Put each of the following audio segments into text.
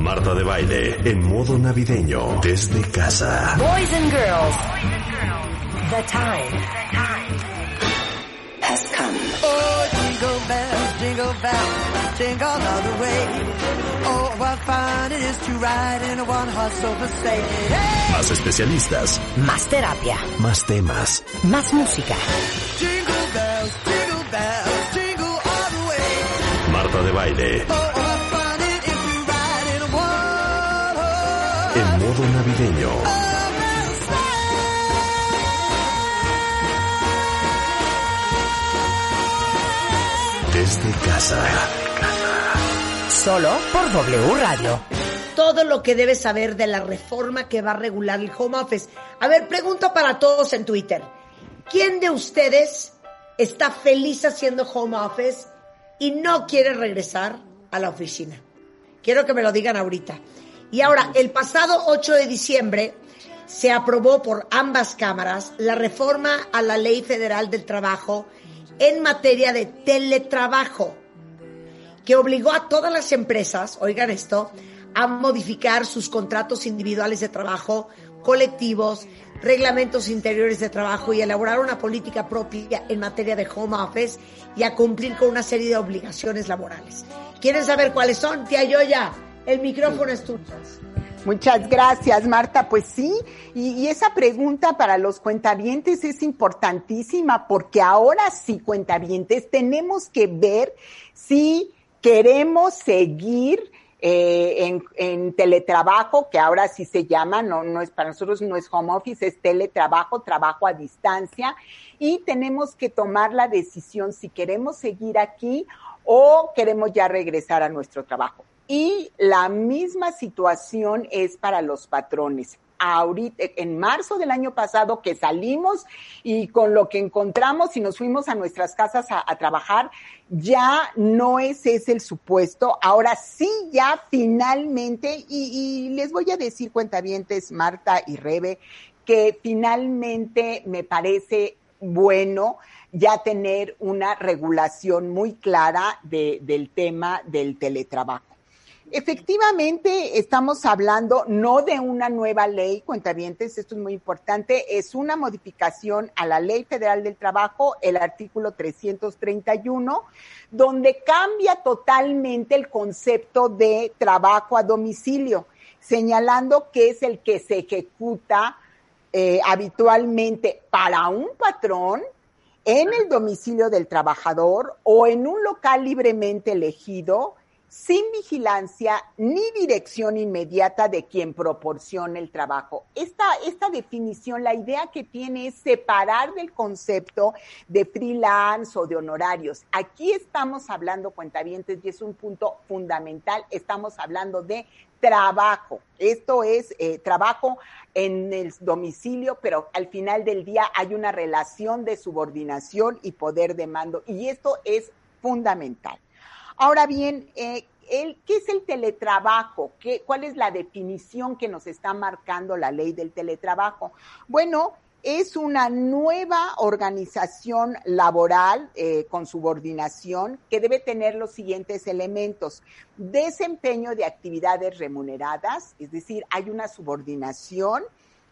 Marta de baile en modo navideño desde casa. Boys and girls, the time has come. Oh, jingle bells, jingle bells, jingle all the way. Oh, what fun it is to ride in a one-horse open sleigh. Hey! Más especialistas, Más terapia, más temas. más música. Jingle bells, jingle bells, jingle all the way. Marta de baile Oh, desde casa. Solo por W Radio. todo lo que debes saber de la reforma que va a regular el home office. A ver, pregunto para todos en Twitter. ¿Quién de ustedes está feliz haciendo home office y no quiere regresar a la oficina? Quiero que me lo digan ahorita. Y ahora, el pasado 8 de diciembre se aprobó por ambas cámaras la reforma a la Ley Federal del Trabajo en materia de teletrabajo que obligó a todas las empresas, oigan esto, a modificar sus contratos individuales de trabajo, colectivos, reglamentos interiores de trabajo y elaborar una política propia en materia de home office y a cumplir con una serie de obligaciones laborales. ¿Quieren saber cuáles son? Tía Yoya, el micrófono es tuyo. Muchas gracias, Marta. Pues sí, y, esa pregunta para los cuentavientes es importantísima porque ahora sí, cuentavientes, tenemos que ver si queremos seguir eh, en, en teletrabajo, que ahora sí se llama, no, no es para nosotros, no es home office, es teletrabajo, trabajo a distancia, y tenemos que tomar la decisión si queremos seguir aquí o queremos ya regresar a nuestro trabajo. Y la misma situación es para los patrones. Ahorita, en marzo del año pasado que salimos y con lo que encontramos y nos fuimos a nuestras casas a, trabajar, ya no es ese el supuesto. Ahora sí, ya finalmente, y, y les voy a decir, cuentavientes, Marta y Rebe, que finalmente me parece bueno ya tener una regulación muy clara de, del tema del teletrabajo. Efectivamente, estamos hablando no de una nueva ley, cuentavientes, esto es muy importante, es una modificación a la Ley Federal del Trabajo, el artículo 331, donde cambia totalmente el concepto de trabajo a domicilio, señalando que es el que se ejecuta eh, habitualmente para un patrón en el domicilio del trabajador o en un local libremente elegido sin vigilancia ni dirección inmediata de quien proporciona el trabajo. Esta, esta definición, la idea que tiene es separar del concepto de freelance o de honorarios. Aquí estamos hablando, cuentavientes, y es un punto fundamental, estamos hablando de trabajo. Esto es eh, trabajo en el domicilio, pero al final del día hay una relación de subordinación y poder de mando, y esto es fundamental. Ahora bien, eh, el, ¿qué es el teletrabajo? ¿Qué, ¿Cuál es la definición que nos está marcando la ley del teletrabajo? Bueno, es una nueva organización laboral eh, con subordinación que debe tener los siguientes elementos. Desempeño de actividades remuneradas, es decir, hay una subordinación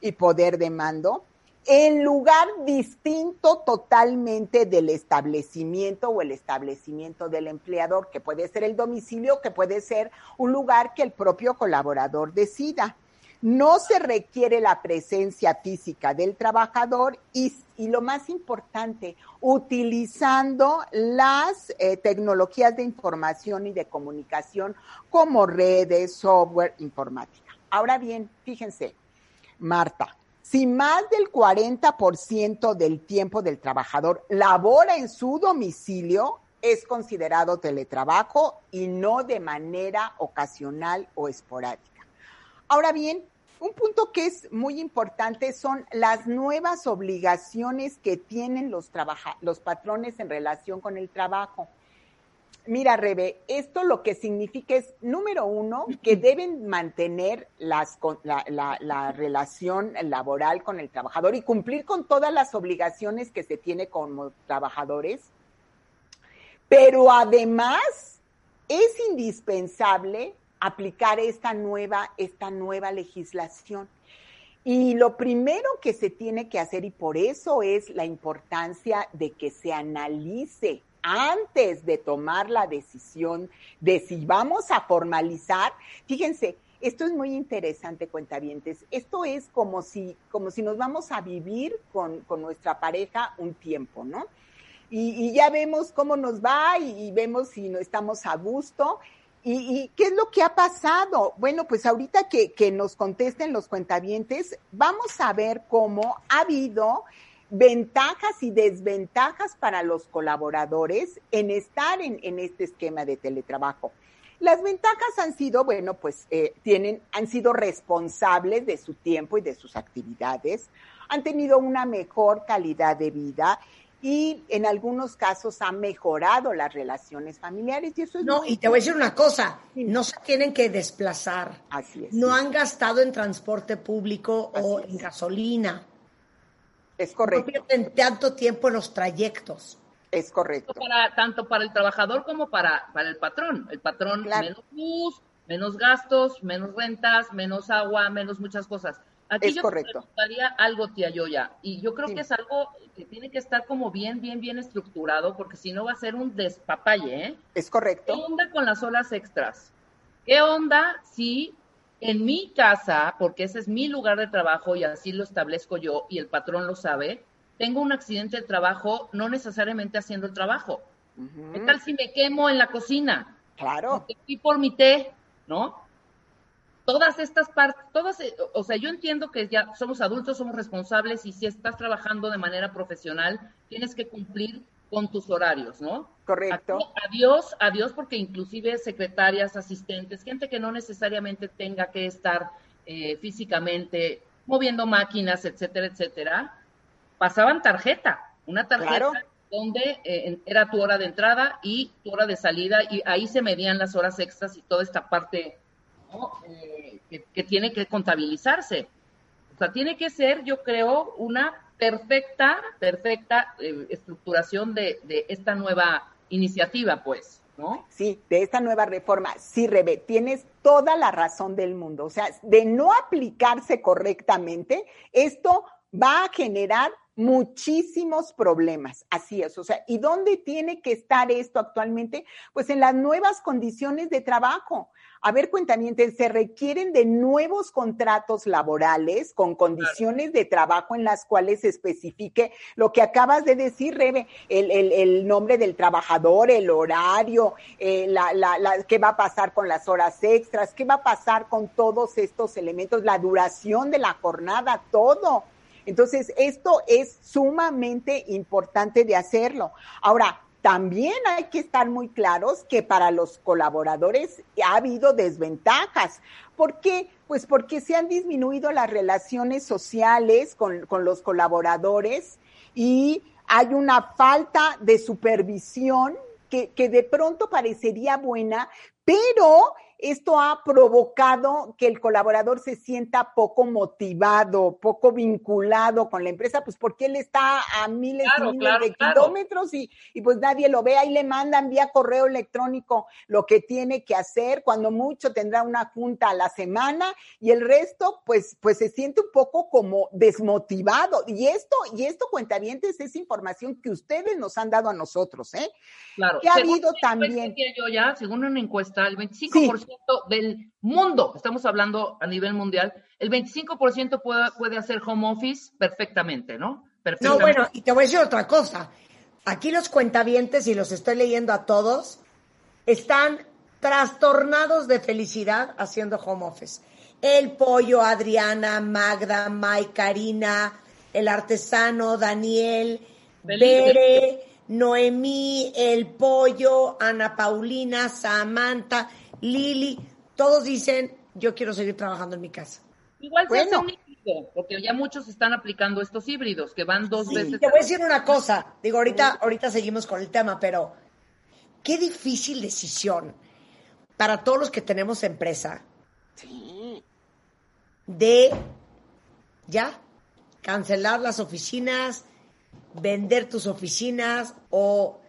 y poder de mando en lugar distinto totalmente del establecimiento o el establecimiento del empleador, que puede ser el domicilio, que puede ser un lugar que el propio colaborador decida. No se requiere la presencia física del trabajador y, y lo más importante, utilizando las eh, tecnologías de información y de comunicación como redes, software, informática. Ahora bien, fíjense, Marta, si más del 40% del tiempo del trabajador labora en su domicilio, es considerado teletrabajo y no de manera ocasional o esporádica. Ahora bien, un punto que es muy importante son las nuevas obligaciones que tienen los, los patrones en relación con el trabajo. Mira, Rebe, esto lo que significa es, número uno, que deben mantener las, la, la, la, relación laboral con el trabajador y cumplir con todas las obligaciones que se tiene como trabajadores. Pero además, es indispensable aplicar esta nueva, esta nueva legislación. Y lo primero que se tiene que hacer, y por eso es la importancia de que se analice antes de tomar la decisión de si vamos a formalizar, fíjense, esto es muy interesante, cuentavientes. Esto es como si, como si nos vamos a vivir con, con nuestra pareja un tiempo, ¿no? Y, ya vemos cómo nos va y, vemos si no estamos a gusto. Y, qué es lo que ha pasado? Bueno, pues ahorita que, que nos contesten los cuentavientes, vamos a ver cómo ha habido ventajas y desventajas para los colaboradores en estar en, en este esquema de teletrabajo. Las ventajas han sido, bueno, pues eh, tienen, han sido responsables de su tiempo y de sus actividades, han tenido una mejor calidad de vida y en algunos casos han mejorado las relaciones familiares y eso es no y te voy a decir una cosa no se tienen que desplazar. Así es no han gastado en transporte público o en gasolina es correcto no pierden tanto tiempo en los trayectos es correcto. Para, tanto para el trabajador como para, para el patrón. El patrón menos luz, menos gastos, menos rentas, menos agua, menos muchas cosas. Aquí yo correcto. preguntaría algo, tía Yoya, y yo creo que es algo que tiene que estar como bien, bien, bien estructurado, porque si no va a ser un despapalle, ¿eh? Es correcto. ¿Qué onda con las horas extras? ¿Qué onda si en mi casa, porque ese es mi lugar de trabajo y así lo establezco yo y el patrón lo sabe, tengo un accidente de trabajo, no necesariamente haciendo el trabajo. ¿Qué tal si me quemo en la cocina? Claro. Y por mi té, ¿no? Todas estas partes, todas, o sea, yo entiendo que ya somos adultos, somos responsables y si estás trabajando de manera profesional, tienes que cumplir con tus horarios, ¿no? Correcto. adiós, adiós, porque inclusive secretarias, asistentes, gente que no necesariamente tenga que estar eh, físicamente moviendo máquinas, etcétera, etcétera, pasaban tarjeta, una tarjeta donde eh, era tu hora de entrada y tu hora de salida y ahí se medían las horas extras y toda esta parte eh, que, tiene que contabilizarse. O sea, tiene que ser, yo creo, una perfecta, perfecta eh, estructuración de, de esta nueva iniciativa, pues. ¿No? Sí, de esta nueva reforma. Sí, Rebe, tienes toda la razón del mundo. O sea, de no aplicarse correctamente, esto va a generar muchísimos problemas. Así es. O sea, ¿y dónde tiene que estar esto actualmente? Pues en las nuevas condiciones de trabajo. A ver, cuentamientos, se requieren de nuevos contratos laborales con condiciones de trabajo en las cuales se especifique lo que acabas de decir, Rebe, el, el, nombre del trabajador, el horario, eh, la, la, la, qué va a pasar con las horas extras, qué va a pasar con todos estos elementos, la duración de la jornada, todo. Entonces, esto es sumamente importante de hacerlo. Ahora, también hay que estar muy claros que para los colaboradores ha habido desventajas. ¿Por qué? Pues porque se han disminuido las relaciones sociales con, con los colaboradores y hay una falta de supervisión que, que de pronto parecería buena, pero esto ha provocado que el colaborador se sienta poco motivado, poco vinculado con la empresa, pues porque él está a miles y miles de kilómetros y, y, pues nadie lo ve, ahí le mandan vía correo electrónico lo que tiene que hacer, cuando mucho tendrá una junta a la semana y el resto pues, pues se siente un poco como desmotivado. Y esto, y esto cuentavientes es información que ustedes nos han dado a nosotros, ¿eh? Claro. Que ha habido también. Yo ya, según una encuesta, el 25% del mundo, estamos hablando a nivel mundial, el 25% puede, puede hacer home office perfectamente, ¿no? No, bueno, y te voy a decir otra cosa. Aquí los cuentavientes, y los estoy leyendo a todos, están trastornados de felicidad haciendo home office. El pollo, Adriana, Magda, May, Karina, el artesano, Daniel, Bere, Noemí, el pollo, Ana Paulina, Samantha, Lili, todos dicen, yo quiero seguir trabajando en mi casa. Igual se hace un híbrido, porque ya muchos están aplicando estos híbridos que van dos veces. Te voy a decir una cosa, digo, ahorita, ahorita seguimos con el tema, pero qué difícil decisión para todos los que tenemos empresa. De ya cancelar las oficinas, vender tus oficinas o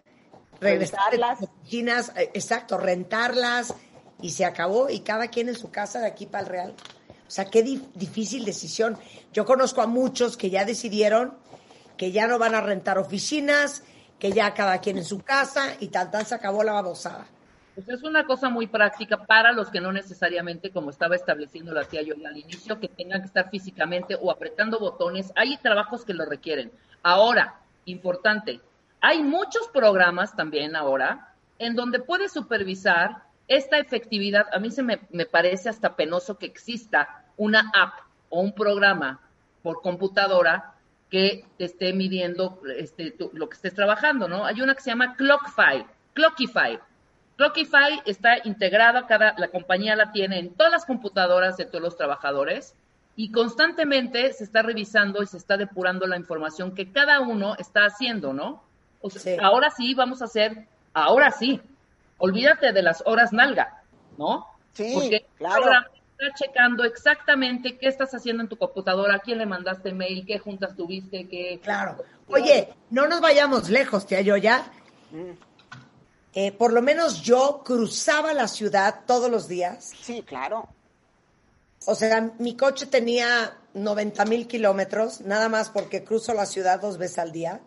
regresar las oficinas, eh, exacto, rentarlas y se acabó y cada quien en su casa de aquí para el Real. O sea, qué difícil decisión. Yo conozco a muchos que ya decidieron que ya no van a rentar oficinas, que ya cada quien en su casa y tal, tal se acabó la babosada. Pues es una cosa muy práctica para los que no necesariamente, como estaba estableciendo la tía yo al inicio, que tengan que estar físicamente o apretando botones. Hay trabajos que lo requieren. Ahora, importante, hay muchos programas también ahora en donde puedes supervisar esta efectividad. A mí se me, me parece hasta penoso que exista una app o un programa por computadora que te esté midiendo este, lo que estés trabajando, ¿no? Hay una que se llama Clockify, Clockify. Clockify está integrada, cada, la compañía la tiene en todas las computadoras de todos los trabajadores y constantemente se está revisando y se está depurando la información que cada uno está haciendo, ¿no? O sea, ahora sí vamos a hacer, ahora sí, olvídate de las horas nalga, ¿no? Sí, Porque claro. está checando exactamente qué estás haciendo en tu computadora, a quién le mandaste mail, qué juntas tuviste, qué... Claro. Oye, no nos vayamos lejos, tía yo ya. Mm. Eh, por lo menos yo cruzaba la ciudad todos los días. Sí, claro. O sea, mi coche tenía 90 mil kilómetros, nada más porque cruzo la ciudad dos veces al día.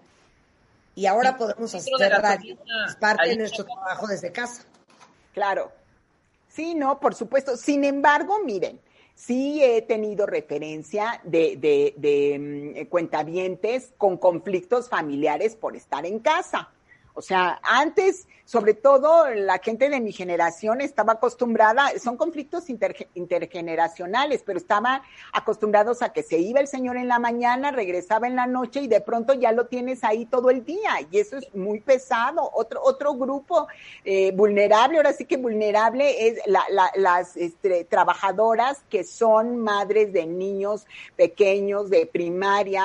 Y ahora podemos hacer radio. Es parte de nuestro trabajo desde casa. Claro. Sí, no, por supuesto. Sin embargo, miren, sí he tenido referencia de, de, de mm, cuentavientes con conflictos familiares por estar en casa. O sea, antes, sobre todo, la gente de mi generación estaba acostumbrada, son conflictos intergeneracionales, pero estaban acostumbrados a que se iba el señor en la mañana, regresaba en la noche y de pronto ya lo tienes ahí todo el día. Y eso es muy pesado. Otro, otro grupo eh, vulnerable, ahora sí que vulnerable, es las este, trabajadoras que son madres de niños pequeños de primaria,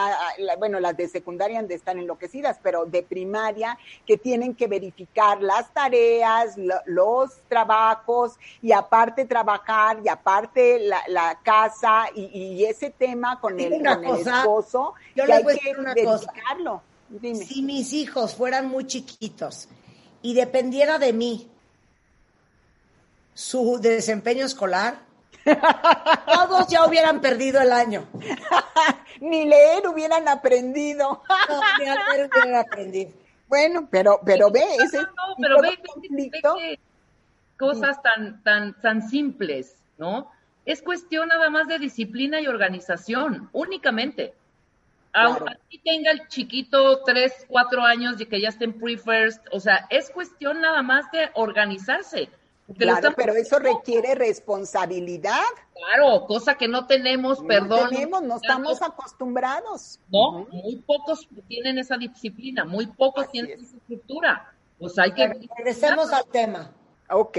bueno, las de secundaria han de estar enloquecidas, pero de primaria, que tienen que verificar las tareas, los trabajos y aparte trabajar y aparte la, casa y, ese tema con el, esposo. Yo le voy a decir una cosa. Si mis hijos fueran muy chiquitos y dependiera de mí su desempeño escolar, todos ya hubieran perdido el año. ni leer hubieran aprendido. no, ni leer hubieran aprendido. Bueno, pero, pero ve, ese no, pero ve, ve, cosas tan, tan, tan simples, ¿no? Es cuestión nada más de disciplina y organización, únicamente. Aunque tenga el chiquito tres, cuatro años y que ya esté en pre-first, o sea, es cuestión nada más de organizarse. Claro, pero eso requiere responsabilidad. Claro, cosa que no tenemos, perdón. No tenemos, no estamos acostumbrados. No, muy pocos tienen esa disciplina, muy pocos tienen esa estructura. Pues hay que... Regresemos al tema. Ok.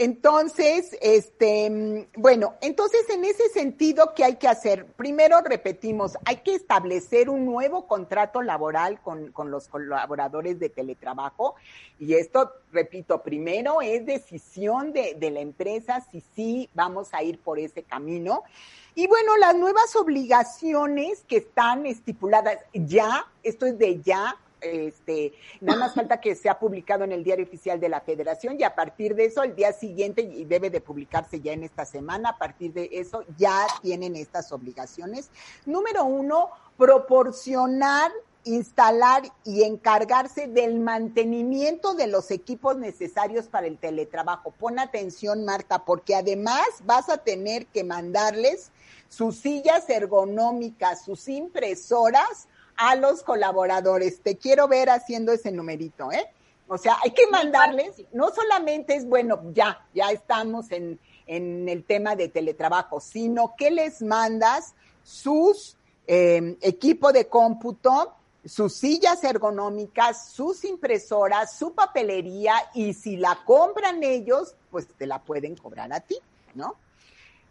Entonces, este, bueno, entonces en ese sentido, ¿qué hay que hacer? Primero, repetimos, hay que establecer un nuevo contrato laboral con, con los colaboradores de teletrabajo. Y esto, repito, primero es decisión de, de la empresa si sí vamos a ir por ese camino. Y bueno, las nuevas obligaciones que están estipuladas ya, esto es de ya, este, nada más falta que sea publicado en el diario oficial de la federación y a partir de eso, el día siguiente, y debe de publicarse ya en esta semana, a partir de eso ya tienen estas obligaciones. Número uno, proporcionar instalar y encargarse del mantenimiento de los equipos necesarios para el teletrabajo. Pon atención, Marta, porque además vas a tener que mandarles sus sillas ergonómicas, sus impresoras, a los colaboradores. Te quiero ver haciendo ese numerito, ¿eh? O sea, hay que mandarles, no solamente es, bueno, ya, ya estamos en, en el tema de teletrabajo, sino que les mandas sus eh, equipo de cómputo, sus sillas ergonómicas, sus impresoras, su papelería y si la compran ellos, pues te la pueden cobrar a ti, ¿no?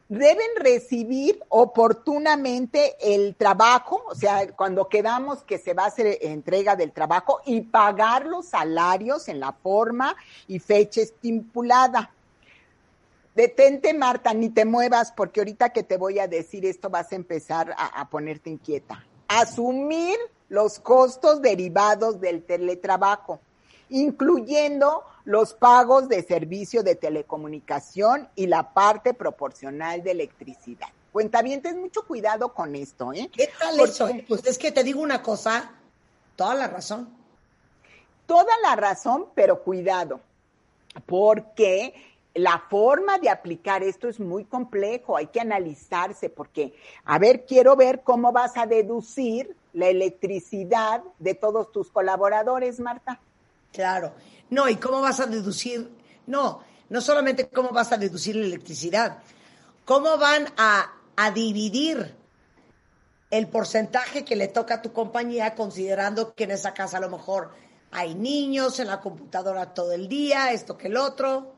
Deben recibir oportunamente el trabajo, o sea, cuando quedamos que se va a hacer entrega del trabajo y pagar los salarios en la forma y fecha estipulada. Detente, Marta, ni te muevas, porque ahorita que te voy a decir esto vas a empezar a, a ponerte inquieta. Asumir los costos derivados del teletrabajo, incluyendo los pagos de servicio de telecomunicación y la parte proporcional de electricidad. Cuentavientes, mucho cuidado con esto, ¿eh? ¿Qué tal eso? Pues es que te digo una cosa, toda la razón. Toda la razón, pero cuidado, porque la forma de aplicar esto es muy complejo, hay que analizarse, porque, a ver, quiero ver cómo vas a deducir la electricidad de todos tus colaboradores, Marta. Claro. No, ¿y cómo vas a deducir? No, no solamente cómo vas a deducir la electricidad, cómo van a, a dividir el porcentaje que le toca a tu compañía, considerando que en esa casa a lo mejor hay niños en la computadora todo el día, esto que el otro.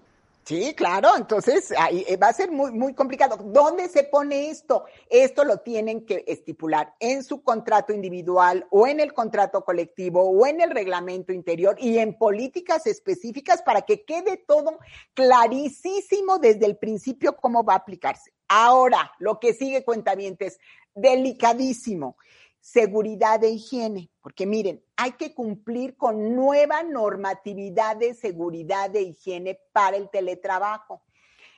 Sí, claro, entonces ahí eh, va a ser muy, muy complicado. ¿Dónde se pone esto? Esto lo tienen que estipular en su contrato individual o en el contrato colectivo o en el reglamento interior y en políticas específicas para que quede todo clarísimo desde el principio cómo va a aplicarse. Ahora, lo que sigue cuentavientes, delicadísimo seguridad e higiene, porque miren, hay que cumplir con nueva normatividad de seguridad e higiene para el teletrabajo.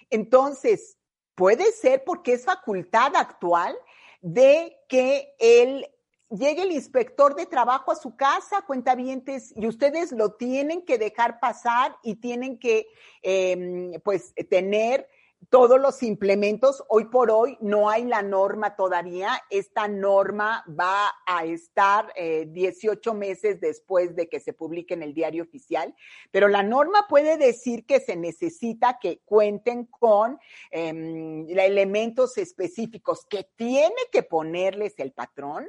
Entonces, puede ser porque es facultad actual de que el llegue el inspector de trabajo a su casa, cuentavientes, y ustedes lo tienen que dejar pasar y tienen que, eh, pues, tener todos los implementos. Hoy por hoy no hay la norma todavía. Esta norma va a estar eh, 18 meses después de que se publique en el diario oficial, pero la norma puede decir que se necesita que cuenten con eh, elementos específicos que tiene que ponerles el patrón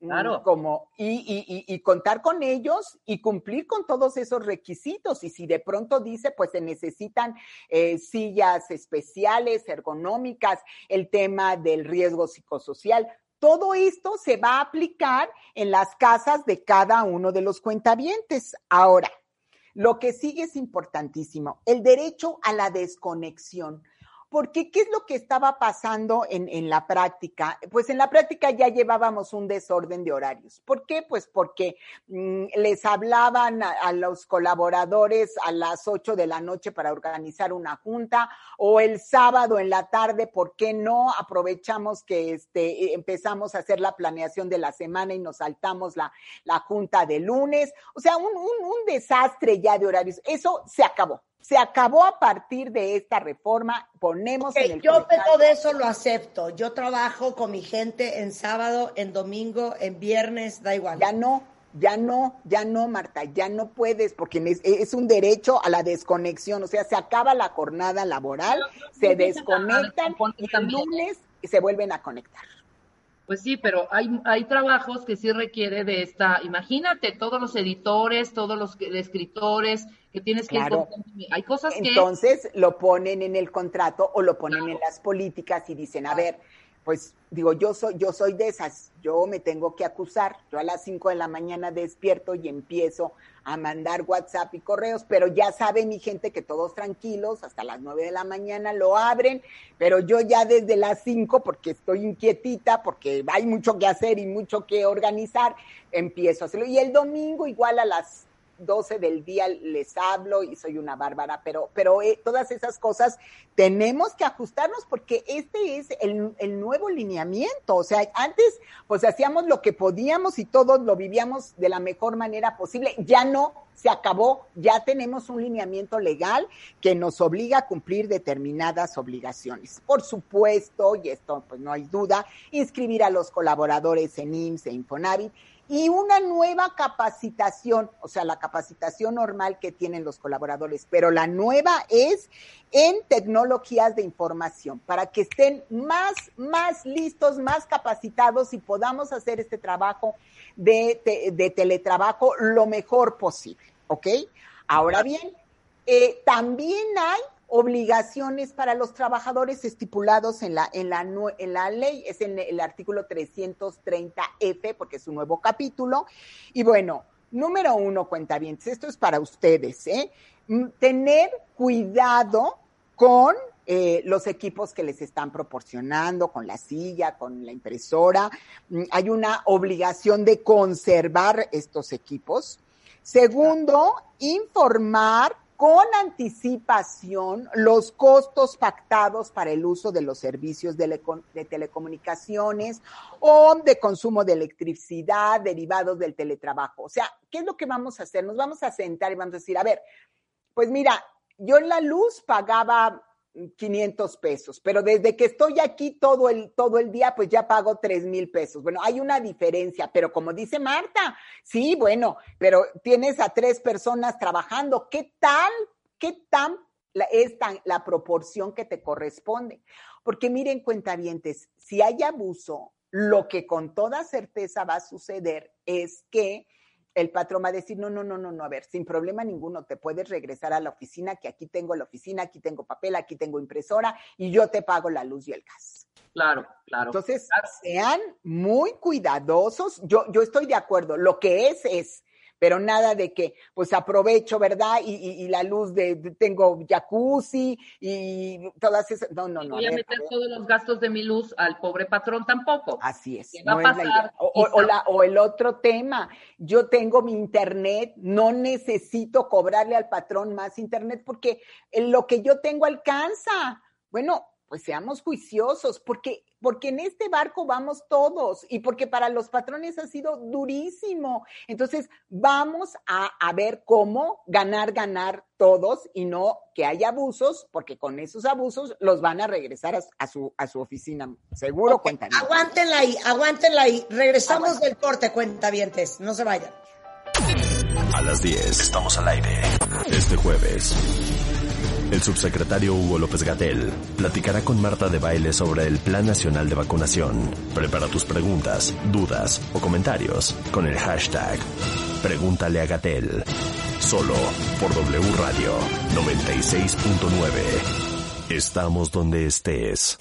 Claro. Como, y, y, y, contar con ellos y cumplir con todos esos requisitos. Y si de pronto dice, pues se necesitan eh, sillas especiales, ergonómicas, el tema del riesgo psicosocial, todo esto se va a aplicar en las casas de cada uno de los cuentavientes. Ahora, lo que sigue es importantísimo, el derecho a la desconexión. Porque, ¿qué es lo que estaba pasando en, en, la práctica? Pues en la práctica ya llevábamos un desorden de horarios. ¿Por qué? Pues porque mmm, les hablaban a, los colaboradores a las 8 de la noche para organizar una junta o el sábado en la tarde, ¿por qué no? Aprovechamos que este, empezamos a hacer la planeación de la semana y nos saltamos la, la junta de lunes. O sea, un, un desastre ya de horarios. Eso se acabó se acabó a partir de esta reforma, ponemos okay, en el Yo todo de eso lo acepto. Yo trabajo con mi gente en sábado, en domingo, en viernes, da igual. Ya no, ya no, ya no, Marta, ya no puedes, porque es, es un derecho a la desconexión, o sea, se acaba la jornada laboral, se desconectan el lunes y se vuelven a conectar. Pues sí, pero hay, hay trabajos que sí requiere de esta, imagínate, todos los editores, todos los escritores, que tienes que claro. hay cosas que entonces lo ponen en el contrato o lo ponen claro. en las políticas y dicen a ver pues digo yo soy yo soy de esas yo me tengo que acusar yo a las 5 de la mañana despierto y empiezo a mandar WhatsApp y correos pero ya sabe mi gente que todos tranquilos hasta las 9 de la mañana lo abren pero yo ya desde las 5 porque estoy inquietita porque hay mucho que hacer y mucho que organizar empiezo a hacerlo. Y el domingo igual a las 12 del día les hablo y soy una bárbara, pero, pero eh, todas esas cosas tenemos que ajustarnos porque este es el, el, nuevo lineamiento. O sea, antes pues hacíamos lo que podíamos y todos lo vivíamos de la mejor manera posible. Ya no, se acabó, ya tenemos un lineamiento legal que nos obliga a cumplir determinadas obligaciones. Por supuesto, y esto pues no hay duda, inscribir a los colaboradores en IMSS e Infonavit y una nueva capacitación, o sea, la capacitación normal que tienen los colaboradores, pero la nueva es en tecnologías de información, para que estén más, más listos, más capacitados y podamos hacer este trabajo de, de, de teletrabajo lo mejor posible, ¿ok? Ahora bien, eh, también hay obligaciones para los trabajadores estipulados en la, en la, en la ley, es en el artículo 330F, porque es un nuevo capítulo. Y bueno, número uno, cuentavientes, esto es para ustedes, ¿eh? Tener cuidado con eh, los equipos que les están proporcionando, con la silla, con la impresora. Hay una obligación de conservar estos equipos. Segundo, informar con anticipación los costos pactados para el uso de los servicios de, telecomunicaciones o de consumo de electricidad derivados del teletrabajo. O sea, ¿qué es lo que vamos a hacer? Nos vamos a sentar y vamos a decir, a ver, pues mira, yo en la luz pagaba 500 pesos, pero desde que estoy aquí todo el, todo el día, pues ya pago 3 mil pesos. Bueno, hay una diferencia, pero como dice Marta, sí, bueno, pero tienes a tres personas trabajando, ¿qué tal? ¿Qué tan es tan, la proporción que te corresponde? Porque miren, cuentavientes, si hay abuso, lo que con toda certeza va a suceder es que el patrón va a decir, no, no, no, no, no, a ver, sin problema ninguno, te puedes regresar a la oficina, que aquí tengo la oficina, aquí tengo papel, aquí tengo impresora y yo te pago la luz y el gas. Claro, claro. Entonces, sean muy cuidadosos. Yo, yo estoy de acuerdo. Lo que es, es pero nada de que pues aprovecho, ¿verdad? Y, la luz de, tengo jacuzzi y todas esas, no, no, no. Voy a, meter todos los gastos de mi luz al pobre patrón tampoco. Así es. No es la O, la, o el otro tema, yo tengo mi internet, no necesito cobrarle al patrón más internet porque lo que yo tengo alcanza. Bueno, pues seamos juiciosos, porque, porque en este barco vamos todos y porque para los patrones ha sido durísimo. Entonces, vamos a, ver cómo ganar, ganar todos y no que haya abusos, porque con esos abusos los van a regresar a, su, a su oficina. Seguro, okay, cuentan. Aguántenla ahí, aguántenla ahí. Regresamos del corte, cuentavientes. No se vayan. A las 10 estamos al aire. Este jueves. El subsecretario Hugo López Gatel platicará con Marta de Baile sobre el Plan Nacional de Vacunación. Prepara tus preguntas, dudas o comentarios con el hashtag Pregúntale a Gatel. Solo por W Radio 96.9. Estamos donde estés.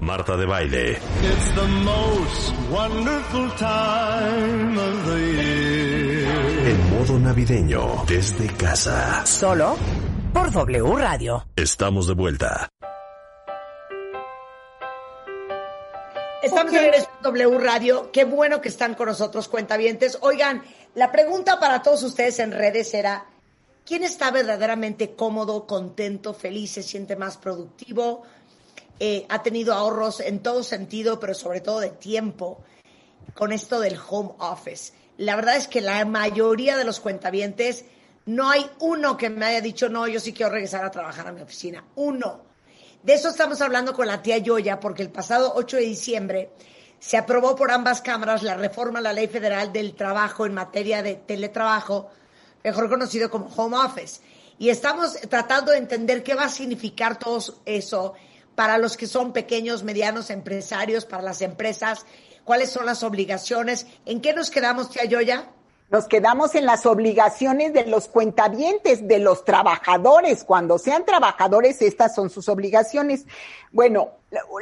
Marta de Baile. It's the most wonderful time of the year. En modo navideño, desde casa. Solo por W Radio. Estamos de vuelta. Estamos en W Radio. Qué bueno que están con nosotros, cuentavientes. Oigan, la pregunta para todos ustedes en redes era, ¿quién está verdaderamente cómodo, contento, feliz, se siente más productivo? Eh, ha tenido ahorros en todo sentido, pero sobre todo de tiempo, con esto del home office. La verdad es que la mayoría de los cuentavientes, no hay uno que me haya dicho, no, yo sí quiero regresar a trabajar a mi oficina. Uno. De eso estamos hablando con la tía Yoya, porque el pasado 8 de diciembre se aprobó por ambas cámaras la reforma a la Ley Federal del Trabajo en materia de teletrabajo, mejor conocido como home office. Y estamos tratando de entender qué va a significar todo eso para los que son pequeños, medianos empresarios, para las empresas, cuáles son las obligaciones. ¿En qué nos quedamos, tía Yoya? Nos quedamos en las obligaciones de los cuentavientes, de los trabajadores. Cuando sean trabajadores, estas son sus obligaciones. Bueno,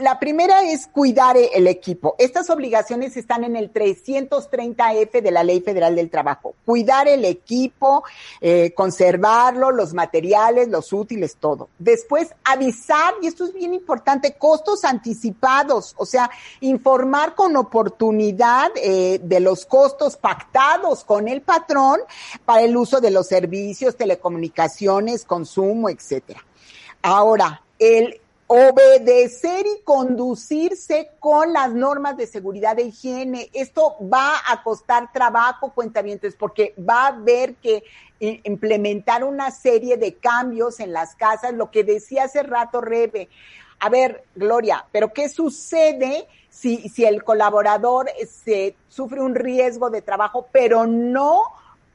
la primera es cuidar el equipo. Estas obligaciones están en el 330F de la Ley Federal del Trabajo. Cuidar el equipo, eh, conservarlo, los materiales, los útiles, todo. Después, avisar, y esto es bien importante, costos anticipados, o sea, informar con oportunidad eh, de los costos pactados con el patrón para el uso de los servicios, telecomunicaciones, consumo, etcétera. Ahora, el obedecer y conducirse con las normas de seguridad e higiene. Esto va a costar trabajo, cuentamientos, porque va a haber que implementar una serie de cambios en las casas, lo que decía hace rato Rebe. A ver, Gloria, pero ¿qué sucede si, si el colaborador se sufre un riesgo de trabajo, pero no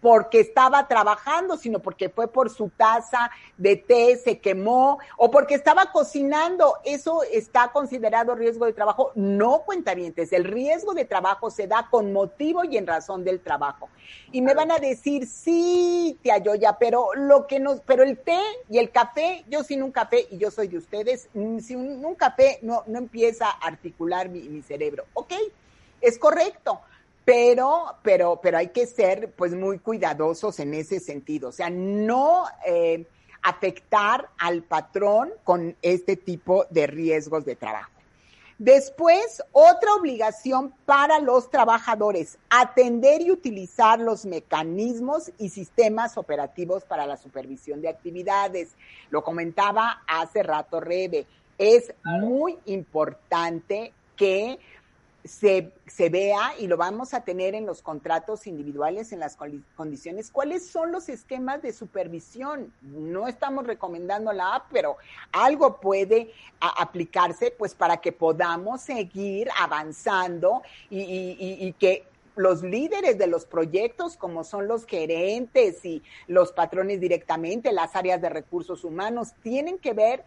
porque estaba trabajando, sino porque fue por su taza de té, se quemó, o porque estaba cocinando. Eso está considerado riesgo de trabajo. No, cuentavientes, el riesgo de trabajo se da con motivo y en razón del trabajo. Y me van a decir, sí, tía Yoya, pero lo que nos, pero el té y el café, yo sin un café, y yo soy de ustedes, mm, sin un, café no, no empieza a articular mi, mi cerebro. ¿Ok? Es correcto pero, pero, pero hay que ser pues muy cuidadosos en ese sentido, o sea, no eh, afectar al patrón con este tipo de riesgos de trabajo. Después, otra obligación para los trabajadores, atender y utilizar los mecanismos y sistemas operativos para la supervisión de actividades. Lo comentaba hace rato Rebe, es muy importante que se, se, vea y lo vamos a tener en los contratos individuales, en las condiciones, cuáles son los esquemas de supervisión. No estamos recomendando la pero algo puede aplicarse pues para que podamos seguir avanzando y, y, y que los líderes de los proyectos, como son los gerentes y los patrones directamente, las áreas de recursos humanos, tienen que ver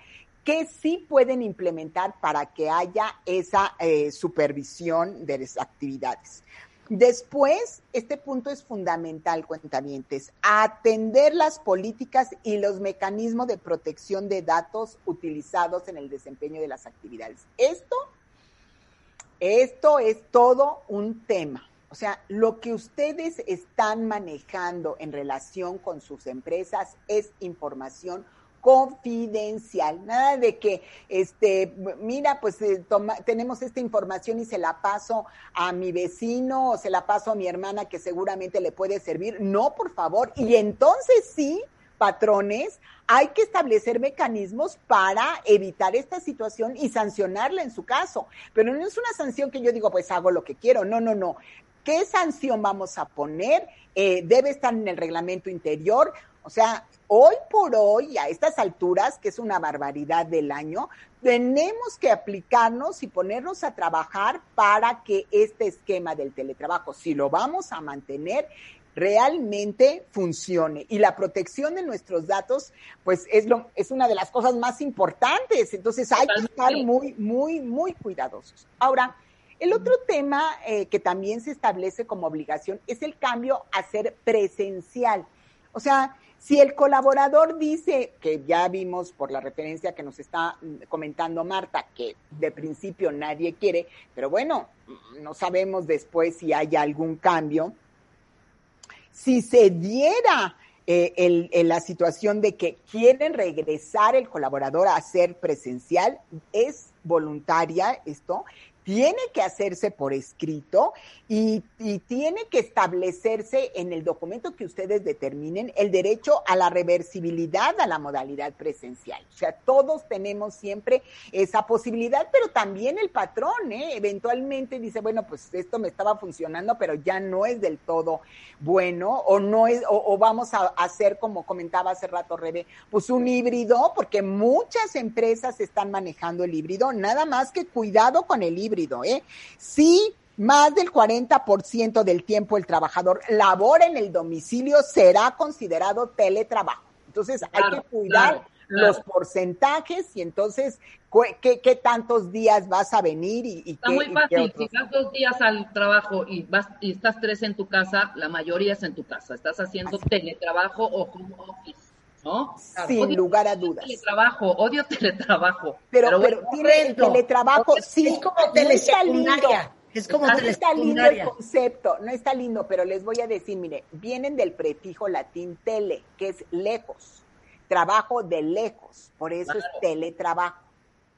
¿Qué sí pueden implementar para que haya esa eh, supervisión de las actividades? Después, este punto es fundamental, cuentavientes, atender las políticas y los mecanismos de protección de datos utilizados en el desempeño de las actividades. Esto, esto es todo un tema. O sea, lo que ustedes están manejando en relación con sus empresas es información confidencial, nada de que, este, mira, pues eh, tenemos esta información y se la paso a mi vecino o se la paso a mi hermana que seguramente le puede servir. No, por favor. Y entonces sí, patrones, hay que establecer mecanismos para evitar esta situación y sancionarla en su caso. Pero no es una sanción que yo digo, pues hago lo que quiero. No, no, no. ¿Qué sanción vamos a poner? Eh, debe estar en el reglamento interior. O sea, hoy por hoy, a estas alturas, que es una barbaridad del año, tenemos que aplicarnos y ponernos a trabajar para que este esquema del teletrabajo, si lo vamos a mantener, realmente funcione. Y la protección de nuestros datos, pues es, lo, es una de las cosas más importantes. Entonces hay que estar muy, muy, muy cuidadosos. Ahora, el otro tema eh, que también se establece como obligación es el cambio a ser presencial. O sea, si el colaborador dice, que ya vimos por la referencia que nos está mm, comentando Marta, que de principio nadie quiere, pero bueno, mm, no sabemos después si hay algún cambio. Si se diera eh, la situación de que quieren regresar el colaborador a ser presencial, es voluntaria esto, tiene que hacerse por escrito y, tiene que establecerse en el documento que ustedes determinen el derecho a la reversibilidad a la modalidad presencial. O sea, todos tenemos siempre esa posibilidad, pero también el patrón, ¿eh? eventualmente dice, bueno, pues esto me estaba funcionando, pero ya no es del todo bueno, o no es, o, vamos a hacer, como comentaba hace rato Rebe, pues un híbrido, porque muchas empresas están manejando el híbrido, nada más que cuidado con el híbrido, ¿eh? Sí, más del 40% del tiempo el trabajador labora en el domicilio será considerado teletrabajo. Entonces hay que cuidar los porcentajes y entonces ¿qué, tantos días vas a venir y, y Está muy fácil, si vas dos días al trabajo y vas y estás tres en tu casa, la mayoría es en tu casa. Estás haciendo teletrabajo o home office. ¿No? Sin lugar a dudas. Teletrabajo, odio teletrabajo. Pero, pero, tiene el teletrabajo, sí, es como telesecundaria. Es como no está lindo el concepto, no está lindo, pero les voy a decir, mire, vienen del prefijo latín tele, que es lejos, trabajo de lejos, por eso es teletrabajo.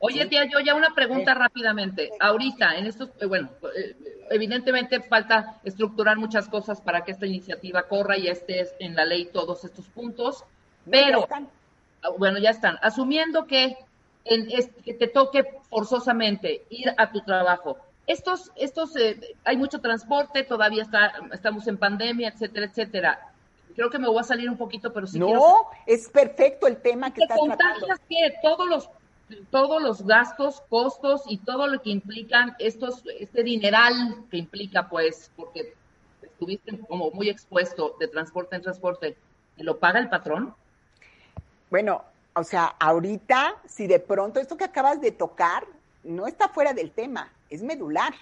Oye, tía, yo ya una pregunta rápidamente. Ahorita, en estos, eh, bueno, eh, evidentemente falta estructurar muchas cosas para que esta iniciativa corra y esté en la ley todos estos puntos, pero, ah, bueno, ya están. Asumiendo que, en, que te toque forzosamente ir a tu trabajo, estos, estos, eh, hay mucho transporte, todavía está, estamos en pandemia, etcétera, etcétera. Creo que me voy a salir un poquito, pero sí no, es perfecto el tema que estás tratando. que todos los todos los gastos, costos y todo lo que implican estos, este dineral que implica, pues, porque estuviste como muy expuesto de transporte en transporte, ¿lo paga el patrón? Bueno, o sea, ahorita, si de pronto esto que acabas de tocar no está fuera del tema, es medular.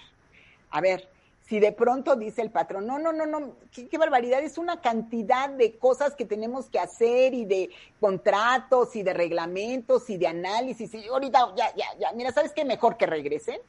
A ver, si de pronto dice el patrón, no, no, no, no, qué, barbaridad, es una cantidad de cosas que tenemos que hacer y de contratos y de reglamentos y de análisis, y ahorita ya, ya, ya, mira, ¿sabes qué? Mejor que regresen.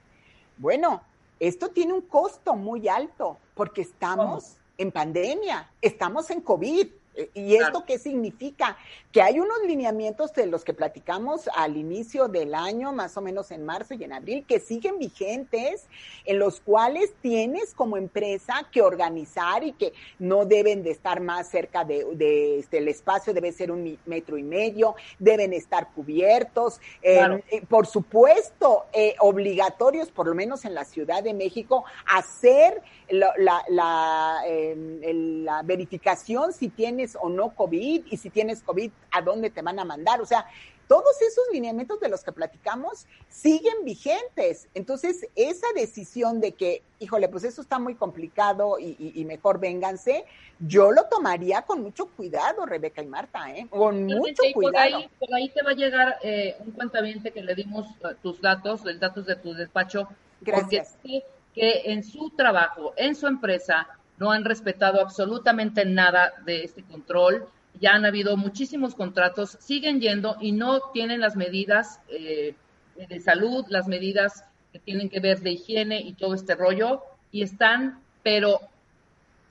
Bueno, esto tiene un costo muy alto porque estamos en pandemia, estamos en COVID, ¿Y esto qué significa? Que hay unos lineamientos de los que platicamos al inicio del año, más o menos en marzo y en abril, que siguen vigentes, en los cuales tienes como empresa que organizar y que no deben de estar más cerca de, este, el espacio, debe ser un metro y medio, deben estar cubiertos. Eh, eh, por supuesto, obligatorios, por lo menos en la Ciudad de México, hacer la, la, em, la verificación si tienes o no COVID y si tienes COVID, a dónde te van a mandar. O sea, todos esos lineamientos de los que platicamos siguen vigentes. Entonces, esa decisión de que, híjole, pues eso está muy complicado y, mejor vénganse, yo lo tomaría con mucho cuidado, Rebeca y Marta, ¿eh? Con mucho cuidado. Por ahí, te va a llegar eh, un cuentaviente que le dimos eh, tus datos, los datos de tu despacho. Gracias. Porque que en su trabajo, en su empresa, no han respetado absolutamente nada de este control. Ya han habido muchísimos contratos, siguen yendo y no tienen las medidas eh, de salud, las medidas que tienen que ver de higiene y todo este rollo, y están, pero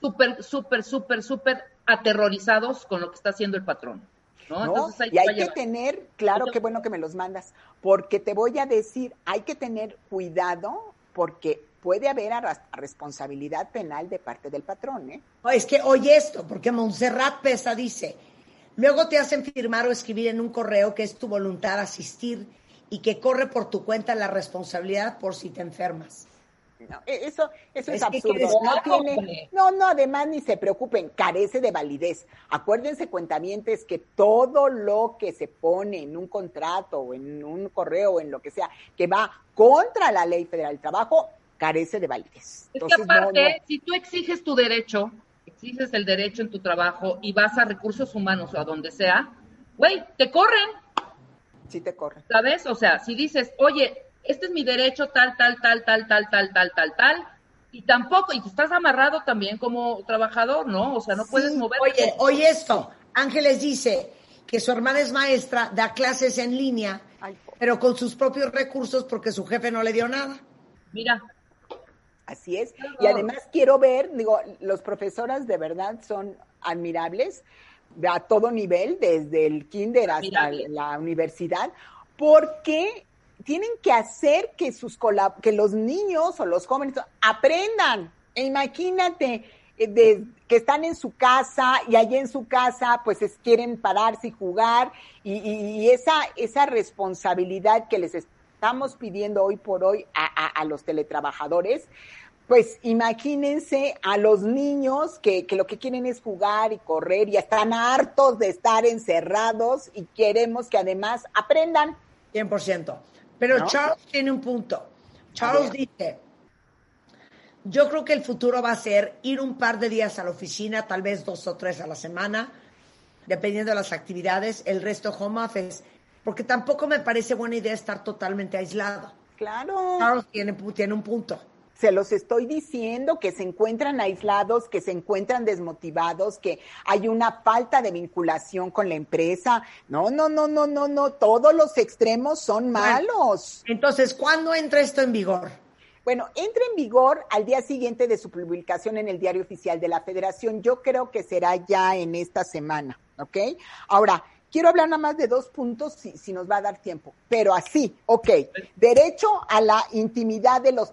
súper, súper, súper, súper aterrorizados con lo que está haciendo el patrón. ¿no? y hay que tener, claro, qué bueno que me los mandas, porque te voy a decir, hay que tener cuidado porque puede haber responsabilidad penal de parte del patrón. ¿eh? es que oye esto, porque Montserrat Pesa dice, luego te hacen firmar o escribir en un correo que es tu voluntad asistir y que corre por tu cuenta la responsabilidad por si te enfermas. No, e-, eso, eso es, absurdo. No, no, no, además ni se preocupen, carece de validez. Acuérdense, cuentamientos, que todo lo que se pone en un contrato o en un correo o en lo que sea, que va contra la ley federal del trabajo, carece de validez. Es que aparte, si tú exiges tu derecho, exiges el derecho en tu trabajo y vas a recursos humanos o a donde sea, güey, te corren. Sí, te corren. ¿Sabes? O sea, si dices, oye, este es mi derecho, tal, tal, tal, tal, tal, tal, tal, tal, tal, y tampoco, y estás amarrado también como trabajador, ¿no? O sea, no puedes moverte. Oye, oye esto, Ángeles dice que su hermana es maestra, da clases en línea, pero con sus propios recursos porque su jefe no le dio nada. Mira, Así es. Y además quiero ver, digo, los profesoras de verdad son admirables a todo nivel, desde el kinder hasta la universidad, porque tienen que hacer que sus que los niños o los jóvenes aprendan. E imagínate eh, que están en su casa y allí en su casa pues quieren pararse y jugar y, esa, esa responsabilidad que les estamos pidiendo hoy por hoy a los teletrabajadores, pues imagínense a los niños que, lo que quieren es jugar y correr y están hartos de estar encerrados y queremos que además aprendan. 100%. Pero Charles tiene un punto. Charles dice, yo creo que el futuro va a ser ir un par de días a la oficina, tal vez dos o tres a la semana, dependiendo de las actividades, el resto home office, porque tampoco me parece buena idea estar totalmente aislado. Claro. Charles tiene, tiene un punto. Se los estoy diciendo que se encuentran aislados, que se encuentran desmotivados, que hay una falta de vinculación con la empresa. No, no, no, no, no, no. Todos los extremos son malos. Entonces, ¿cuándo entra esto en vigor? Bueno, entra en vigor al día siguiente de su publicación en el Diario Oficial de la Federación. Yo creo que será ya en esta semana, ¿ok? Ahora, Quiero hablar nada más de dos puntos si, si, nos va a dar tiempo, pero así, ok. Derecho a la intimidad de los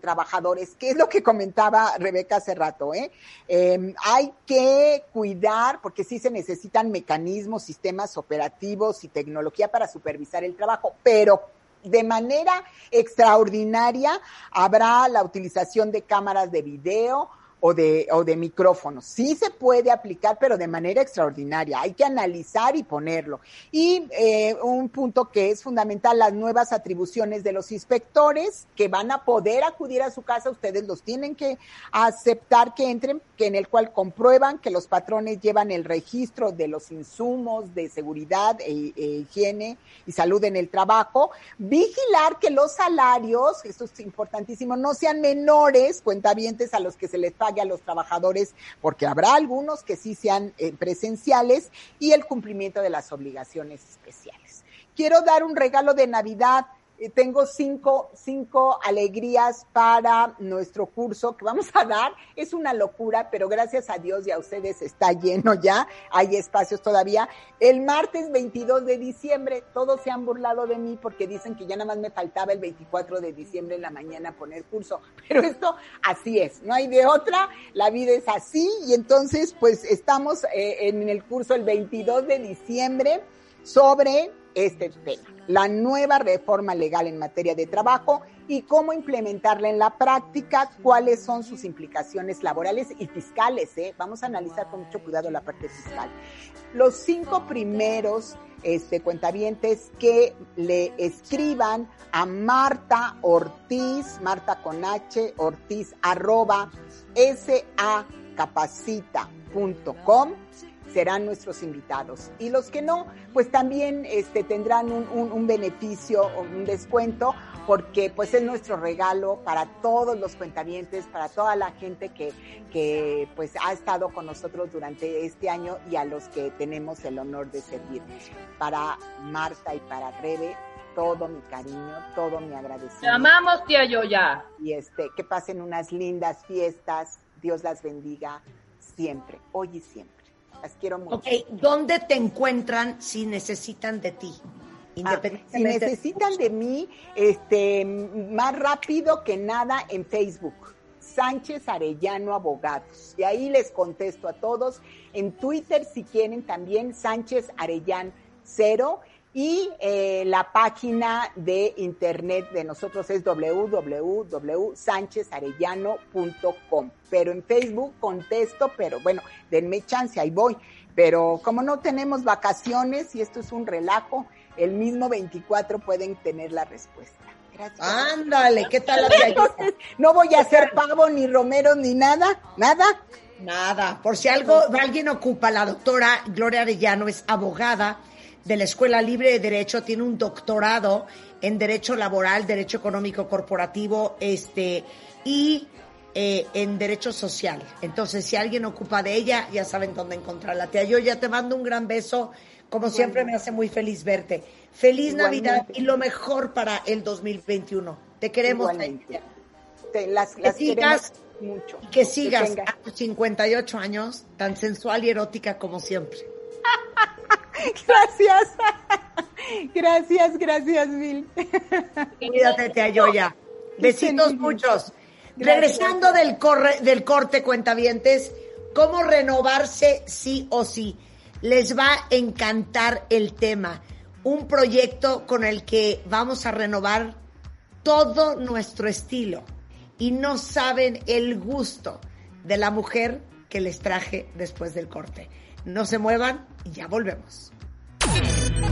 trabajadores, que es lo que comentaba Rebeca hace rato, ¿eh? Em, hay que cuidar, porque sí se necesitan mecanismos, sistemas operativos y tecnología para supervisar el trabajo, pero de manera extraordinaria habrá la utilización de cámaras de video, o de, o de micrófonos. Sí se puede aplicar, pero de manera extraordinaria. Hay que analizar y ponerlo. Y eh, un punto que es fundamental, las nuevas atribuciones de los inspectores que van a poder acudir a su casa, ustedes los tienen que aceptar que entren, que en el cual comprueban que los patrones llevan el registro de los insumos de seguridad e, e higiene y salud en el trabajo. Vigilar que los salarios, esto es importantísimo, no sean menores, cuentavientes a los que se les paga a los trabajadores, porque habrá algunos que sí sean eh, presenciales, y el cumplimiento de las obligaciones especiales. Quiero dar un regalo de Navidad tengo cinco, cinco alegrías para nuestro curso que vamos a dar. Es una locura, pero gracias a Dios y a ustedes está lleno ya. Hay espacios todavía. El martes 22 de diciembre, todos se han burlado de mí porque dicen que ya nada más me faltaba el 24 de diciembre en la mañana poner curso. Pero esto así es, no hay de otra. La vida es así y entonces pues estamos eh, en el curso el 22 de diciembre sobre este tema, la nueva reforma legal en materia de trabajo y cómo implementarla en la práctica, cuáles son sus implicaciones laborales y fiscales. ¿eh? Vamos a analizar con mucho cuidado la parte fiscal. Los cinco primeros este, cuentavientes que le escriban a Marta Ortiz, Marta con H, Ortiz, arroba, sacapacita.com serán nuestros invitados. Y los que no, pues también este, tendrán un, un, beneficio o un descuento porque pues es nuestro regalo para todos los cuentavientes, para toda la gente que, que pues ha estado con nosotros durante este año y a los que tenemos el honor de servir. Para Marta y para Rebe, todo mi cariño, todo mi agradecimiento. Te amamos, tía Yoya. Y este, que pasen unas lindas fiestas, Dios las bendiga siempre, hoy y siempre. Las quiero mucho. Ok, ¿dónde te encuentran si necesitan de ti? Ah, si necesitan de mí, este, más rápido que nada en Facebook. Sánchez Arellano Abogados. Y ahí les contesto a todos. En Twitter, si quieren, también Sánchez Arellán Cero. Y eh, la página de internet de nosotros es www.sanchezarellano.com. Pero en Facebook contesto, pero bueno, denme chance, ahí voy. Pero como no tenemos vacaciones y esto es un relajo, el mismo 24 pueden tener la respuesta. Gracias. Ándale, ¿qué tal la No voy a hacer pavo, ni romero, ni nada, nada. Nada. Por si algo, alguien ocupa, la doctora Gloria Arellano es abogada de la Escuela Libre de Derecho, tiene un doctorado en Derecho Laboral, Derecho Económico Corporativo, este, y eh, en Derecho Social. Entonces, si alguien ocupa de ella, ya saben dónde encontrarla. Tía, yo ya te mando un gran beso. Como siempre, me hace muy feliz verte. Feliz Navidad y lo mejor para el 2021. Te queremos. Te, las, las que sigas, mucho. Que sigas a tus 58 años tan sensual y erótica como siempre. Gracias. Gracias, gracias, Mil. Cuídate, te ya. Besitos muchos. Regresando del, corre, del corte, cuentavientes, ¿cómo renovarse sí o sí? Les va a encantar el tema. Un proyecto con el que vamos a renovar todo nuestro estilo. Y no saben el gusto de la mujer que les traje después del corte. No se muevan y ya volvemos.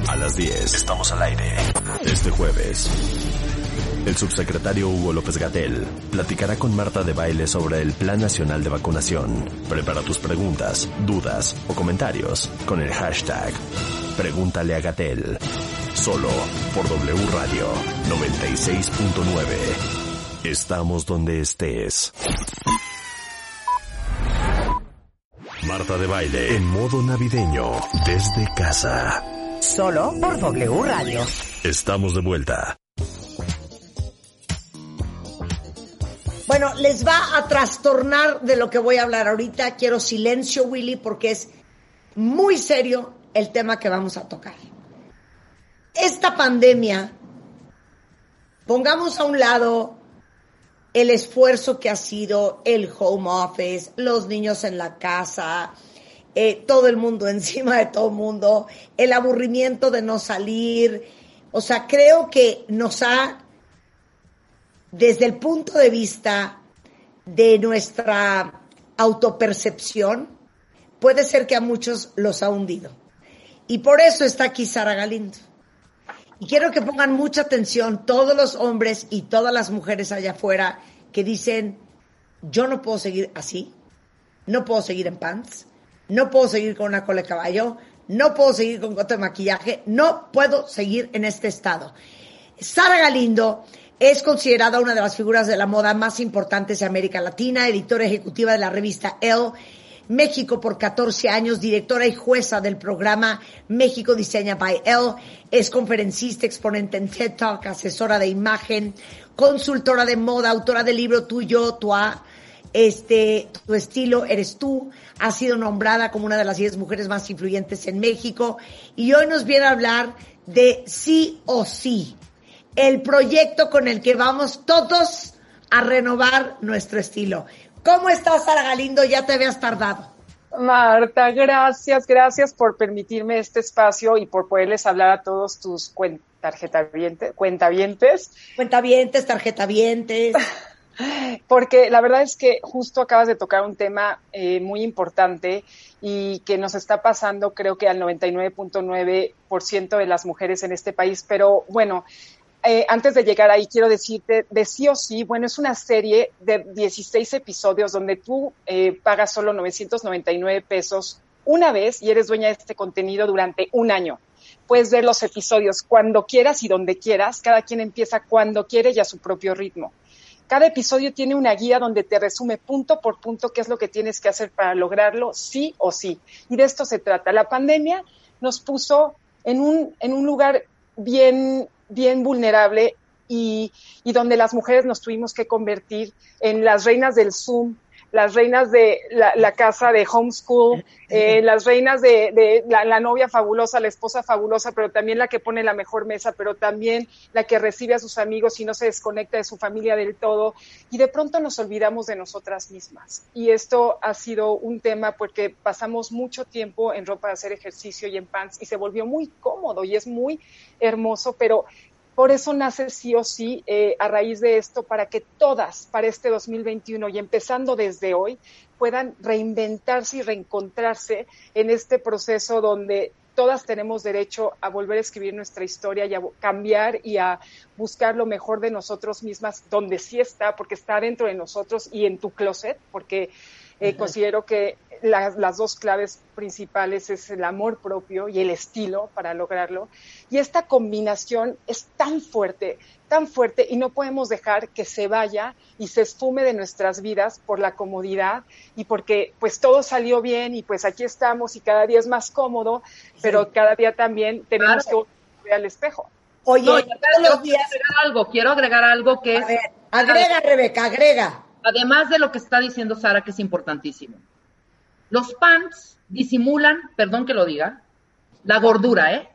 A las 10 estamos al aire. Este jueves, el subsecretario Hugo López Gatel platicará con Marta de Baile sobre el Plan Nacional de Vacunación. Prepara tus preguntas, dudas o comentarios con el hashtag Pregúntale a Gatel. Solo por W Radio 96.9. Estamos donde estés. Marta de Baile en modo navideño desde casa. Solo por W Radio. Estamos de vuelta. Bueno, les va a trastornar de lo que voy a hablar ahorita. Quiero silencio, Willy, porque es muy serio el tema que vamos a tocar. Esta pandemia, pongamos a un lado el esfuerzo que ha sido el home office, los niños en la casa, eh, todo el mundo encima de todo el mundo, el aburrimiento de no salir. O sea, creo que nos ha, desde el punto de vista de nuestra autopercepción, puede ser que a muchos los ha hundido. Y por eso está aquí Sara Galindo. Y quiero que pongan mucha atención todos los hombres y todas las mujeres allá afuera que dicen, yo no puedo seguir así, no puedo seguir en pants, no puedo seguir con una cola de caballo, no puedo seguir con gota de maquillaje, no puedo seguir en este estado. Sara Galindo es considerada una de las figuras de la moda más importantes de América Latina, editora ejecutiva de la revista Elle, México por 14 años, directora y jueza del programa México Diseña by Elle, es conferencista, exponente en TED Talk, asesora de imagen, consultora de moda, autora del libro Tuyo, Tua, este, tu estilo eres tú, ha sido nombrada como una de las 10 mujeres más influyentes en México. Y hoy nos viene a hablar de sí o sí, el proyecto con el que vamos todos a renovar nuestro estilo. ¿Cómo estás, Sara Galindo? Ya te habías tardado. Marta, gracias, gracias por permitirme este espacio y por poderles hablar a todos tus cuentavientes. Cuentavientes, tarjetavientes. Porque la verdad es que justo acabas de tocar un tema eh, muy importante y que nos está pasando creo que al 99.9% de las mujeres en este país. Pero bueno, eh, antes de llegar ahí, quiero decirte de sí o sí, bueno, es una serie de 16 episodios donde tú eh, pagas solo 999 pesos una vez y eres dueña de este contenido durante un año. Puedes ver los episodios cuando quieras y donde quieras. Cada quien empieza cuando quiere y a su propio ritmo. Cada episodio tiene una guía donde te resume punto por punto qué es lo que tienes que hacer para lograrlo, sí o sí. Y de esto se trata. La pandemia nos puso en un, en un lugar bien bien vulnerable y, y, donde las mujeres nos tuvimos que convertir en las reinas del Zoom, las reinas de la, casa de homeschool, eh, las reinas de, de la, la, novia fabulosa, la esposa fabulosa, pero también la que pone la mejor mesa, pero también la que recibe a sus amigos y no se desconecta de su familia del todo. Y de pronto nos olvidamos de nosotras mismas. Y esto ha sido un tema porque pasamos mucho tiempo en ropa de hacer ejercicio y en pants y se volvió muy cómodo y es muy hermoso, pero por eso nace sí o sí eh, a raíz de esto para que todas para este 2021 y empezando desde hoy puedan reinventarse y reencontrarse en este proceso donde todas tenemos derecho a volver a escribir nuestra historia y a cambiar y a buscar lo mejor de nosotros mismas donde sí está, porque está dentro de nosotros y en tu closet, porque eh, considero que las dos claves principales es el amor propio y el estilo para lograrlo. Y esta combinación es tan fuerte, tan fuerte y no podemos dejar que se vaya y se esfume de nuestras vidas por la comodidad y porque pues todo salió bien y pues aquí estamos y cada día es más cómodo, pero cada día también tenemos que ver al espejo. Oye, quiero agregar algo, quiero agregar algo que es... agrega, Rebeca, agrega. Además de lo que está diciendo Sara, que es importantísimo. Los pants disimulan, perdón que lo diga, la gordura, ¿eh?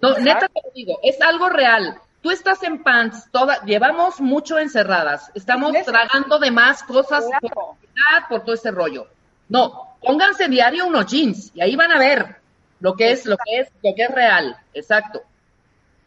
No, neta te lo digo, es algo real. Tú estás en pants, toda, llevamos mucho encerradas, estamos tragando de más cosas por, por todo ese rollo. No, pónganse diario unos jeans y ahí van a ver lo que es, lo que es, lo que es real, exacto.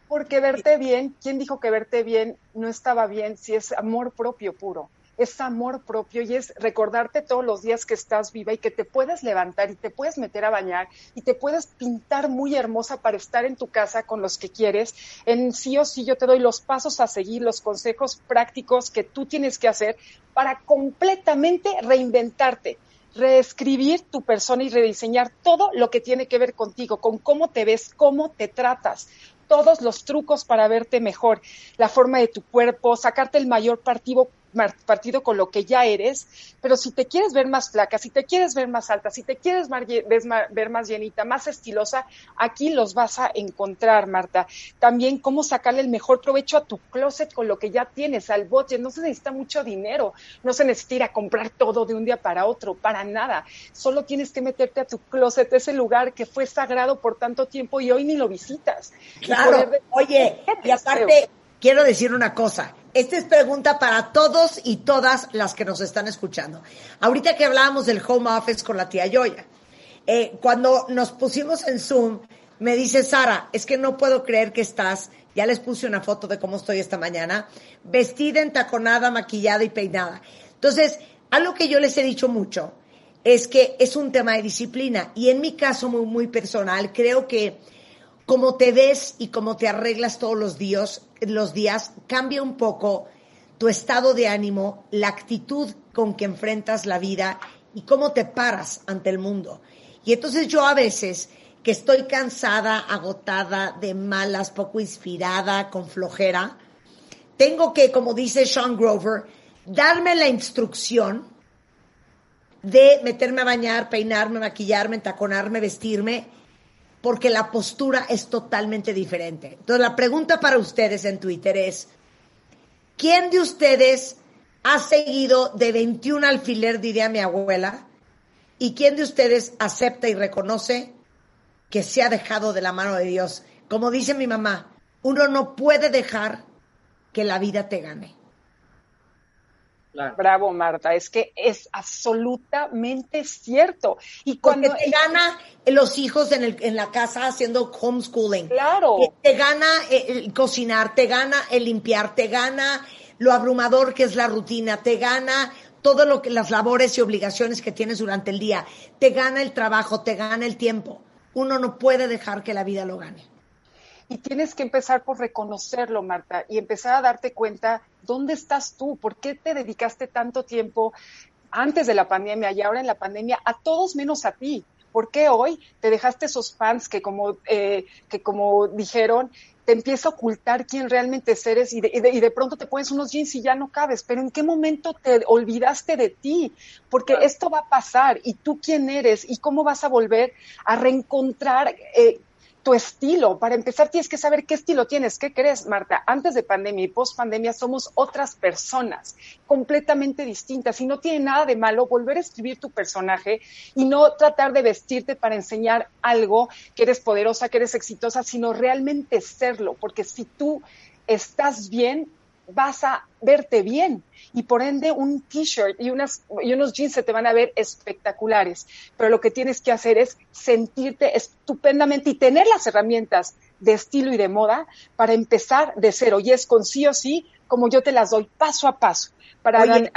Porque verte bien, ¿quién dijo que verte bien no estaba bien si es amor propio puro? Es amor propio y es recordarte todos los días que estás viva y que te puedes levantar y te puedes meter a bañar y te puedes pintar muy hermosa para estar en tu casa con los que quieres. En sí o sí yo te doy los pasos a seguir, los consejos prácticos que tú tienes que hacer para completamente reinventarte reescribir tu persona y rediseñar todo lo que tiene que ver contigo, con cómo te ves, cómo te tratas, todos los trucos para verte mejor, la forma de tu cuerpo, sacarte el mayor partido, partido con lo que ya eres, pero si te quieres ver más flaca, si te quieres ver más alta, si te quieres ver más llenita, más estilosa, aquí los vas a encontrar, Marta. También cómo sacarle el mejor provecho a tu closet con lo que ya tienes, al bote. No se necesita mucho dinero, no se necesita ir a comprar todo de un día para otro, para nada. Solo tienes que meterte a tu closet, ese lugar que fue sagrado por tanto tiempo y hoy ni lo visitas. Claro, oye, y aparte, quiero decir una cosa esta es pregunta para todos y todas las que nos están escuchando. Ahorita que hablábamos del home office con la tía Yoya, eh, cuando nos pusimos en Zoom, me dice Sara, es que no puedo creer que estás, ya les puse una foto de cómo estoy esta mañana, vestida, entaconada, maquillada y peinada. Entonces, algo que yo les he dicho mucho es que es un tema de disciplina y en mi caso muy, muy personal, creo que como te ves y cómo te arreglas todos los días, los días cambia un poco tu estado de ánimo, la actitud con que enfrentas la vida y cómo te paras ante el mundo. Y entonces yo a veces que estoy cansada, agotada, de malas, poco inspirada, con flojera, tengo que, como dice Sean Grover, darme la instrucción de meterme a bañar, peinarme, maquillarme, entaconarme, vestirme, porque la postura es totalmente diferente. Entonces, la pregunta para ustedes en Twitter es, ¿quién de ustedes ha seguido de 21 alfiler, diría mi abuela? ¿Y quién de ustedes acepta y reconoce que se ha dejado de la mano de Dios? Como dice mi mamá, uno no puede dejar que la vida te gane. Bravo, Marta. Es que es absolutamente cierto. Y cuando te gana los hijos en, el, en la casa haciendo homeschooling. Claro. Te gana el cocinar, te gana el limpiar, te gana lo abrumador que es la rutina, te gana todo lo que las labores y obligaciones que tienes durante el día, te gana el trabajo, te gana el tiempo. Uno no puede dejar que la vida lo gane. Y tienes que empezar por reconocerlo, Marta, y empezar a darte cuenta dónde estás tú, por qué te dedicaste tanto tiempo antes de la pandemia y ahora en la pandemia a todos menos a ti. ¿Por qué hoy te dejaste esos fans que como, eh, que como dijeron, te empieza a ocultar quién realmente eres y de, y, de, pronto te pones unos jeans y ya no cabes, pero ¿en qué momento te olvidaste de ti? Porque esto va a pasar y tú quién eres y cómo vas a volver a reencontrar eh, tu estilo. Para empezar, tienes que saber qué estilo tienes. ¿Qué crees, Marta? Antes de pandemia y post pandemia somos otras personas completamente distintas y no tiene nada de malo volver a escribir tu personaje y no tratar de vestirte para enseñar algo que eres poderosa, que eres exitosa, sino realmente serlo. Porque si tú estás bien, vas a verte bien y por ende un t-shirt y, unas, y unos jeans se te van a ver espectaculares. Pero lo que tienes que hacer es sentirte estupendamente y tener las herramientas de estilo y de moda para empezar de cero. Y es con sí o sí, como yo te las doy paso a paso. Para Oye,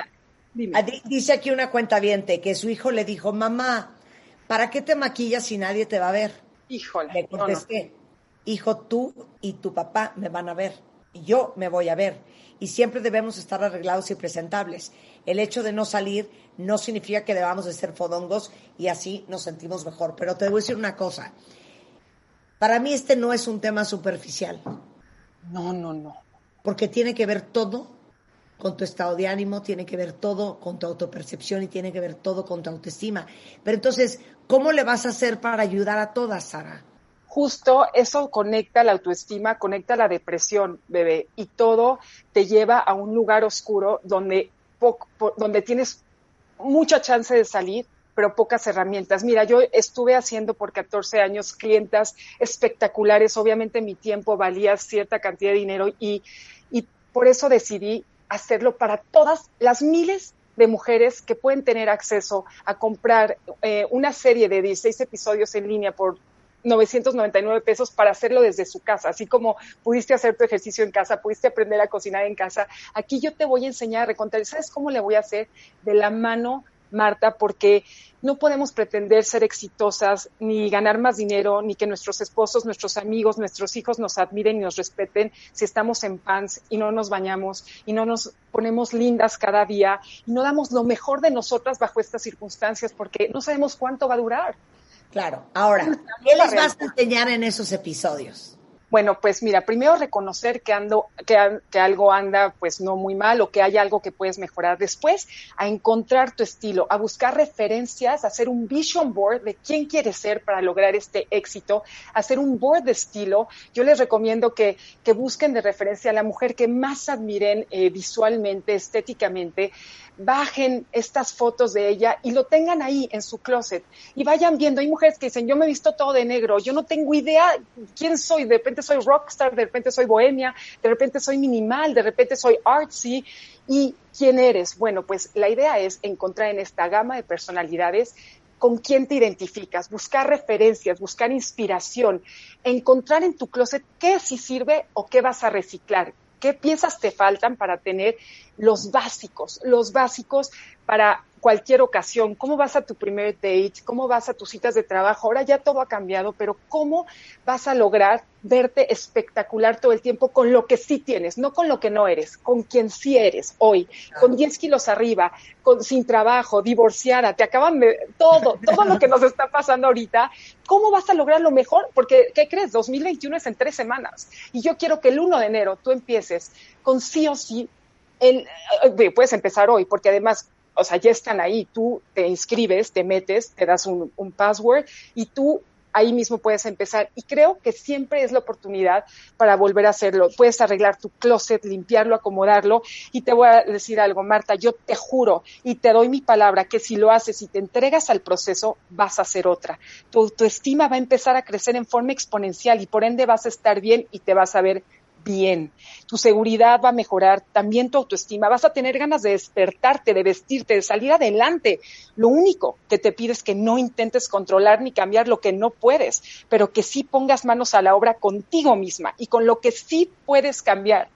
dice aquí una cuenta viente que su hijo le dijo, mamá, ¿para qué te maquillas si nadie te va a ver? Híjole. Le contesté, hijo, tú y tu papá me van a ver yo me voy a ver y siempre debemos estar arreglados y presentables. El hecho de no salir no significa que debamos de ser fodongos y así nos sentimos mejor. Pero te voy a decir una cosa. Para mí este no es un tema superficial. No, no, no. Porque tiene que ver todo con tu estado de ánimo, tiene que ver todo con tu autopercepción y tiene que ver todo con tu autoestima. Pero entonces, ¿cómo le vas a hacer para ayudar a todas, Sara? Justo eso conecta la autoestima, conecta la depresión, bebé, y todo te lleva a un lugar oscuro donde, donde tienes mucha chance de salir, pero pocas herramientas. Mira, yo estuve haciendo por 14 años clientas espectaculares, obviamente mi tiempo valía cierta cantidad de dinero y, y por eso decidí hacerlo para todas las miles de mujeres que pueden tener acceso a comprar eh, una serie de 16 episodios en línea por 999 pesos para hacerlo desde su casa, así como pudiste hacer tu ejercicio en casa, pudiste aprender a cocinar en casa. Aquí yo te voy a enseñar a recontar, ¿sabes cómo le voy a hacer? De la mano, Marta, porque no podemos pretender ser exitosas, ni ganar más dinero, ni que nuestros esposos, nuestros amigos, nuestros hijos nos admiren y nos respeten si estamos en pants y no nos bañamos y no nos ponemos lindas cada día y no damos lo mejor de nosotras bajo estas circunstancias porque no sabemos cuánto va a durar. Claro. Ahora, ¿qué les vas a enseñar en esos episodios? Bueno, pues mira, primero reconocer que, ando, que, que, algo anda pues no muy mal o que hay algo que puedes mejorar. Después, a encontrar tu estilo, a buscar referencias, a hacer un vision board de quién quieres ser para lograr este éxito, hacer un board de estilo. Yo les recomiendo que, que busquen de referencia a la mujer que más admiren eh, visualmente, estéticamente, bajen estas fotos de ella y lo tengan ahí en su closet y vayan viendo. Hay mujeres que dicen, yo me he visto todo de negro, yo no tengo idea quién soy, de repente soy rockstar, de repente soy bohemia, de repente soy minimal, de repente soy artsy. ¿Y quién eres? Bueno, pues la idea es encontrar en esta gama de personalidades con quién te identificas, buscar referencias, buscar inspiración, encontrar en tu closet qué sí sirve o qué vas a reciclar, qué piezas te faltan para tener los básicos, los básicos para cualquier ocasión, cómo vas a tu primer date, cómo vas a tus citas de trabajo. Ahora ya todo ha cambiado, pero cómo vas a lograr verte espectacular todo el tiempo con lo que sí tienes, no con lo que no eres, con quien sí eres hoy, con 10 kilos arriba, con, sin trabajo, divorciada, te acaban de todo, todo lo que nos está pasando ahorita. ¿Cómo vas a lograr lo mejor? Porque, ¿qué crees? 2021 es en tres semanas y yo quiero que el 1 de enero tú empieces con sí o sí el, eh, puedes empezar hoy, porque además o sea, ya están ahí. Tú te inscribes, te metes, te das un, un password y tú ahí mismo puedes empezar. Y creo que siempre es la oportunidad para volver a hacerlo. Puedes arreglar tu closet, limpiarlo, acomodarlo. Y te voy a decir algo, Marta, yo te juro y te doy mi palabra que si lo haces y te entregas al proceso, vas a hacer otra. Tu autoestima va a empezar a crecer en forma exponencial y por ende vas a estar bien y te vas a ver bien, tu seguridad va a mejorar, también tu autoestima, vas a tener ganas de despertarte, de vestirte, de salir adelante. Lo único que te pido es que no intentes controlar ni cambiar lo que no puedes, pero que sí pongas manos a la obra contigo misma y con lo que sí puedes cambiar.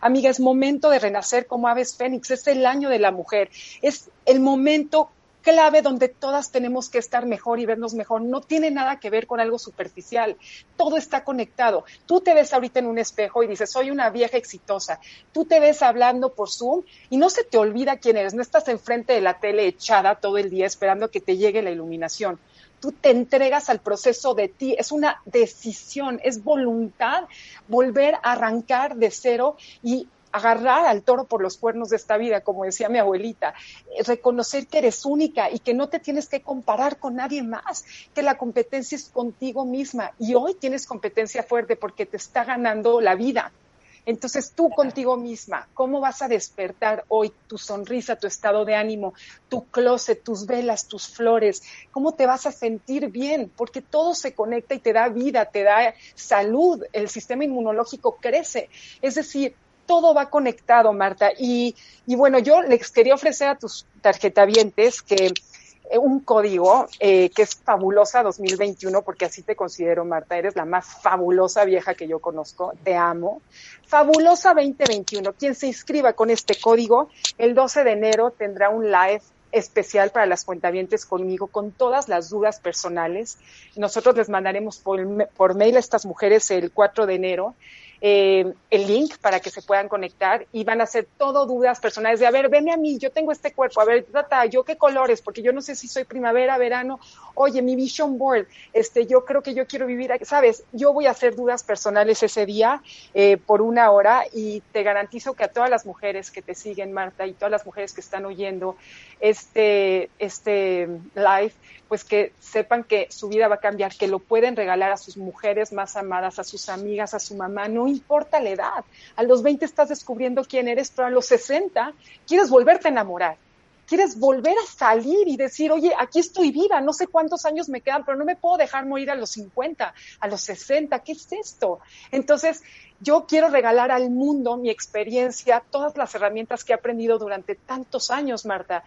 Amiga, es momento de renacer como aves fénix, es el año de la mujer, es el momento clave donde todas tenemos que estar mejor y vernos mejor. No tiene nada que ver con algo superficial. Todo está conectado. Tú te ves ahorita en un espejo y dices, soy una vieja exitosa. Tú te ves hablando por Zoom y no se te olvida quién eres. No estás enfrente de la tele echada todo el día esperando que te llegue la iluminación tú te entregas al proceso de ti, es una decisión, es voluntad volver a arrancar de cero y agarrar al toro por los cuernos de esta vida, como decía mi abuelita, eh, reconocer que eres única y que no te tienes que comparar con nadie más, que la competencia es contigo misma y hoy tienes competencia fuerte porque te está ganando la vida. Entonces tú contigo misma, ¿cómo vas a despertar hoy tu sonrisa, tu estado de ánimo, tu closet, tus velas, tus flores? ¿Cómo te vas a sentir bien? Porque todo se conecta y te da vida, te da salud, el sistema inmunológico crece. Es decir, todo va conectado, Marta. Y, y bueno, yo les quería ofrecer a tus tarjetavientes que eh, un código eh, que es fabulosa 2021, porque así te considero, Marta, eres la más fabulosa vieja que yo conozco, te amo. Fabulosa 2021, quien se inscriba con este código, el 12 de enero tendrá un live especial para las cuentavientes conmigo con todas las dudas personales. Nosotros les mandaremos por, por mail a estas mujeres el 4 de enero eh, el link para que se puedan conectar y van a ser todo dudas personales de, a ver, venme a mí, yo tengo este cuerpo, a ver, trata, yo qué colores, porque yo no sé si soy primavera, verano, oye, mi vision board, este, yo creo que yo quiero vivir, sabes, yo voy a hacer dudas personales ese día eh, por una hora y te garantizo que a todas las mujeres que te siguen, Marta, y todas las mujeres que están oyendo este, este live, pues que sepan que su vida va a cambiar, que lo pueden regalar a sus mujeres más amadas, a sus amigas, a su mamá, no importa la edad. A los 20 estás descubriendo quién eres, pero a los 60 quieres volverte a enamorar. Quieres volver a salir y decir, oye, aquí estoy viva, no sé cuántos años me quedan, pero no me puedo dejar morir a los 50, a los 60, ¿qué es esto? Entonces, yo quiero regalar al mundo mi experiencia, todas las herramientas que he aprendido durante tantos años, Marta,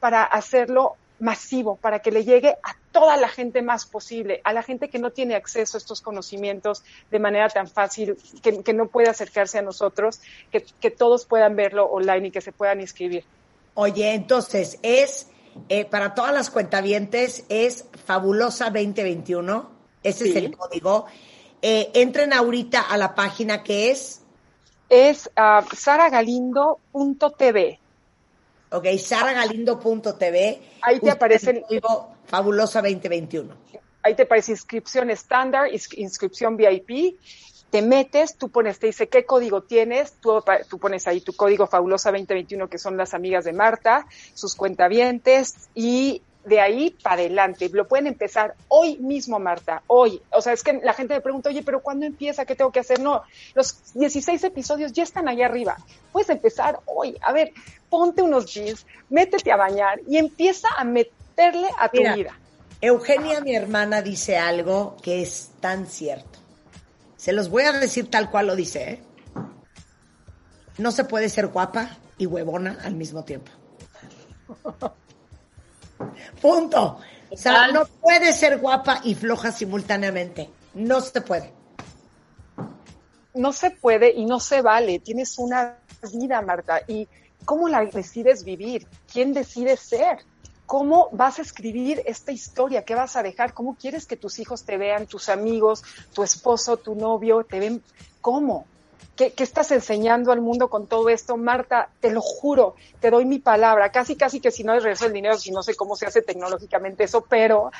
para hacerlo masivo para que le llegue a toda la gente más posible, a la gente que no tiene acceso a estos conocimientos de manera tan fácil, que, no puede acercarse a nosotros, que, todos puedan verlo online y que se puedan inscribir. Oye, entonces es eh, para todas las cuentavientes es fabulosa 2021, ese es el código. Eh, entren ahorita a la página que es es uh, saragalindo.tv. Ok, saragalindo.tv. Ahí te aparece el código Fabulosa 2021. Ahí te aparece inscripción estándar, inscripción VIP. Te metes, tú pones, te dice qué código tienes, tú, tú pones ahí tu código Fabulosa 2021, que son las amigas de Marta, sus cuentavientes, y de ahí para adelante. Lo pueden empezar hoy mismo, Marta, hoy. O sea, es que la gente me pregunta, oye, pero ¿cuándo empieza? ¿Qué tengo que hacer? No, los 16 episodios ya están ahí arriba. Puedes empezar hoy. A ver, ponte unos jeans, métete a bañar y empieza a meterle a tu vida. Eugenia, mi hermana, dice algo que es tan cierto. Se los voy a decir tal cual lo dice, ¿eh? No se puede ser guapa y huevona al mismo tiempo. Punto. O sea, no puede ser guapa y floja simultáneamente. No se puede. No se puede y no se vale. Tienes una vida, Marta. ¿Y cómo la decides vivir? ¿Quién decide ser? ¿Cómo vas a escribir esta historia? ¿Qué vas a dejar? ¿Cómo quieres que tus hijos te vean, tus amigos, tu esposo, tu novio? ¿Te ven? ¿Cómo? ¿Qué, estás enseñando al mundo con todo esto? Marta, te lo juro, te doy mi palabra, casi casi que si no es regreso el dinero, si no sé cómo se hace tecnológicamente eso, pero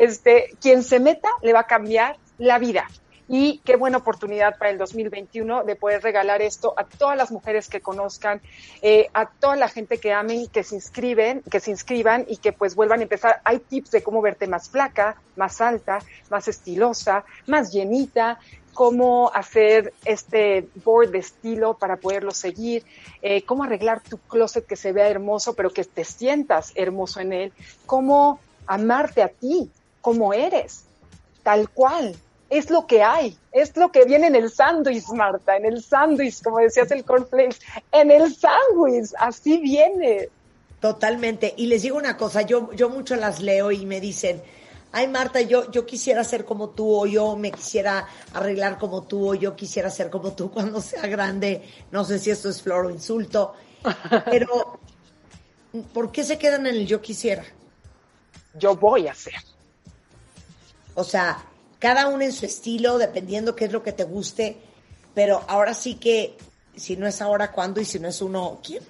este, quien se meta le va a cambiar la vida. Y qué buena oportunidad para el 2021 de poder regalar esto a todas las mujeres que conozcan, eh, a toda la gente que amen, que se inscriben, que se inscriban y que pues vuelvan a empezar. Hay tips de cómo verte más flaca, más alta, más estilosa, más llenita, cómo hacer este board de estilo para poderlo seguir, eh, cómo arreglar tu closet que se vea hermoso, pero que te sientas hermoso en él, cómo amarte a ti, como eres, tal cual. Es lo que hay, es lo que viene en el sándwich, Marta, en el sándwich, como decías el cornflakes, en el sándwich, así viene. Totalmente. Y les digo una cosa, yo, yo mucho las leo y me dicen, ay Marta, yo, yo quisiera ser como tú, o yo me quisiera arreglar como tú, o yo quisiera ser como tú cuando sea grande. No sé si esto es flor o insulto, pero ¿por qué se quedan en el yo quisiera? Yo voy a ser. O sea, cada uno en su estilo, dependiendo qué es lo que te guste, pero ahora sí que, si no es ahora, ¿cuándo? Y si no es uno, ¿quién?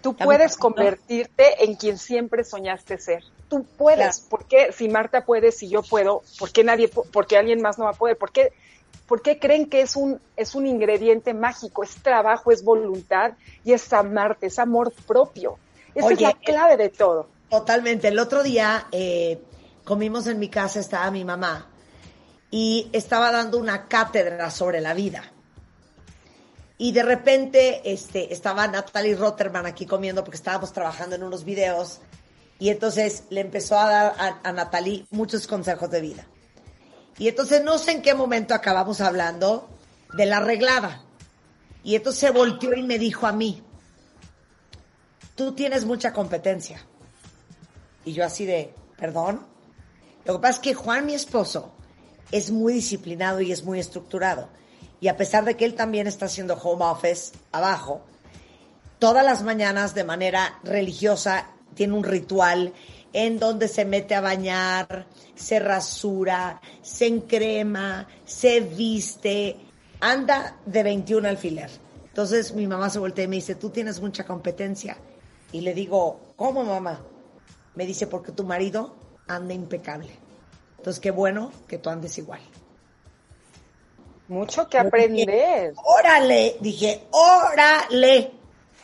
Tú puedes convertirte en quien siempre soñaste ser. Tú puedes. ¿Por qué si Marta puede, si yo puedo? ¿Por qué nadie, por qué alguien más no va a poder? ¿Por qué, por qué creen que es un, es un ingrediente mágico? Es trabajo, es voluntad y es amarte, es amor propio. Esa es la clave de todo. Totalmente. El otro día eh, comimos en mi casa, estaba mi mamá y estaba dando una cátedra sobre la vida. Y de repente este, estaba Natalie Rotterman aquí comiendo porque estábamos trabajando en unos videos y entonces le empezó a dar a, a Natalie muchos consejos de vida. Y entonces no sé en qué momento acabamos hablando de la arreglada. Y entonces se volteó y me dijo a mí, tú tienes mucha competencia. Y yo así de, perdón. Lo que pasa es que Juan, mi esposo, es muy disciplinado y es muy estructurado. Y a pesar de que él también está haciendo home office abajo, todas las mañanas de manera religiosa tiene un ritual en donde se mete a bañar, se rasura, se encrema, se viste, anda de 21 alfiler. Entonces mi mamá se voltea y me dice, tú tienes mucha competencia. Y le digo, ¿cómo mamá? Me dice, porque tu marido anda impecable. Entonces, qué bueno que tú andes igual. Mucho que aprender. órale, dije, órale,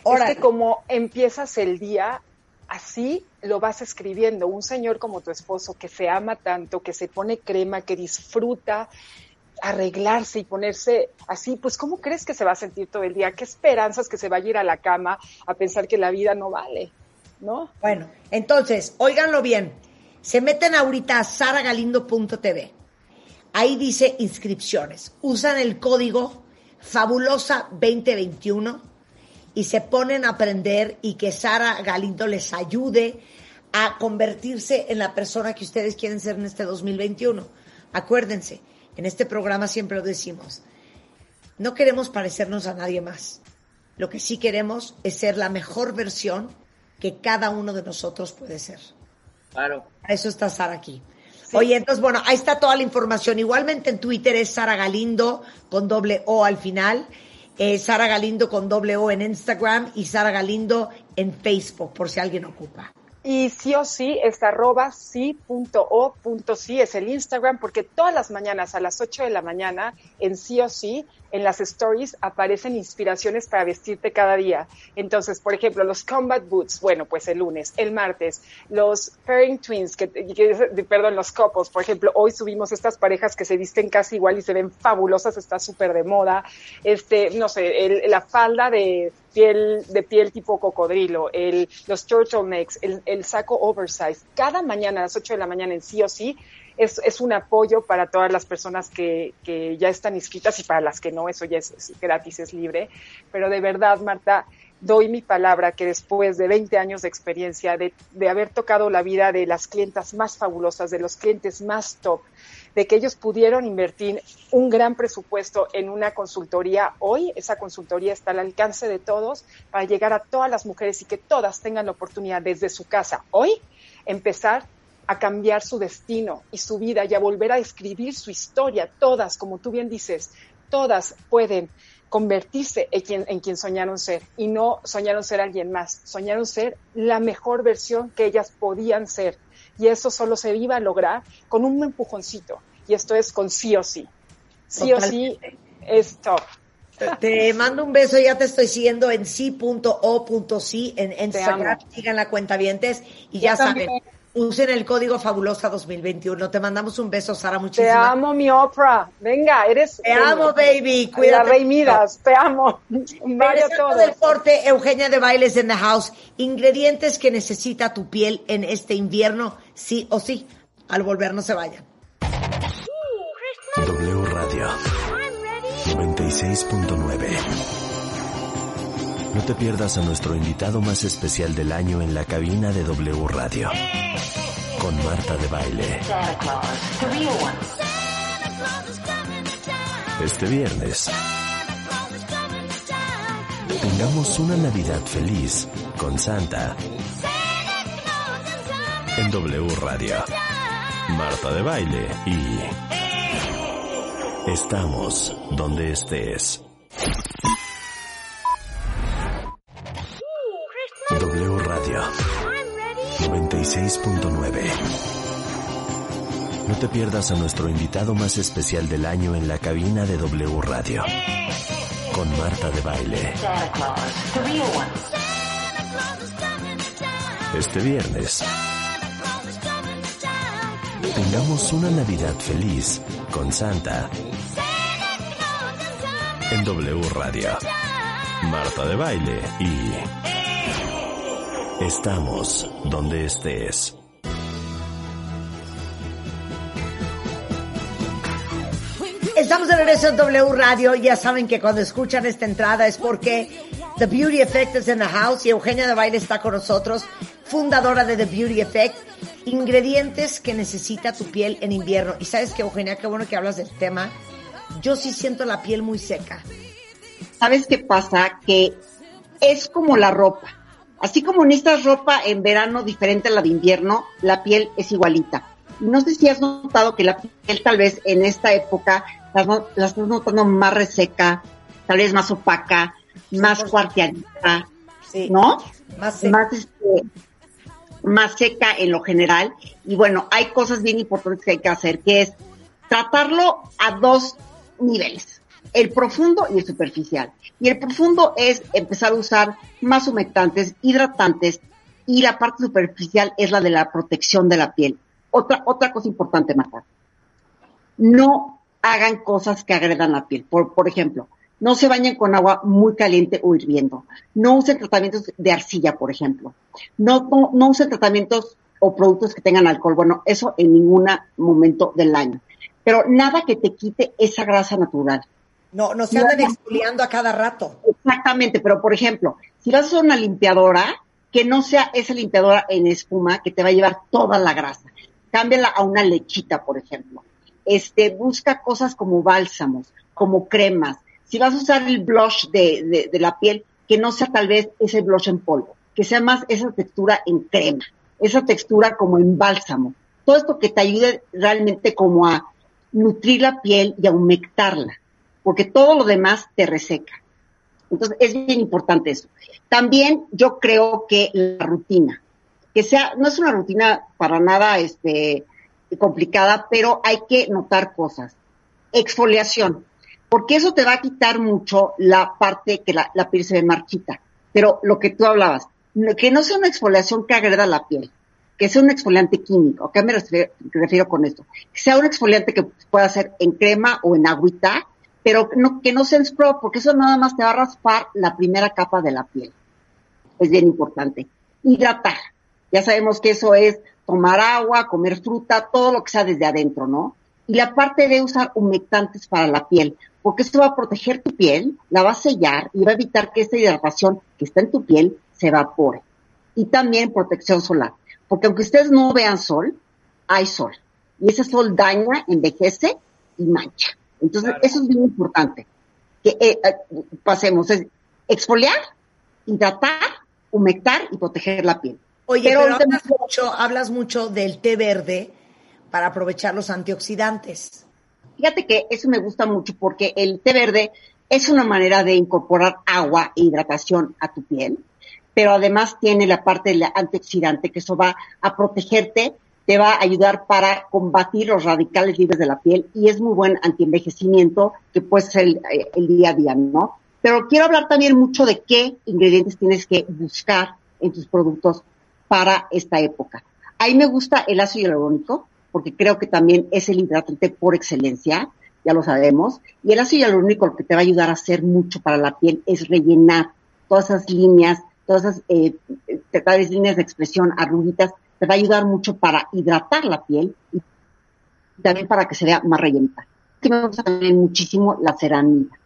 órale. Es que como empiezas el día, así lo vas escribiendo. Un señor como tu esposo que se ama tanto, que se pone crema, que disfruta arreglarse y ponerse así, pues ¿cómo crees que se va a sentir todo el día? ¿Qué esperanzas que se vaya a ir a la cama a pensar que la vida no vale? ¿No? Bueno, entonces, óiganlo bien. Se meten ahorita a saragalindo.tv. Ahí dice inscripciones. Usan el código fabulosa 2021 y se ponen a aprender y que Sara Galindo les ayude a convertirse en la persona que ustedes quieren ser en este 2021. Acuérdense, en este programa siempre lo decimos, no queremos parecernos a nadie más. Lo que sí queremos es ser la mejor versión que cada uno de nosotros puede ser. Claro. Para eso está Sara aquí. Oye, entonces, bueno, ahí está toda la información. Igualmente en Twitter es Sara Galindo con doble O al final. Eh, Sara Galindo con doble O en Instagram y Sara Galindo en Facebook, por si alguien ocupa. Y sí o sí es arroba sí punto o punto sí, es el Instagram, porque todas las mañanas a las 8 de la mañana en sí o sí, en las stories aparecen inspiraciones para vestirte cada día. Entonces, por ejemplo, los combat boots, bueno, pues el lunes, el martes, los pairing twins, que, perdón, los couples, por ejemplo, hoy subimos estas parejas que se visten casi igual y se ven fabulosas, está súper de moda. Este, no sé, el, la falda de piel, de piel tipo cocodrilo, el, los turtlenecks, el, el saco oversize. Cada mañana a las 8 de la mañana en sí o sí es, es un apoyo para todas las personas que, que ya están inscritas y para las que no, eso ya es, gratis, es libre. Pero de verdad, Marta, doy mi palabra que después de 20 años de experiencia, de, de, haber tocado la vida de las clientas más fabulosas, de los clientes más top, de que ellos pudieron invertir un gran presupuesto en una consultoría hoy, esa consultoría está al alcance de todos para llegar a todas las mujeres y que todas tengan la oportunidad desde su casa hoy empezar a cambiar su destino y su vida y a volver a escribir su historia. Todas, como tú bien dices, todas pueden convertirse en quien, en quien soñaron ser y no soñaron ser alguien más, soñaron ser la mejor versión que ellas podían ser. Y eso solo se iba a lograr con un empujoncito. Y esto es con sí o sí. sí o sí es top. Te mando un beso, ya te estoy siguiendo en si.o.si en Instagram, sigan la cuenta vientes y ya saben, usen el código Fabulosa 2021. Te mandamos un beso, Sara, muchísimas Te amo, mi Oprah. Venga, eres... Te amo, baby. Cuídate. La Rey Midas, te amo. Un beso a todos. del corte, Eugenia de Bailes en the house. Ingredientes que necesita tu piel en este invierno, sí o sí. Al volver, no se vayan. W Radio 96.9 No te pierdas a nuestro invitado más especial del año en la cabina de W Radio. Con Marta de Baile. Este viernes. Tengamos una Navidad feliz con Santa. En W Radio. Marta de Baile y... Estamos donde estés. 96.9 No te pierdas a nuestro invitado más especial del año en la cabina de W Radio. Con Marta de Baile. Este viernes. Tengamos una Navidad feliz con Santa. En W Radio. Marta de Baile y... Estamos donde estés. Estamos de regreso en W Radio. Ya saben que cuando escuchan esta entrada es porque The Beauty Effect is in the house y Eugenia de Baile está con nosotros, fundadora de The Beauty Effect. Ingredientes que necesita tu piel en invierno. Y sabes que, Eugenia, qué bueno que hablas del tema. Yo sí siento la piel muy seca. ¿Sabes qué pasa? Que es como la ropa. Así como necesitas ropa en verano diferente a la de invierno, la piel es igualita. No sé si has notado que la piel tal vez en esta época la, la estás notando más reseca, tal vez más opaca, más cuarteadita, Sí. ¿no? Más seca. Más, este, más seca en lo general. Y bueno, hay cosas bien importantes que hay que hacer, que es tratarlo a dos niveles, el profundo y el superficial. Y el profundo es empezar a usar más humectantes, hidratantes, y la parte superficial es la de la protección de la piel. Otra, otra cosa importante, Marta. No hagan cosas que agredan la piel. Por, por ejemplo, no se bañen con agua muy caliente o hirviendo. No usen tratamientos de arcilla, por ejemplo. No, no, no usen tratamientos o productos que tengan alcohol. Bueno, eso en ningún momento del año. Pero nada que te quite esa grasa natural. No, no se andan exfoliando a cada rato. Exactamente, pero por ejemplo, si vas a usar una limpiadora, que no sea esa limpiadora en espuma que te va a llevar toda la grasa. Cámbiala a una lechita, por ejemplo. Este, busca cosas como bálsamos, como cremas. Si vas a usar el blush de, de, de la piel, que no sea tal vez ese blush en polvo, que sea más esa textura en crema, esa textura como en bálsamo. Todo esto que te ayude realmente como a nutrir la piel y a humectarla, porque todo lo demás te reseca. Entonces, es bien importante eso. También yo creo que la rutina, que sea, no es una rutina para nada este, complicada, pero hay que notar cosas. Exfoliación, porque eso te va a quitar mucho la parte que la, piel se ve marchita. Pero lo que tú hablabas, que no sea una exfoliación que agreda la piel, que sea un exfoliante químico. ¿A qué me refiero, refiero con esto? Que sea un exfoliante que pueda ser en crema o en agüita, pero no, que no sea en porque eso nada más te va a raspar la primera capa de la piel. Es bien importante. Hidratar. Ya sabemos que eso es tomar agua, comer fruta, todo lo que sea desde adentro, ¿no? Y la parte de usar humectantes para la piel, porque esto va a proteger tu piel, la va a sellar y va a evitar que esta hidratación que está en tu piel se evapore. Y también protección solar, porque aunque ustedes no vean sol, hay sol. Y ese sol daña, envejece y mancha. Entonces, claro. eso es bien importante. Que eh, eh, pasemos, es exfoliar, hidratar, humectar y proteger la piel. Oye, pero, pero hablas, mucho, hablas mucho del té verde para aprovechar los antioxidantes. Fíjate que eso me gusta mucho porque el té verde es una manera de incorporar agua e hidratación a tu piel, pero además tiene la parte del antioxidante que eso va a protegerte te va a ayudar para combatir los radicales libres de la piel y es muy buen antienvejecimiento que puede ser el, eh, el día a día, ¿no? Pero quiero hablar también mucho de qué ingredientes tienes que buscar en tus productos para esta época. Ahí me gusta el ácido hialurónico, porque creo que también es el hidratante por excelencia, ya lo sabemos. Y el ácido hialurónico lo que te va a ayudar a hacer mucho para la piel es rellenar todas esas líneas, todas esas eh, eh, líneas de expresión, arruguitas, va a ayudar mucho para hidratar la piel y también para que se vea más rellenita. Que me gusta también muchísimo la ceramida,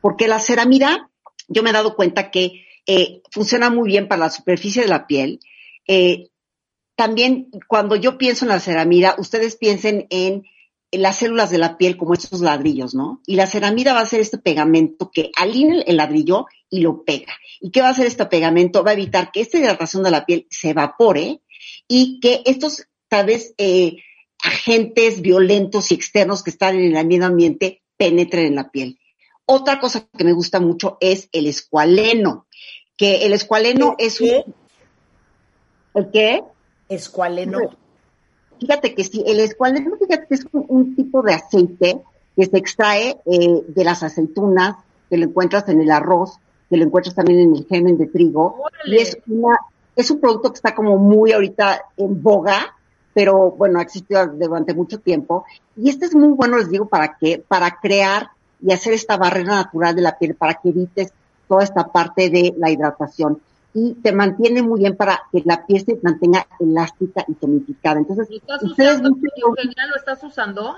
porque la ceramida, yo me he dado cuenta que eh, funciona muy bien para la superficie de la piel. Eh, también cuando yo pienso en la ceramida, ustedes piensen en, las células de la piel como estos ladrillos, ¿no? Y la ceramida va a ser este pegamento que alinea el ladrillo y lo pega. ¿Y qué va a hacer este pegamento? Va a evitar que esta hidratación de la piel se evapore y que estos, tal vez, eh, agentes violentos y externos que están en el medio ambiente penetren en la piel. Otra cosa que me gusta mucho es el escualeno, que el escualeno es un... ¿El qué? Escualeno. Fíjate que sí, el escualeno, fíjate que es un, tipo de aceite que se extrae eh, de las aceitunas, que lo encuentras en el arroz, que lo encuentras también en el germen de trigo, y es una, es un producto que está como muy ahorita en boga, pero bueno, ha existido durante mucho tiempo, y este es muy bueno, les digo, ¿para qué? Para crear y hacer esta barrera natural de la piel, para que evites toda esta parte de la hidratación y te mantiene muy bien para que la piel se mantenga elástica y tonificada. Entonces, ¿Estás ustedes usando, busquen, ¿Lo estás usando?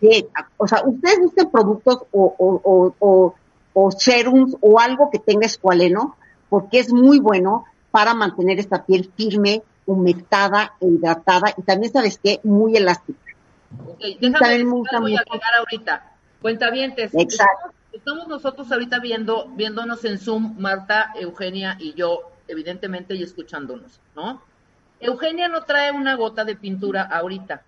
Sí, o sea, ustedes busquen productos o, o, o, o, serums o algo que tenga escualeno, porque es muy bueno para mantener esta piel firme, humectada e hidratada y también, ¿sabes qué? Muy elástica. Ok, déjame también voy a llegar ahorita. Cuentavientes. Exacto estamos nosotros ahorita viendo, viéndonos en Zoom, Marta, Eugenia y yo, evidentemente, y escuchándonos, ¿no? Eugenia no trae una gota de pintura ahorita.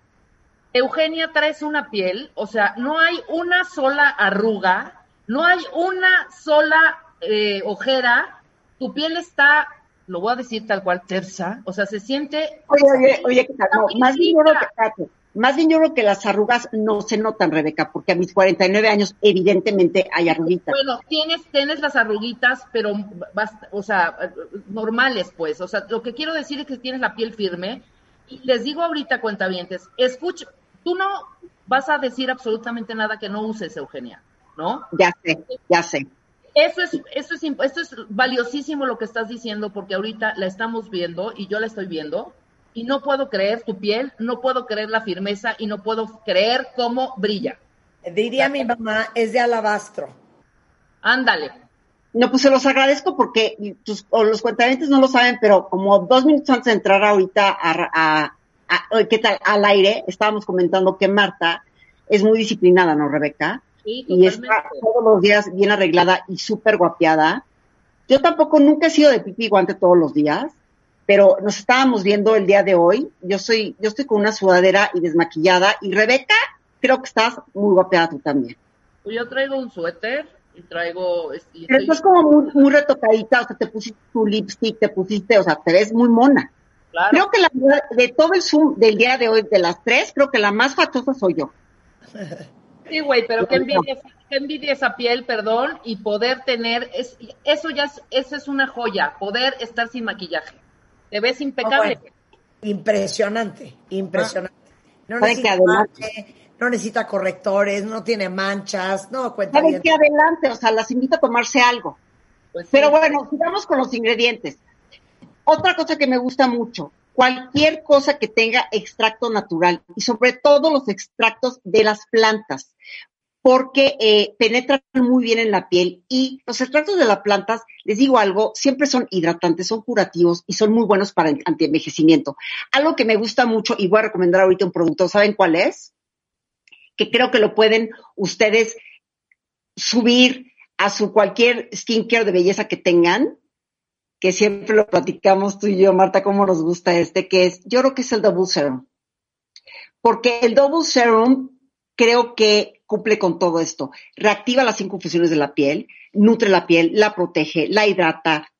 Eugenia traes una piel, o sea, no hay una sola arruga, no hay una sola eh, ojera, tu piel está, lo voy a decir tal cual, tersa, o sea, se siente... Oye, oye, oye, no, más bien que más bien yo creo que las arrugas no se notan, Rebeca, porque a mis 49 años evidentemente hay arruguitas. Bueno, tienes, tienes las arruguitas, pero, o sea, normales, pues. O sea, lo que quiero decir es que tienes la piel firme. Y les digo ahorita, cuentavientes, escucha, tú no vas a decir absolutamente nada que no uses, Eugenia, ¿no? Ya sé, ya sé. Eso es, eso es, esto es valiosísimo lo que estás diciendo, porque ahorita la estamos viendo y yo la estoy viendo y no puedo creer tu piel, no puedo creer la firmeza y no puedo creer cómo brilla. Diría mi mamá, es de alabastro. Ándale. No, pues se los agradezco porque tus, o los cuentavientes no lo saben, pero como dos minutos antes de entrar ahorita a, a, ¿qué tal? al aire, estábamos comentando que Marta es muy disciplinada, ¿no, Rebeca? Sí, y está todos los días bien arreglada y súper guapeada. Yo tampoco nunca he sido de pipi guante todos los días pero nos estábamos viendo el día de hoy. Yo soy, yo estoy con una sudadera y desmaquillada y Rebeca, creo que estás muy guapeada tú también. Pues yo traigo un suéter y traigo... Y pero estás como muy, muy retocadita, o sea, te pusiste tu lipstick, te pusiste, o sea, te ves muy mona. Claro. Creo que la, de todo el Zoom del día de hoy, de las tres, creo que la más fachosa soy yo. Sí, güey, pero qué envidia, qué envidia esa piel, perdón, y poder tener, es, eso ya es, eso es una joya, poder estar sin maquillaje. Te ves impecable. impresionante, impresionante. No necesita, no necesita correctores, no tiene manchas, no cuenta que adelante, o sea, las invito a tomarse algo. Pues Pero bueno, sigamos con los ingredientes. Otra cosa que me gusta mucho, cualquier cosa que tenga extracto natural y sobre todo los extractos de las plantas porque eh, penetran muy bien en la piel y los extractos de las plantas, les digo algo, siempre son hidratantes, son curativos y son muy buenos para el antienvejecimiento. Algo que me gusta mucho y voy a recomendar ahorita un producto, ¿saben cuál es? Que creo que lo pueden ustedes subir a su cualquier skincare de belleza que tengan, que siempre lo platicamos tú y yo, Marta, cómo nos gusta este, que es, yo creo que es el Double Serum. Porque el Double Serum creo que cumple con todo esto. Reactiva las cinco funciones de la piel, nutre la piel, la protege, la hidrata,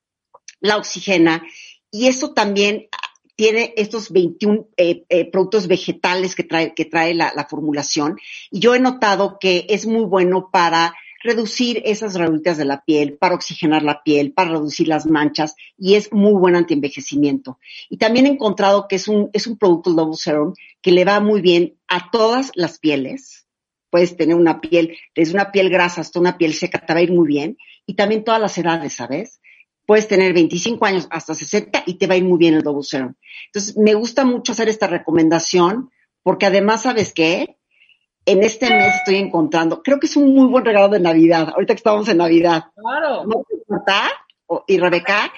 la oxigena y eso también tiene estos 21 eh, eh, productos vegetales que trae, que trae la, la formulación. Y yo he notado que es muy bueno para reducir esas rayitas de la piel, para oxigenar la piel, para reducir las manchas y es muy buen antienvejecimiento. Y también he encontrado que es un, es un producto Double Serum que le va muy bien a todas las pieles. Puedes tener una piel, desde una piel grasa hasta una piel seca, te va a ir muy bien. Y también todas las edades, ¿sabes? Puedes tener 25 años hasta 60 y te va a ir muy bien el Double Serum. Entonces, me gusta mucho hacer esta recomendación porque además, ¿sabes qué? En este mes estoy encontrando, creo que es un muy buen regalo de Navidad, ahorita que estamos en Navidad. Claro. ¿No te importa? O- Y Rebeca,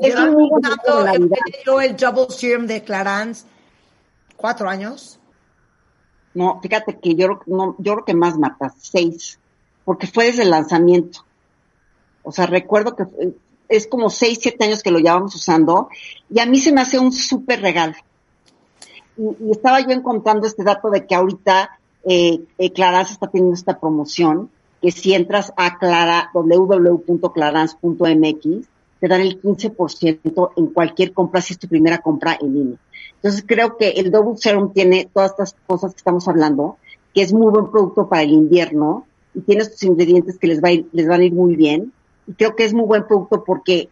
es un muy buen regalo de Navidad. yo el Double Serum de Clarins, cuatro años. No, fíjate que yo, no, yo creo que más matas, seis, porque fue desde el lanzamiento. O sea, recuerdo que es como seis, siete años que lo llevamos usando y a mí se me hace un súper regalo. Y, y estaba yo encontrando este dato de que ahorita eh, eh, Clarance está teniendo esta promoción, que si entras a clara, www.clarance.mx, te dan el 15% en cualquier compra si es tu primera compra en línea. Entonces creo que el Double Serum tiene todas estas cosas que estamos hablando, que es muy buen producto para el invierno y tiene estos ingredientes que les, va a ir- les van a ir muy bien. Y creo que es muy buen producto porque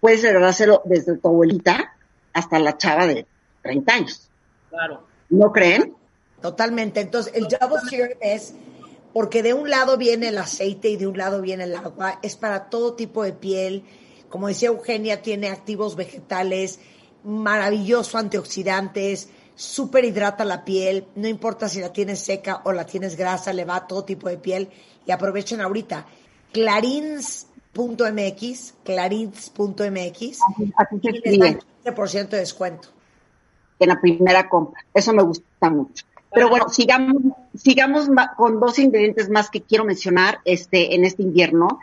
puedes regalárselo desde tu abuelita hasta la chava de 30 años. Claro. ¿No creen? Totalmente. Entonces, el Double Serum es porque de un lado viene el aceite y de un lado viene el agua. Es para todo tipo de piel. Como decía Eugenia, tiene activos vegetales, maravilloso antioxidantes, súper hidrata la piel. No importa si la tienes seca o la tienes grasa, le va a todo tipo de piel. Y aprovechen ahorita. Clarins.mx, clarins.mx. Así se Y les dan escribe 15% de descuento. en la primera compra. Eso me gusta mucho. Pero bueno, sigamos, sigamos con dos ingredientes más que quiero mencionar este, en este invierno,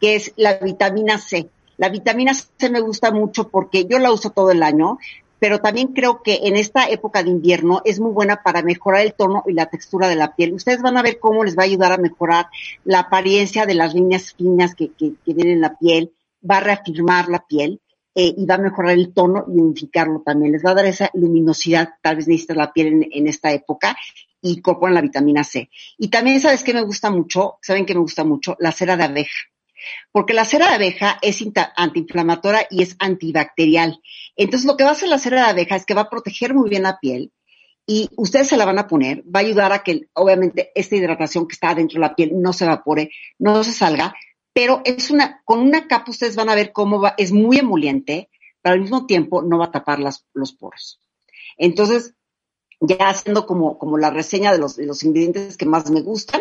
que es la vitamina C. La vitamina C me gusta mucho porque yo la uso todo el año, pero también creo que en esta época de invierno es muy buena para mejorar el tono y la textura de la piel. Ustedes van a ver cómo les va a ayudar a mejorar la apariencia de las líneas finas que, que, que vienen en la piel, va a reafirmar la piel eh, y va a mejorar el tono y unificarlo también. Les va a dar esa luminosidad, tal vez necesita la piel en, esta época y incorporan la vitamina C. Y también, ¿sabes qué me gusta mucho? ¿Saben qué me gusta mucho? La cera de abeja. Porque la cera de abeja es antiinflamatoria y es antibacterial. Entonces, lo que va a hacer la cera de abeja es que va a proteger muy bien la piel y ustedes se la van a poner, va a ayudar a que, obviamente, esta hidratación que está dentro de la piel no se evapore, no se salga, pero es una, con una capa ustedes van a ver cómo va, es muy emoliente, pero al mismo tiempo no va a tapar las, los poros. Entonces, ya haciendo como, como la reseña de los, de los ingredientes que más me gustan,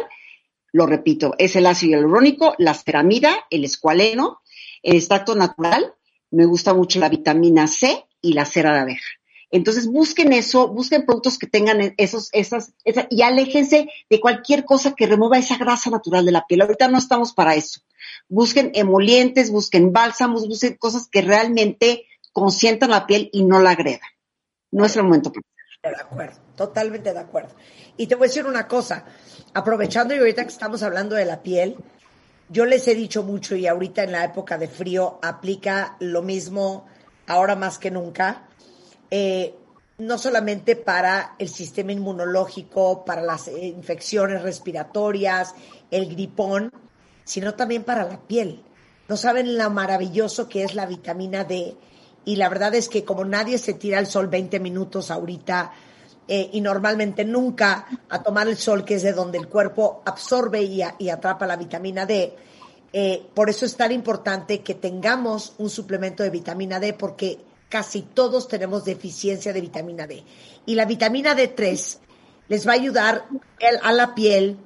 lo repito, es el ácido hialurónico, la ceramida, el escualeno, el extracto natural, me gusta mucho la vitamina C y la cera de abeja. Entonces busquen eso, busquen productos que tengan esos, esas, esa, y aléjense de cualquier cosa que remueva esa grasa natural de la piel. Ahorita no estamos para eso. Busquen emolientes, busquen bálsamos, busquen cosas que realmente consientan la piel y no la agredan. No es el momento. De acuerdo, totalmente de acuerdo. Y te voy a decir una cosa, aprovechando y ahorita que estamos hablando de la piel, yo les he dicho mucho y ahorita en la época de frío aplica lo mismo ahora más que nunca, eh, no solamente para el sistema inmunológico, para las infecciones respiratorias, el gripón, sino también para la piel. No saben lo maravilloso que es la vitamina D y la verdad es que como nadie se tira al sol 20 minutos ahorita eh, y normalmente nunca a tomar el sol, que es de donde el cuerpo absorbe y atrapa la vitamina D, eh, por eso es tan importante que tengamos un suplemento de vitamina D porque casi todos tenemos deficiencia de vitamina D. Y la vitamina D3 les va a ayudar el- a la piel,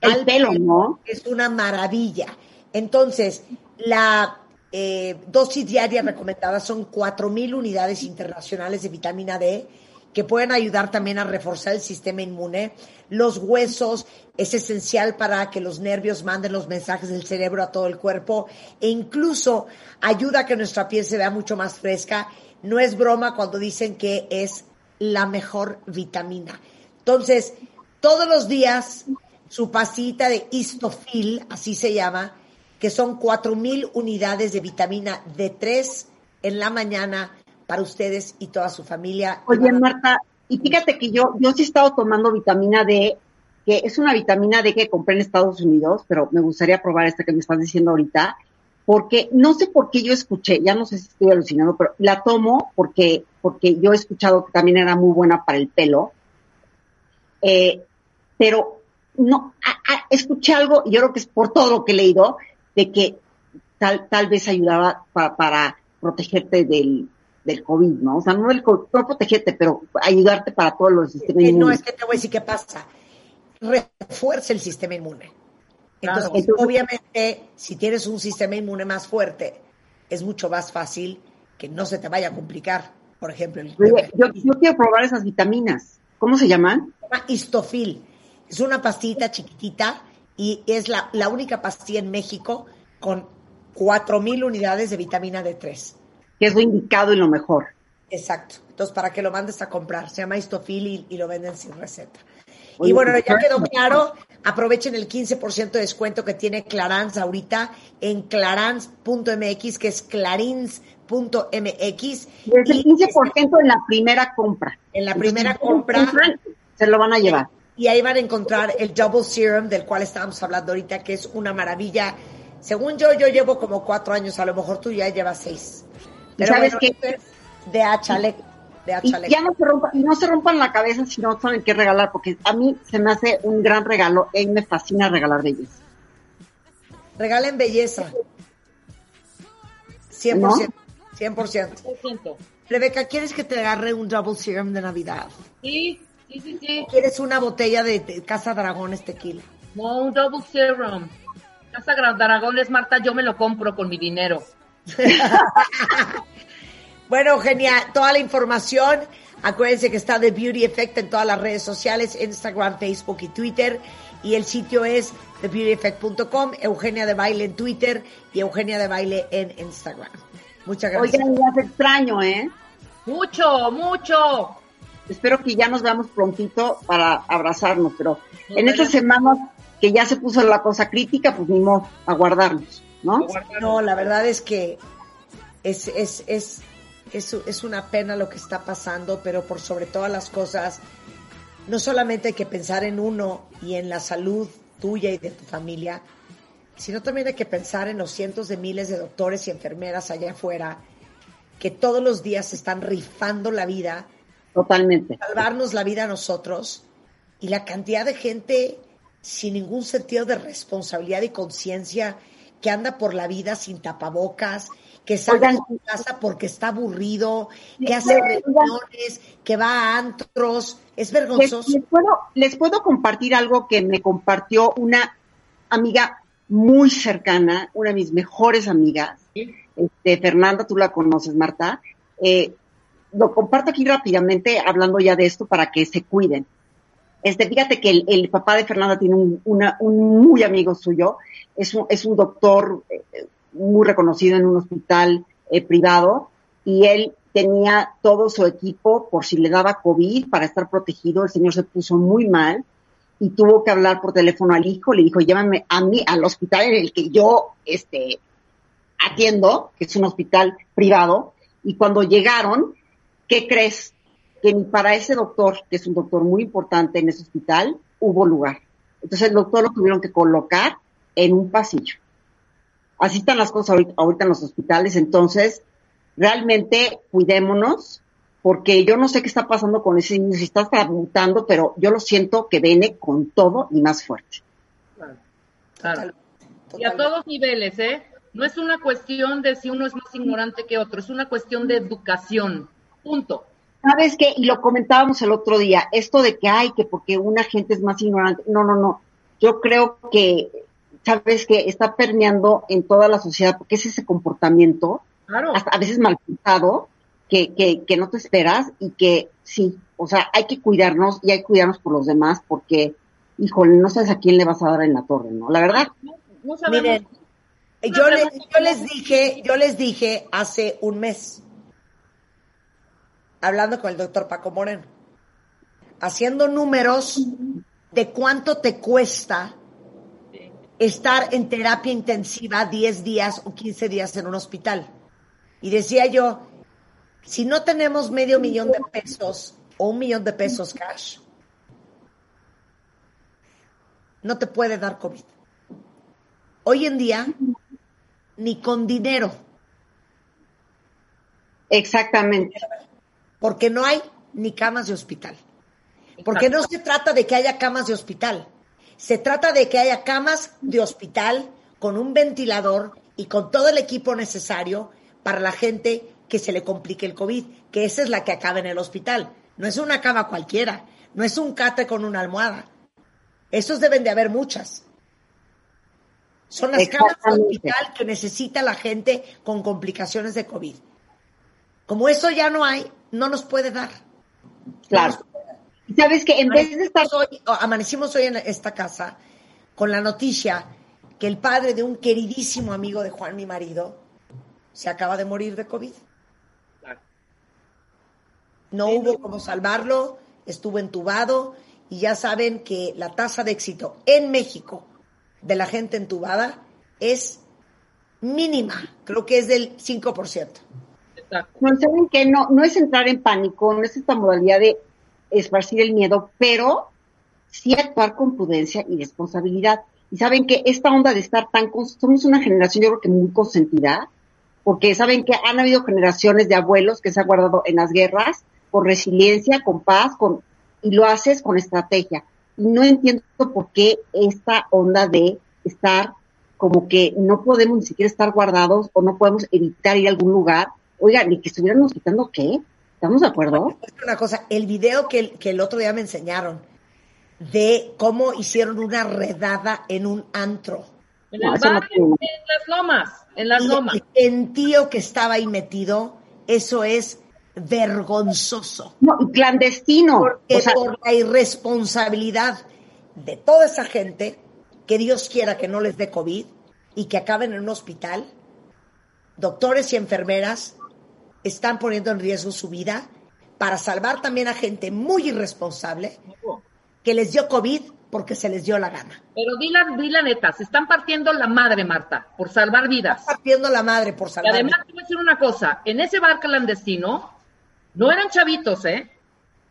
El al pelo, ¿no? es una maravilla. Entonces, la eh, dosis diaria recomendada son 4.000 unidades internacionales de vitamina D que pueden ayudar también a reforzar el sistema inmune. Los huesos es esencial para que los nervios manden los mensajes del cerebro a todo el cuerpo e incluso ayuda a que nuestra piel se vea mucho más fresca. No es broma cuando dicen que es la mejor vitamina. Entonces, todos los días su pasita de histofil, así se llama, que son 4.000 unidades de vitamina D3 en la mañana para ustedes y toda su familia. Oye, Marta, y fíjate que yo, yo sí he estado tomando vitamina D, que es una vitamina D que compré en Estados Unidos, pero me gustaría probar esta que me estás diciendo ahorita, porque no sé por qué yo escuché, ya no sé si estoy alucinando, pero la tomo porque, porque yo he escuchado que también era muy buena para el pelo. Eh, pero no, a- a- escuché algo, y yo creo que es por todo lo que he leído, de que tal, tal vez ayudaba pa- para protegerte del, del COVID, ¿no? O sea, no, del, co- no protegerte, pero ayudarte para todos los sistemas Eh, no, es que te voy a decir qué pasa. Refuerza el sistema inmune. Entonces, Claro. Entonces- obviamente, si tienes un sistema inmune más fuerte, es mucho más fácil que no se te vaya a complicar. Por ejemplo, el Oye, yo, yo quiero probar esas vitaminas. ¿Cómo se llaman? se llama Histofil. Es una pastita chiquitita y es la, la única pastilla en México con 4.000 unidades de vitamina D3. Que es lo indicado y lo mejor. Exacto. Entonces, para que lo mandes a comprar. Se llama Histofil y, y lo venden sin receta. Y bueno, ya quedó claro. Aprovechen el 15% de descuento que tiene Clarance ahorita en clarance.mx, que es clarins.mx. Es el 15% en la primera compra. En la primera si compra. compran, se lo van a llevar. Y ahí van a encontrar el Double Serum del cual estábamos hablando ahorita, que es una maravilla. Según yo, yo llevo como cuatro años, a lo mejor tú ya llevas seis. ¿Y sabes bueno, qué? esto es De Y ya no se rompan, y no se rompan la cabeza si no saben qué regalar, porque a mí se me hace un gran regalo. Mí me fascina regalar belleza. Regalen belleza. 100%. ¿No? 100%. Rebeca, ¿quieres que te agarre un Double Serum de Navidad? Sí, sí, sí, sí. ¿Quieres una botella de, de Casa Dragones tequila? No, un double serum. Casa Gran Dragones, Marta, yo me lo compro con mi dinero. Bueno, Eugenia, toda la información. Acuérdense que está The Beauty Effect en todas las redes sociales, Instagram, Facebook y Twitter. Y el sitio es thebeautyeffect.com, Eugenia de Baile en Twitter y Eugenia de Baile en Instagram. Muchas gracias. Oigan, ya es extraño, ¿eh? Mucho, mucho. Espero que ya nos veamos prontito para abrazarnos, pero en estas semanas que ya se puso la cosa crítica, pues ni modo, a guardarnos, ¿no? No, la verdad es que es, es, es, es, es una pena lo que está pasando, pero por sobre todas las cosas, no solamente hay que pensar en uno y en la salud tuya y de tu familia, sino también hay que pensar en los cientos de miles de doctores y enfermeras allá afuera que todos los días están rifando la vida, Totalmente. salvarnos la vida a nosotros y la cantidad de gente sin ningún sentido de responsabilidad y conciencia que anda por la vida sin tapabocas, que sale de su casa porque está aburrido, que hace reuniones, que va a antros, es Les, vergonzoso. les puedo, les puedo compartir algo que me compartió una amiga muy cercana, una de mis mejores amigas, este, Fernanda, tú la conoces, Marta. Eh, lo comparto aquí rápidamente, hablando ya de esto para que se cuiden. Este, fíjate que el, el papá de Fernanda tiene un, una- un muy amigo suyo, es un, es un doctor eh, muy reconocido en un hospital eh, privado y él tenía todo su equipo por si le daba COVID para estar protegido. El señor se puso muy mal y tuvo que hablar por teléfono al hijo. Le dijo, llévame a mí al hospital en el que yo este, atiendo, que es un hospital privado. Y cuando llegaron, ¿qué crees? Que ni para ese doctor, que es un doctor muy importante en ese hospital, hubo lugar. Entonces el doctor lo tuvieron que colocar en un pasillo. Así están las cosas ahorita, ahorita en los hospitales. Entonces, realmente cuidémonos, porque yo no sé qué está pasando con ese niño, si está mutando, pero yo lo siento que viene con todo y más fuerte. Claro. Total- Y a todos niveles, ¿eh? No es una cuestión de si uno es más ignorante que otro, es una cuestión de educación. Punto. ¿Sabes qué? Y lo comentábamos el otro día, esto de que hay que porque una gente es más ignorante. No, no, no. Yo creo que, ¿sabes qué? Está permeando en toda la sociedad porque es ese comportamiento, Claro. hasta a veces mal pensado, que, que, que no te esperas y que sí, o sea, hay que cuidarnos y hay que cuidarnos por los demás porque, híjole, no sabes a quién le vas a dar en la torre, ¿no? La verdad, No, no sabemos. Miren, yo, les, yo les dije, yo les dije hace un mes, hablando con el doctor Paco Moreno, haciendo números de cuánto te cuesta estar en terapia intensiva 10 días o 15 días en un hospital. Y decía yo, Si no tenemos medio millón de pesos o un millón de pesos cash, no te puede dar COVID. Hoy en día, ni con dinero, Exactamente. porque no hay ni camas de hospital. Porque no se trata de que haya camas de hospital, se trata de que haya camas de hospital con un ventilador y con todo el equipo necesario para la gente que se le complique el COVID, que esa es la que acaba en el hospital. No es una cama cualquiera, no es un catre con una almohada. Esos deben de haber muchas. Son las camas de hospital que necesita la gente con complicaciones de COVID. Como eso ya no hay, no nos puede dar. Claro. Sabes que en vez de estar Amanecimos hoy, amanecimos hoy en esta casa con la noticia que el padre de un queridísimo amigo de Juan, mi marido, se acaba de morir de COVID. No hubo cómo salvarlo, estuvo entubado y ya saben que la tasa de éxito en México de la gente entubada es mínima, creo que es del 5%. Exacto. No, saben que no, no es entrar en pánico, no es esta modalidad de esparcir el miedo, pero sí actuar con prudencia y responsabilidad. Y saben que esta onda de estar tan, somos una generación yo creo que muy consentida, porque saben que han habido generaciones de abuelos que se han guardado en las guerras con resiliencia, con paz, con, y lo haces con estrategia. Y no entiendo por qué esta onda de estar como que no podemos ni siquiera estar guardados o no podemos evitar ir a algún lugar. Oiga, ni que estuviéramos quitando qué. ¿Estamos de acuerdo? Es una cosa, el video que, el- que el otro día me enseñaron de cómo hicieron una redada en un antro. En No, el eso no bar, tiene- en las lomas, en las Y lomas. el gentío que estaba ahí metido, eso es vergonzoso. No, clandestino. Porque o sea, por la irresponsabilidad de toda esa gente, que Dios quiera que no les dé COVID y que acaben en un hospital, doctores y enfermeras están poniendo en riesgo su vida para salvar también a gente muy irresponsable que les dio COVID porque se les dio la gana. Pero di la, di la neta, se están partiendo la madre, Marta, por salvar vidas. Partiendo la madre por Y salvar. además, te voy a decir una cosa, en ese bar clandestino no eran chavitos, ¿eh?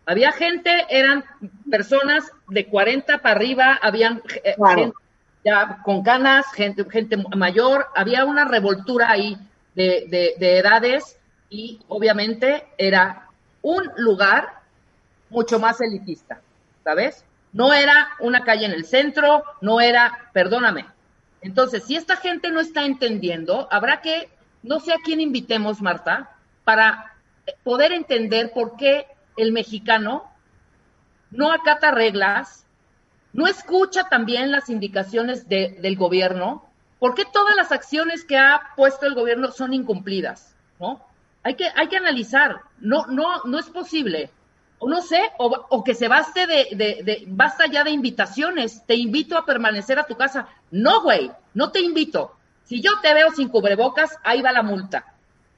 Había gente, eran personas de 40 para arriba, habían eh, Claro. gente ya con canas, gente, gente mayor, había una revoltura ahí de, de- de edades y obviamente era un lugar mucho más elitista, ¿sabes? No era una calle en el centro, no era, perdóname. Entonces, si esta gente no está entendiendo, habrá que, no sé a quién invitemos, Marta, para poder entender por qué el mexicano no acata reglas, no escucha también las indicaciones de- del gobierno, por qué todas las acciones que ha puesto el gobierno son incumplidas, ¿no? Hay que, hay que analizar, no, no, no es posible. O no sé, o, o que se baste de, de, de- basta ya de invitaciones, te invito a permanecer a tu casa. No, güey, no te invito. Si yo te veo sin cubrebocas, ahí va la multa.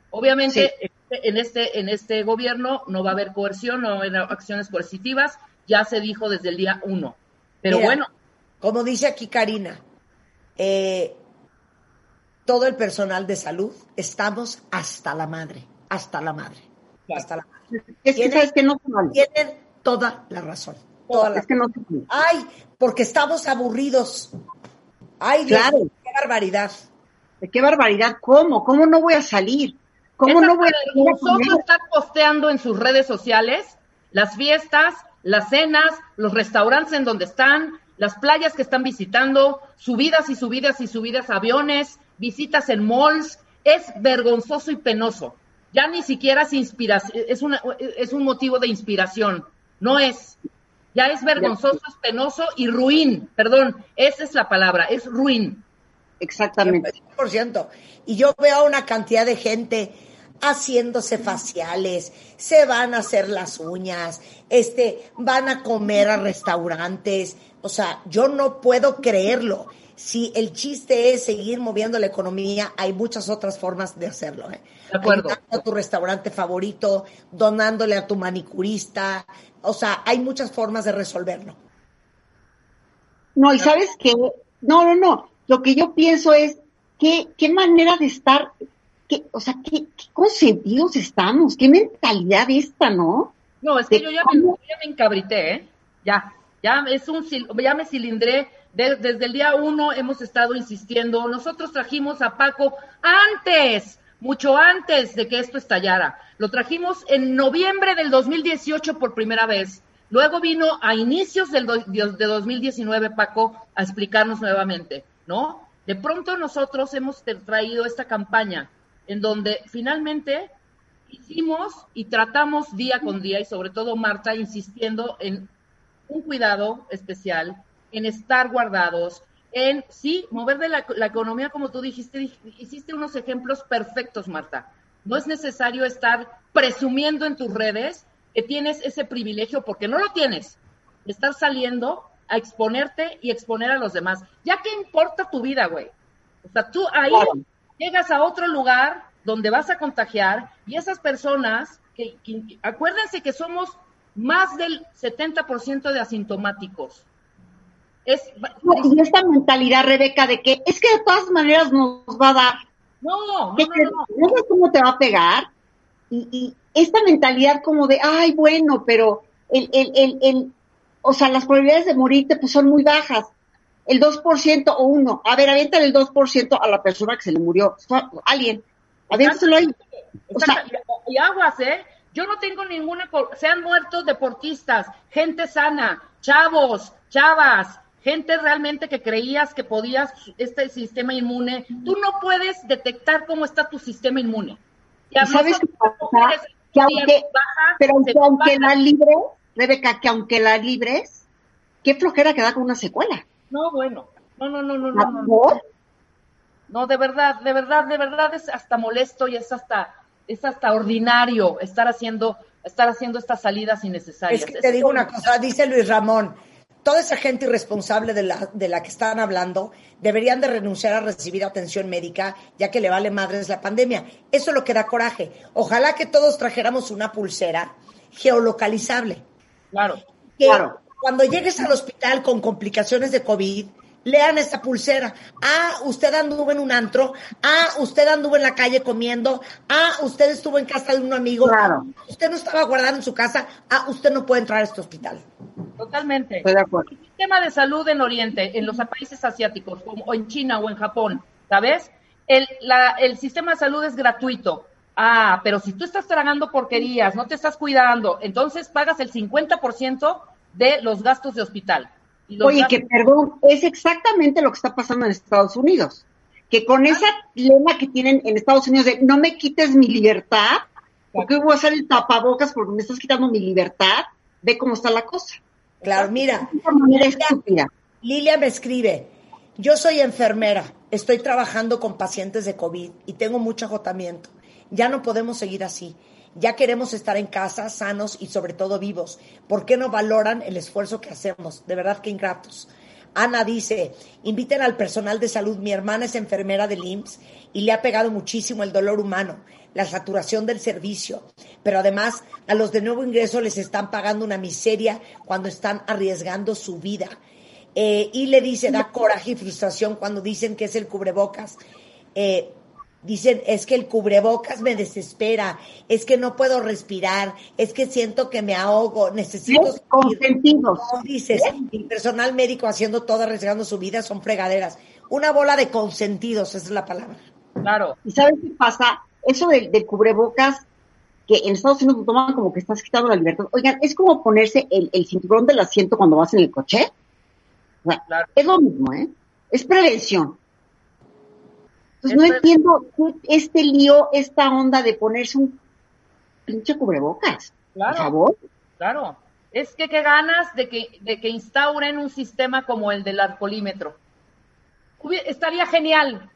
Obviamente, este- en este, en este gobierno no va a haber coerción, no va a haber acciones coercitivas, ya se dijo desde el día uno. Pero Mira, bueno, Como dice aquí Karina, eh, todo el personal de salud estamos hasta la madre, hasta la madre, Claro. hasta la madre. es que tiene- sabes que no se vale. Tienen toda la razón. Toda la- Es que no se vale. Ay, porque estamos aburridos. Ay, Dios, Claro. qué barbaridad. ¿De qué barbaridad? ¿Cómo? ¿Cómo no voy a salir? ¿Cómo no voy a salir estar posteando en sus redes sociales las fiestas, las cenas, los restaurantes en donde están, las playas que están visitando, subidas y subidas y subidas a aviones, visitas en malls. Es vergonzoso y penoso. Ya ni siquiera es inspiración, es, una, es un motivo de inspiración. No es. Ya es vergonzoso, es penoso y ruin. Perdón, esa es la palabra, es ruin. Exactamente. 100%. Y yo veo una cantidad de gente haciéndose faciales, se van a hacer las uñas, este, van a comer a restaurantes. O sea, yo no puedo creerlo. Si el chiste es seguir moviendo la economía, hay muchas otras formas de hacerlo. ¿eh? De acuerdo. Ayudando a tu restaurante favorito, donándole a tu manicurista. O sea, hay muchas formas de resolverlo. No, y sabes qué, no, no, no. Lo que yo pienso es, ¿qué, qué manera de estar qué, o sea, qué, qué consentidos estamos, qué mentalidad esta, ¿no? No, es que ¿De yo ya me, cómo? yo ya me encabrité, ¿eh? Ya, ya es un, sil- ya me cilindré. De- desde el día uno hemos estado insistiendo. Nosotros trajimos a Paco antes, mucho antes de que esto estallara. Lo trajimos en noviembre del 2018 por primera vez. Luego vino a inicios del do- de 2019 Paco a explicarnos nuevamente, ¿no? De pronto nosotros hemos traído esta campaña en donde finalmente hicimos y tratamos día con día y sobre todo Marta insistiendo en un cuidado especial, en estar guardados, en sí, mover de la, la economía como tú dijiste, dij- hiciste unos ejemplos perfectos, Marta. No es necesario estar presumiendo en tus redes que tienes ese privilegio porque no lo tienes. Estar saliendo a exponerte y exponer a los demás. Ya que importa tu vida, güey. O sea, tú ahí Claro. llegas a otro lugar donde vas a contagiar y esas personas, que, que- acuérdense que somos más del 70% de asintomáticos. Es, y esta mentalidad, Rebeca, de que es que de todas maneras nos va a dar, no, no, que no, no, no. cómo te va a pegar, y, y esta mentalidad como de, ay, bueno, pero el, el, el, el, o sea, las probabilidades de morirte pues son muy bajas. El 2% o uno. A ver, aviéntale el 2% a la persona que se le murió. Alguien. Aviéntaselo ahí. O sea, y, aguas, ¿eh? Yo no tengo ninguna. Se han muerto deportistas, gente sana, chavos, chavas, gente realmente que creías que podías este sistema inmune. Tú no puedes detectar cómo está tu sistema inmune. Y a ¿Y sabes qué pasa? Que aunque, baja, pero aunque, la libres, Rebeca, que aunque la libres, qué flojera que da con una secuela. No, bueno. No, no, no, no, no, no. ¿Por? No, de verdad, de verdad, de verdad es hasta molesto y es hasta, es hasta ordinario estar haciendo, estar haciendo estas salidas innecesarias. Es que te Es digo una cosa, dice Luis Ramón, toda esa gente irresponsable de la, de la que están hablando deberían de renunciar a recibir atención médica ya que le vale madres la pandemia. Eso es lo que da coraje. Ojalá que todos trajéramos una pulsera geolocalizable. Claro. Que Claro. cuando llegues al hospital con complicaciones de COVID, lean esta pulsera. Ah, usted anduvo en un antro. Ah, usted anduvo en la calle comiendo. Ah, usted estuvo en casa de un amigo. Claro. Usted no estaba guardado en su casa. Ah, usted no puede entrar a este hospital. Totalmente. Estoy de acuerdo. El sistema de salud en Oriente, en los países asiáticos, como, o en China o en Japón, ¿sabes? El, la- el sistema de salud es gratuito. Ah, pero si tú estás tragando porquerías, no te estás cuidando, entonces pagas el 50% de los gastos de hospital. Y los Oye, gastos- que perdón, es exactamente lo que está pasando en Estados Unidos. Que con esa lema que tienen en Estados Unidos de no me quites mi libertad, porque voy a hacer el tapabocas porque me estás quitando mi libertad, ve cómo está la cosa. Claro, mira, estúpida. Lilia me escribe, yo soy enfermera, estoy trabajando con pacientes de COVID y tengo mucho agotamiento. Ya no podemos seguir así. Ya queremos estar en casa, sanos y sobre todo vivos. ¿Por qué no valoran el esfuerzo que hacemos? De verdad que ingratos. Ana dice, inviten al personal de salud. Mi hermana es enfermera del IMSS y le ha pegado muchísimo el dolor humano, la saturación del servicio. Pero además, a los de nuevo ingreso les están pagando una miseria cuando están arriesgando su vida. Eh, y le dice, da coraje y frustración cuando dicen que es el cubrebocas. Eh, dicen, es que el cubrebocas me desespera, es que no puedo respirar, es que siento que me ahogo, necesito... Consentidos. No, dices, el personal médico haciendo todo, arriesgando su vida, son fregaderas. Una bola de consentidos, esa es la palabra. Claro. ¿Y sabes qué pasa? Eso del, del cubrebocas, que en Estados Unidos lo toman como que estás quitando la libertad. Oigan, es como ponerse el, el cinturón del asiento cuando vas en el coche. Bueno, Claro. es lo mismo, ¿eh? Es prevención. Pues Es no entiendo este lío, esta onda de ponerse un pinche cubrebocas. Claro. Por favor. Claro. Es que qué ganas de que, de que instauren un sistema como el del alcoholímetro. Hubi- estaría genial.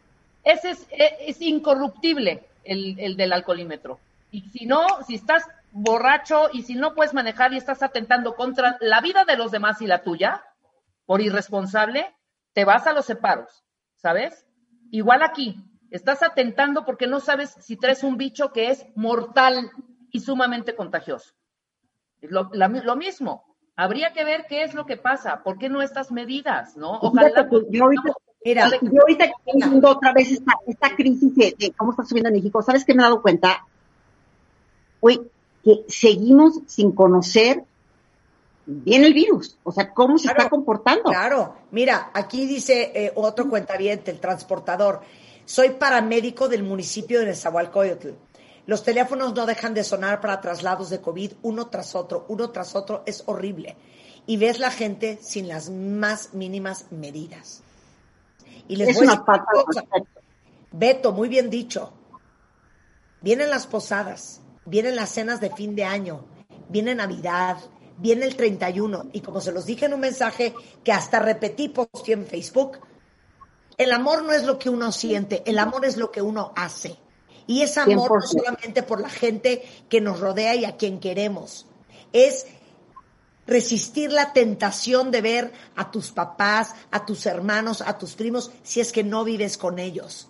Ese es, e- es incorruptible el, el del alcoholímetro. Y si no, si estás borracho y si no puedes manejar y estás atentando contra la vida de los demás y la tuya, por irresponsable, te vas a los separos, ¿sabes? Igual aquí, estás atentando porque no sabes si traes un bicho que es mortal y sumamente contagioso. Lo, la- lo mismo, habría que ver qué es lo que pasa, por qué no estas medidas, ¿no? Fíjate Ojalá que yo ahorita- Mira, yo ahorita que estoy viendo otra vez esta, esta crisis de, de cómo está subiendo en México, ¿sabes qué me he dado cuenta? Güey, que seguimos sin conocer bien el virus, o sea, cómo se Claro, está comportando. Claro, mira, aquí dice eh, otro cuentaviente, el transportador. Soy paramédico del municipio de Nezahualcóyotl. Los teléfonos no dejan de sonar para traslados de COVID uno tras otro, uno tras otro, es horrible. Y ves la gente sin las más mínimas medidas. Y les Es voy a decir una cosa. Beto, muy bien dicho. Vienen las posadas, vienen las cenas de fin de año, viene Navidad, viene el 31 y como se los dije en un mensaje que hasta repetí posteé en Facebook, el amor no es lo que uno siente, el amor es lo que uno hace. Y es amor no 100%. solamente por la gente que nos rodea y a quien queremos, es resistir la tentación de ver a tus papás, a tus hermanos, a tus primos, si es que no vives con ellos.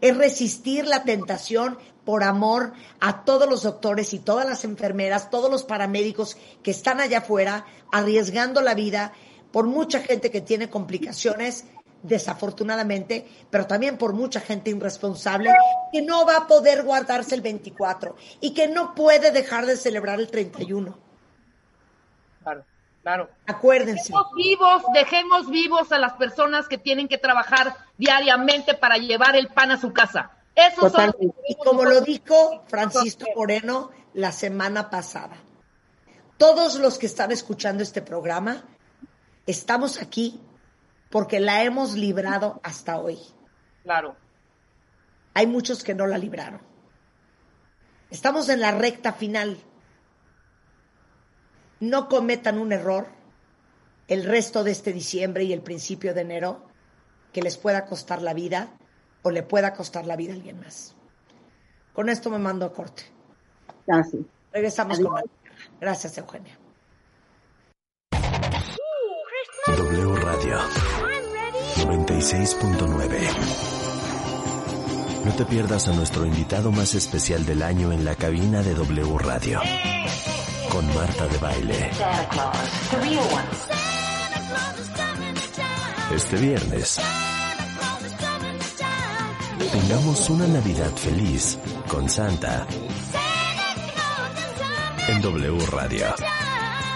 Es resistir la tentación por amor a todos los doctores y todas las enfermeras, todos los paramédicos que están allá afuera arriesgando la vida por mucha gente que tiene complicaciones, desafortunadamente, pero también por mucha gente irresponsable que no va a poder guardarse el 24 y que no puede dejar de celebrar el 31. Claro. Acuérdense. Dejemos vivos, dejemos vivos a las personas que tienen que trabajar diariamente para llevar el pan a su casa. Eso son. Y como lo dijo Francisco Moreno la semana pasada, todos los que están escuchando este programa, estamos aquí porque la hemos librado hasta hoy. Claro. Hay muchos que no la libraron. Estamos en la recta final. No cometan un error el resto de este diciembre y el principio de enero que les pueda costar la vida o le pueda costar la vida a alguien más. Con esto me mando a corte. Ah, sí. Regresamos con más. Gracias, Eugenia. W Radio 96.9. No te pierdas a nuestro invitado más especial del año en la cabina de W Radio. Con Marta de Baile. Este viernes. Tengamos una Navidad feliz con Santa. En W Radio.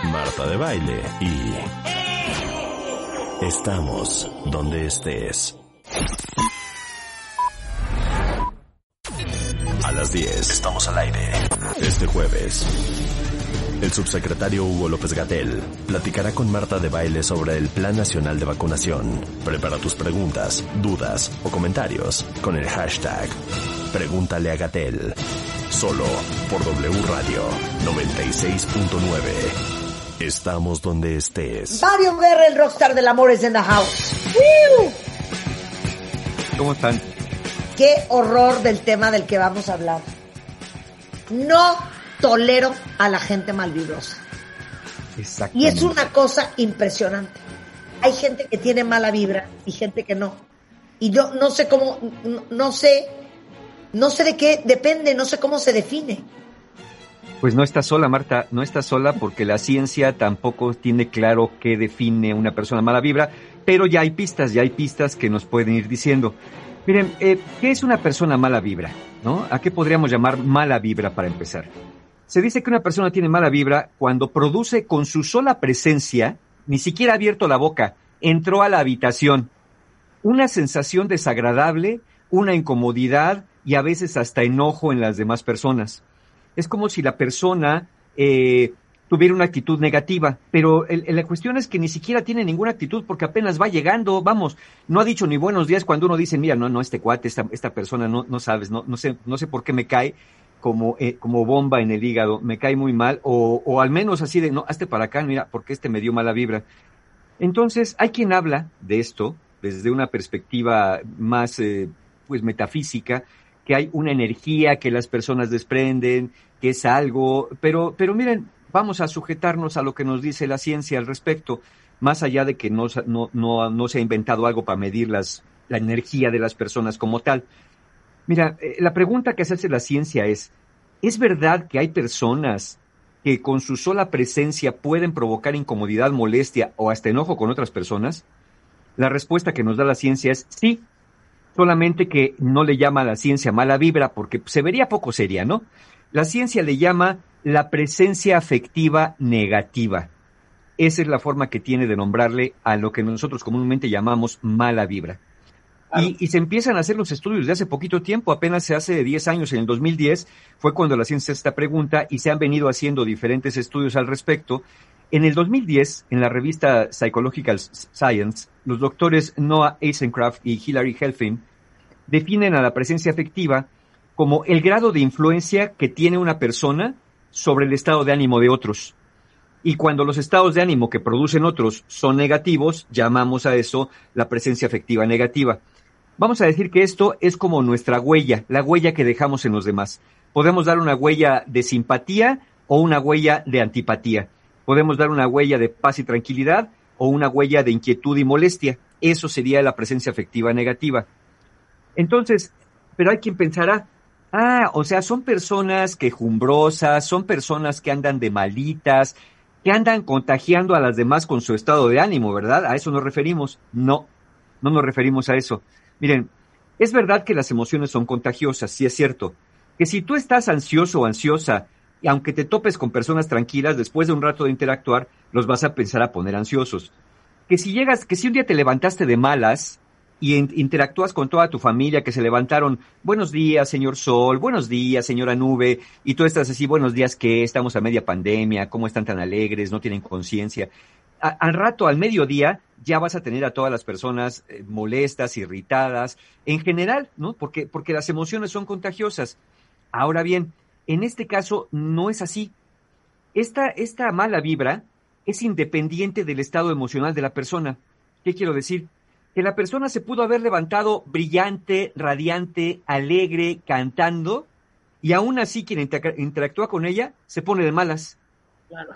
Marta de Baile y... Estamos donde estés. A las 10 estamos al aire. Este jueves. El subsecretario Hugo López Gatel platicará con Marta de Baile sobre el Plan Nacional de Vacunación. Prepara tus preguntas, dudas o comentarios con el hashtag Pregúntale a Gatel. Solo por W Radio 96.9. Estamos donde estés. Mario Guerra, el rockstar del amor, es en the house. ¿Cómo están? Qué horror del tema del que vamos a hablar. No tolero a la gente malvibrosa. Y es una cosa impresionante. Hay gente que tiene mala vibra y gente que no. Y yo no sé cómo, no, no sé, no sé de qué depende, no sé cómo se define. Pues no está sola, Marta, no está sola porque la ciencia tampoco tiene claro qué define una persona mala vibra, pero ya hay pistas, ya hay pistas que nos pueden ir diciendo. Miren, eh, ¿qué es una persona mala vibra? ¿No? ¿A qué podríamos llamar mala vibra para empezar? Se dice que una persona tiene mala vibra cuando produce con su sola presencia, ni siquiera ha abierto la boca, entró a la habitación, una sensación desagradable, una incomodidad y a veces hasta enojo en las demás personas. Es como si la persona eh, tuviera una actitud negativa, pero el- la cuestión es que ni siquiera tiene ninguna actitud porque apenas va llegando, vamos, no ha dicho ni buenos días cuando uno dice, mira, no, no, este cuate, esta, esta persona, no, no sabes, no, no sé, no sé por qué me cae como, eh, como bomba en el hígado, me cae muy mal, o, o al menos así de, no, hazte para acá, mira, porque este me dio mala vibra. Entonces, hay quien habla de esto desde una perspectiva más, eh, pues, metafísica, que hay una energía que las personas desprenden, que es algo, pero, pero miren, vamos a sujetarnos a lo que nos dice la ciencia al respecto, más allá de que no, no, no, no se ha inventado algo para medir las, la energía de las personas como tal. Mira, eh, la pregunta que se hace la ciencia es, ¿es verdad que hay personas que con su sola presencia pueden provocar incomodidad, molestia o hasta enojo con otras personas? La respuesta que nos da la ciencia es sí, solamente que no le llama a la ciencia mala vibra porque se vería poco seria, ¿no? La ciencia le llama la presencia afectiva negativa. Esa es la forma que tiene de nombrarle a lo que nosotros comúnmente llamamos mala vibra. Y, y, se empiezan a hacer los estudios de hace poquito tiempo, apenas se hace 10 años, en el 2010 fue cuando la ciencia esta pregunta y se han venido haciendo diferentes estudios al respecto. En el 2010, en la revista Psychological Science, los doctores Noah Eisencraft y Hilary Helfin definen a la presencia afectiva como el grado de influencia que tiene una persona sobre el estado de ánimo de otros. Y cuando los estados de ánimo que producen otros son negativos, llamamos a eso la presencia afectiva negativa. Vamos a decir que esto es como nuestra huella, la huella que dejamos en los demás. Podemos dar una huella de simpatía o una huella de antipatía. Podemos dar una huella de paz y tranquilidad o una huella de inquietud y molestia. Eso sería la presencia afectiva negativa. Entonces, pero hay quien pensará, ah, o sea, son personas quejumbrosas, son personas que andan de malitas, que andan contagiando a las demás con su estado de ánimo, ¿verdad? A eso nos referimos. No, no nos referimos a eso. Miren, es verdad que las emociones son contagiosas, sí es cierto. Que si tú estás ansioso o ansiosa, y aunque te topes con personas tranquilas, después de un rato de interactuar, los vas a pensar a poner ansiosos. Que si llegas, que si un día te levantaste de malas y interactúas con toda tu familia que se levantaron, buenos días, señor Sol, buenos días, señora Nube, y tú estás así, buenos días, que estamos a media pandemia, cómo están tan alegres, no tienen conciencia al rato, al mediodía, ya vas a tener a todas las personas eh, molestas, irritadas, en general, ¿no? Porque, porque las emociones son contagiosas. Ahora bien, en este caso no es así. Esta, esta mala vibra es independiente del estado emocional de la persona. ¿Qué quiero decir? Que la persona se pudo haber levantado brillante, radiante, alegre, cantando, y aún así quien interactúa con ella se pone de malas.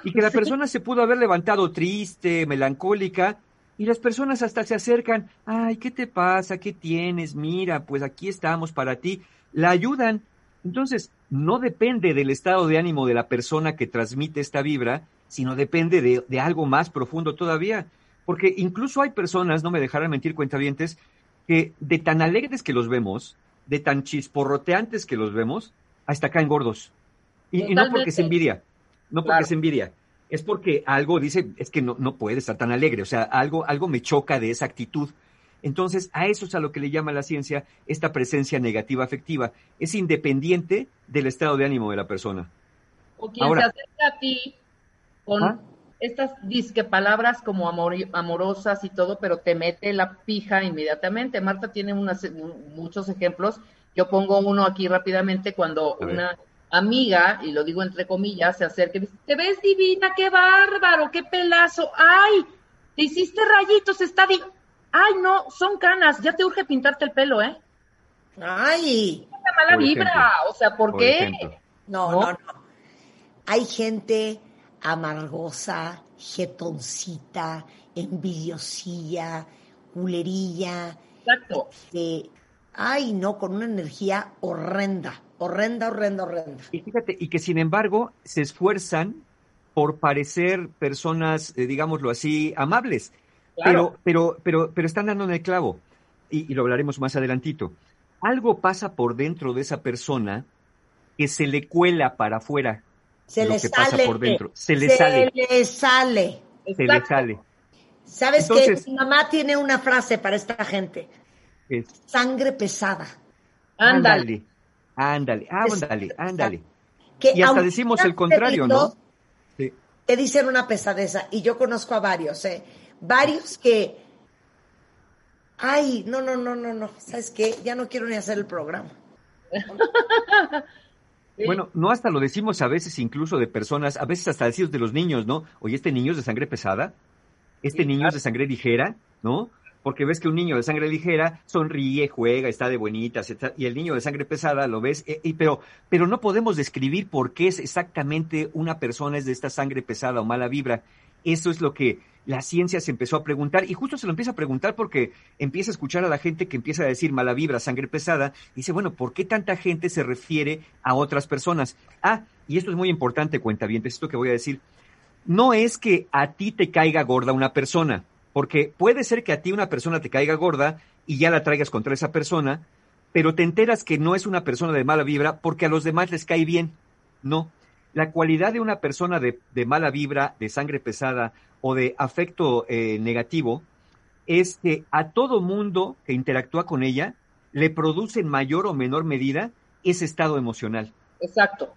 Y que la persona se pudo haber levantado triste, melancólica, y las personas hasta se acercan, ay, ¿qué te pasa? ¿Qué tienes? Mira, pues aquí estamos para ti. La ayudan. Entonces, no depende del estado de ánimo de la persona que transmite esta vibra, sino depende de, de algo más profundo todavía. Porque incluso hay personas, no me dejarán mentir cuentavientes, que de tan alegres que los vemos, de tan chisporroteantes que los vemos, hasta caen gordos. Y, y no porque se envidia, no porque se envidia, es porque algo dice, es que no, no puede estar tan alegre, o sea, algo, algo me choca de esa actitud. Entonces, a eso es a lo que le llama la ciencia esta presencia negativa afectiva. Es independiente del estado de ánimo de la persona. O quien se acerca a ti con ¿Ah? estas disque palabras como amor, amorosas y todo, pero te mete la pija inmediatamente. Marta tiene unas, muchos ejemplos. Yo pongo uno aquí rápidamente cuando una amiga, y lo digo entre comillas, se acerca y dice, te ves divina, qué bárbaro, qué pelazo, ay, te hiciste rayitos, está ay, no, son canas, ya te urge pintarte el pelo, ¿eh? Ay. Una mala vibra, o sea, ¿por, qué? No, no, no, Hay gente amargosa, jetoncita, envidiosilla, culerilla. Exacto. Este, ay, no, con una energía horrenda. Horrenda, horrenda, horrenda. Y fíjate, y que sin embargo se esfuerzan por parecer personas, eh, digámoslo así, amables. Claro. Pero, pero, pero, pero están dando en el clavo. Y, y, lo hablaremos más adelantito. Algo pasa por dentro de esa persona que se le cuela para afuera. Se lo le que sale. pasa por dentro. Se le se sale. le sale. Se le sale. ¿Sabes Entonces- qué? Mi mamá tiene una frase para esta gente. Es- Sangre pesada. Ándale. Ándale, ándale, ándale. Que Y hasta decimos el contrario, ¿no? Sí. Te dicen una pesadeza. Y yo conozco a varios, ¿eh? Varios que. Ay, no, no, no, no, no. ¿Sabes qué? Ya no quiero ni hacer el programa. Sí. Bueno, no hasta lo decimos a veces incluso de personas, a veces hasta decimos de los niños, ¿no? Oye, este niño es de sangre pesada, este Sí, niño claro. es de sangre ligera, ¿no? Porque ves que un niño de sangre ligera sonríe, juega, está de buenitas, y el niño de sangre pesada lo ves, eh, pero, pero no podemos describir por qué es exactamente una persona es de esta sangre pesada o mala vibra. Eso es lo que la ciencia se empezó a preguntar, y justo se lo empieza a preguntar porque empieza a escuchar a la gente que empieza a decir mala vibra, sangre pesada, y dice, bueno, ¿por qué tanta gente se refiere a otras personas? Ah, y esto es muy importante, cuenta bien, esto que voy a decir. No es que a ti te caiga gorda una persona, Porque puede ser que a ti una persona te caiga gorda y ya la traigas contra esa persona, pero te enteras que no es una persona de mala vibra porque a los demás les cae bien. No. La cualidad de una persona de, mala vibra, de sangre pesada o de afecto eh, negativo es que a todo mundo que interactúa con ella le produce en mayor o menor medida ese estado emocional. Exacto.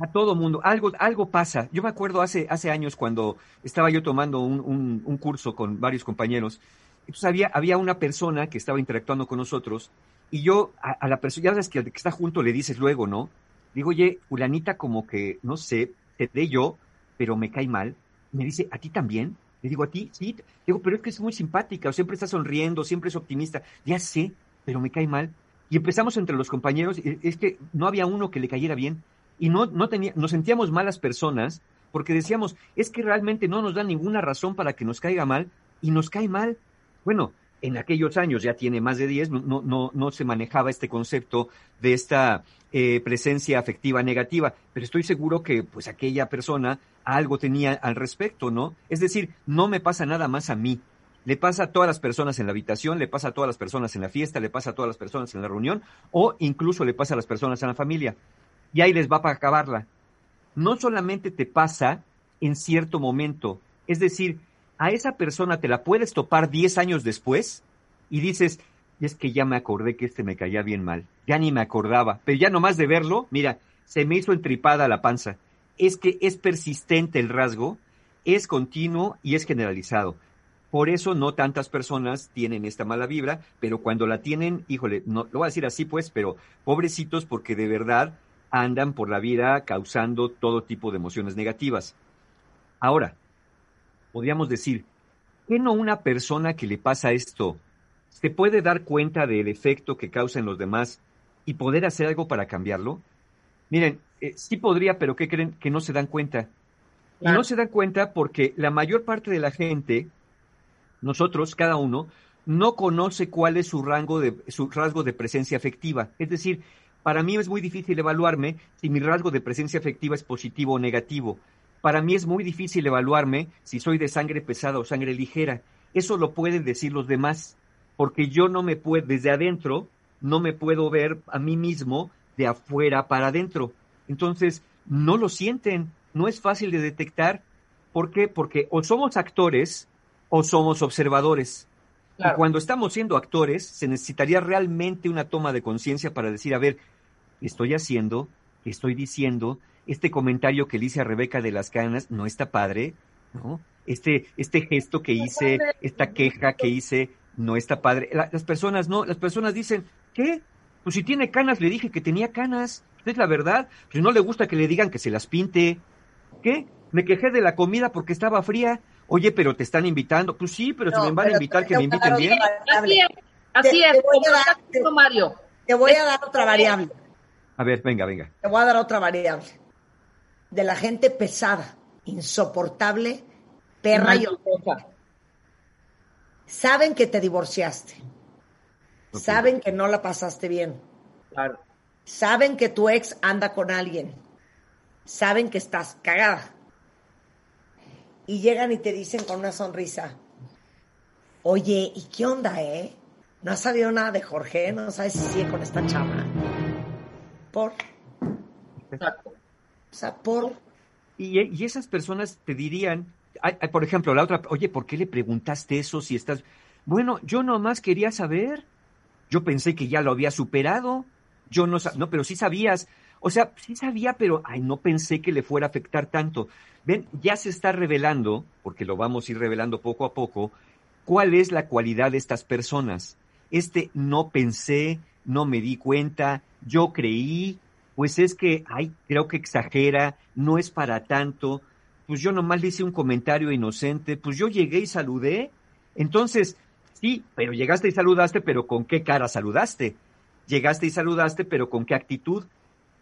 A todo mundo, algo, algo pasa. Yo me acuerdo hace, hace años cuando estaba yo tomando un, un, curso con varios compañeros, entonces había, había una persona que estaba interactuando con nosotros y yo a, a la persona, ya sabes que al que está junto le dices luego, ¿no? Digo, oye, fulanita como que, no sé, te dé yo, pero me cae mal. Me dice, ¿a ti también? Le digo, ¿a ti? Sí. Digo, pero es que es muy simpática, o siempre está sonriendo, siempre es optimista. Ya sé, pero me cae mal. Y empezamos entre los compañeros, es que no había uno que le cayera bien. Y no, no tenía, nos sentíamos malas personas porque decíamos, es que realmente no nos da ninguna razón para que nos caiga mal y nos cae mal. Bueno, en aquellos años, ya tiene más de 10, no, no, no se manejaba este concepto de esta eh, presencia afectiva negativa, pero estoy seguro que pues aquella persona algo tenía al respecto, ¿no? Es decir, no me pasa nada más a mí, le pasa a todas las personas en la habitación, le pasa a todas las personas en la fiesta, le pasa a todas las personas en la reunión o incluso le pasa a las personas en la familia. Y ahí les va para acabarla. No solamente te pasa en cierto momento, es decir, a esa persona te la puedes topar 10 años después y dices, es que ya me acordé que este me caía bien mal, ya ni me acordaba, pero ya nomás de verlo, mira, se me hizo entripada la panza. Es que es persistente el rasgo, es continuo y es generalizado. Por eso no tantas personas tienen esta mala vibra, pero cuando la tienen, híjole, no lo voy a decir así pues, pero pobrecitos porque de verdad andan por la vida causando todo tipo de emociones negativas. Ahora, podríamos decir, ¿qué no una persona que le pasa esto se puede dar cuenta del efecto que causa en los demás y poder hacer algo para cambiarlo? Miren, eh, sí podría, pero ¿qué creen? Que no se dan cuenta. Y no se dan cuenta porque la mayor parte de la gente, nosotros, cada uno, no conoce cuál es su rango de, su rasgo de presencia afectiva. Es decir, para mí es muy difícil evaluarme si mi rasgo de presencia afectiva es positivo o negativo. Para mí es muy difícil evaluarme si soy de sangre pesada o sangre ligera. Eso lo pueden decir los demás, porque yo no me puedo, desde adentro, no me puedo ver a mí mismo de afuera para adentro. Entonces, no lo sienten, no es fácil de detectar. ¿Por qué? Porque o somos actores o somos observadores. Claro. Y cuando estamos siendo actores, se necesitaría realmente una toma de conciencia para decir, a ver, ¿qué estoy haciendo? ¿Qué estoy diciendo? Este comentario que le hice a Rebeca de las Canas no está padre, ¿no? Este, este gesto que hice, esta queja que hice, no está padre. La- las personas no, las personas dicen, ¿qué? Pues si tiene canas, le dije que tenía canas. Es la verdad. Si no le gusta que le digan que se las pinte. ¿Qué? Me quejé de la comida porque estaba fría. Oye, pero te están invitando. Pues sí, pero si No, me van a invitar, que te- me inviten te- bien. Así es, así Te- es, te voy a dar- diciendo Mario. Te voy a dar otra variable. A ver, venga, venga. Te voy a dar otra variable. De la gente pesada, insoportable, perra y Maldita. saben que te divorciaste. Saben que no la pasaste bien. Claro. Saben que tu ex anda con alguien. Saben que estás cagada. Y llegan y te dicen con una sonrisa, oye, ¿y qué onda, eh? ¿No has sabido nada de Jorge? ¿No sabes si sigue con esta chava? Por, Exacto. o sea, por... Y, y esas personas te dirían, ay, ay, por ejemplo, la otra, oye, ¿por qué le preguntaste eso si estás... Bueno, yo nomás quería saber. Yo pensé que ya lo había superado. Yo no, no, pero sí sabías. O sea, sí sabía, pero ay, no pensé que le fuera a afectar tanto. Ven, ya se está revelando, porque lo vamos a ir revelando poco a poco, cuál es la cualidad de estas personas. Este no pensé, no me di cuenta, yo creí, pues es que, ay, creo que exagera, no es para tanto, pues yo nomás le hice un comentario inocente, pues yo llegué y saludé. Entonces, sí, pero llegaste y saludaste, pero ¿con qué cara saludaste? Llegaste y saludaste, pero ¿con qué actitud?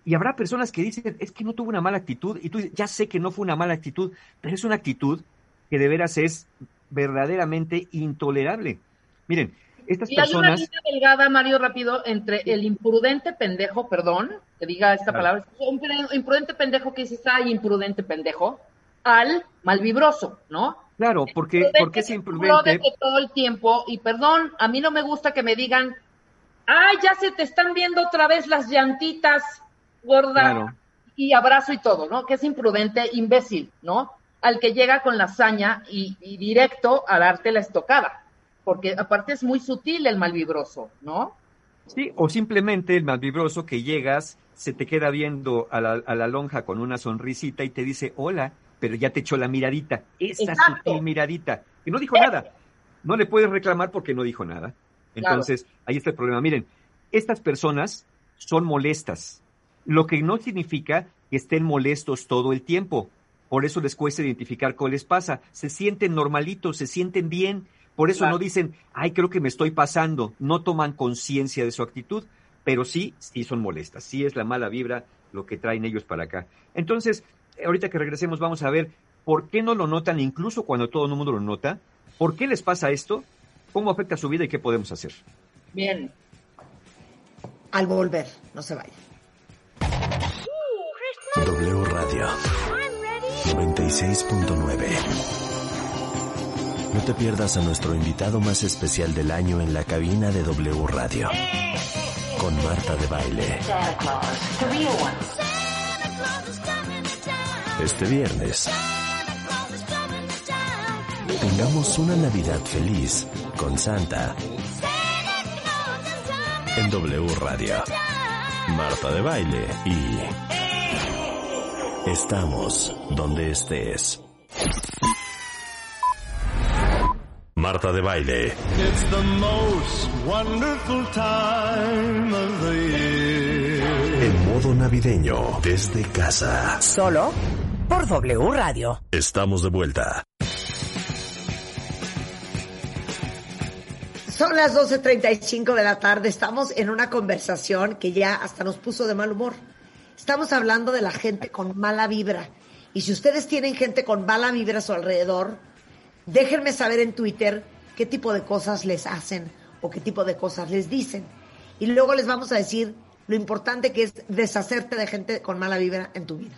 Y habrá personas que dicen, es que no tuvo una mala actitud, y tú dices, ya sé que no fue una mala actitud, pero es una actitud que de veras es verdaderamente intolerable. Miren, estas Y hay una personas... línea delgada, Mario, rápido, entre el imprudente pendejo, perdón, que diga esta Claro. palabra, un imprudente pendejo que dices, ay, imprudente pendejo, al malvibroso, ¿no? Claro, porque, porque es imprudente. prudente todo el tiempo y perdón, a mí no me gusta que me digan, ay, ya se te están viendo otra vez las llantitas, gorda, Claro. y abrazo y todo, ¿no? Que es imprudente, imbécil, ¿no? Al que llega con la hazaña y, y directo a darte la estocada, porque aparte es muy sutil el malvibroso, ¿no? Sí, o simplemente el malvibroso que llegas, se te queda viendo a la, a la lonja con una sonrisita y te dice hola, pero ya te echó la miradita, esa Exacto. sutil miradita, que no dijo nada. No le puedes reclamar porque no dijo nada. Entonces, ahí está el problema. Miren, estas personas son molestas, lo que no significa que estén molestos todo el tiempo. Por eso les cuesta identificar qué les pasa. Se sienten normalitos, se sienten bien. Por eso Claro. no dicen, ay, creo que me estoy pasando. No toman conciencia de su actitud, pero sí, sí son molestas. Sí es la mala vibra lo que traen ellos para acá. Entonces, ahorita que regresemos, vamos a ver por qué no lo notan, incluso cuando todo el mundo lo nota. ¿Por qué les pasa esto? ¿Cómo afecta su vida y qué podemos hacer? Bien. Al volver, no se vayan. W Radio 96.9. No te pierdas a nuestro invitado más especial del año en la cabina de W Radio. Con Marta de Baile. Este viernes. Tengamos una Navidad feliz con Santa. En W Radio. Marta de Baile y... Estamos donde estés. Marta de Baile. It's the most wonderful time of the year. En modo navideño desde casa. Solo por W Radio. Estamos de vuelta. Son las 12.35 de la tarde. Estamos en una conversación que ya hasta nos puso de mal humor. Estamos hablando de la gente con mala vibra. Y si ustedes tienen gente con mala vibra a su alrededor, déjenme saber en Twitter qué tipo de cosas les hacen o qué tipo de cosas les dicen. Y luego les vamos a decir lo importante que es deshacerte de gente con mala vibra en tu vida.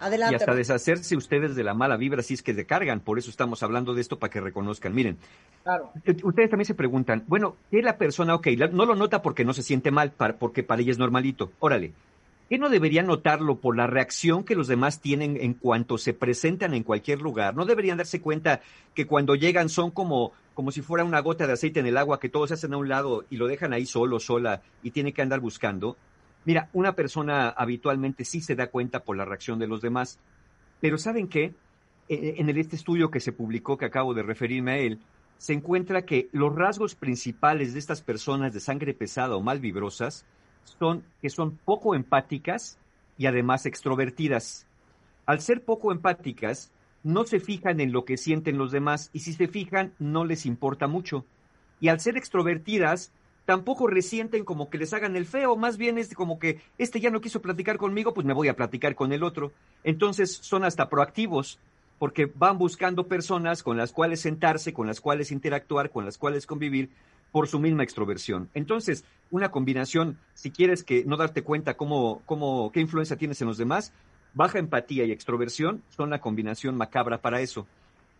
Y Adelante. hasta Mar. deshacerse ustedes de la mala vibra si es que se cargan. Por eso estamos hablando de esto para que reconozcan. Miren, Claro. ustedes también se preguntan, bueno, ¿qué la persona, ok, la- no lo nota porque no se siente mal, para- porque para ella es normalito. Órale, ¿qué no debería notarlo por la reacción que los demás tienen en cuanto se presentan en cualquier lugar? ¿No deberían darse cuenta que cuando llegan son como, como si fuera una gota de aceite en el agua, que todos se hacen a un lado y lo dejan ahí solo, sola, y tiene que andar buscando? Mira, una persona habitualmente sí se da cuenta por la reacción de los demás, pero ¿saben qué? En este estudio que se publicó, que acabo de referirme a él, se encuentra que los rasgos principales de estas personas de sangre pesada o mal vibrosas son que son poco empáticas y además extrovertidas. Al ser poco empáticas, no se fijan en lo que sienten los demás y si se fijan, no les importa mucho. Y al ser extrovertidas, tampoco resienten como que les hagan el feo, más bien es como que este ya no quiso platicar conmigo, pues me voy a platicar con el otro. Entonces son hasta proactivos, porque van buscando personas con las cuales sentarse, con las cuales interactuar, con las cuales convivir por su misma extroversión. Entonces, una combinación, si quieres que no darte cuenta cómo, cómo, qué influencia tienes en los demás, baja empatía y extroversión son la combinación macabra para eso.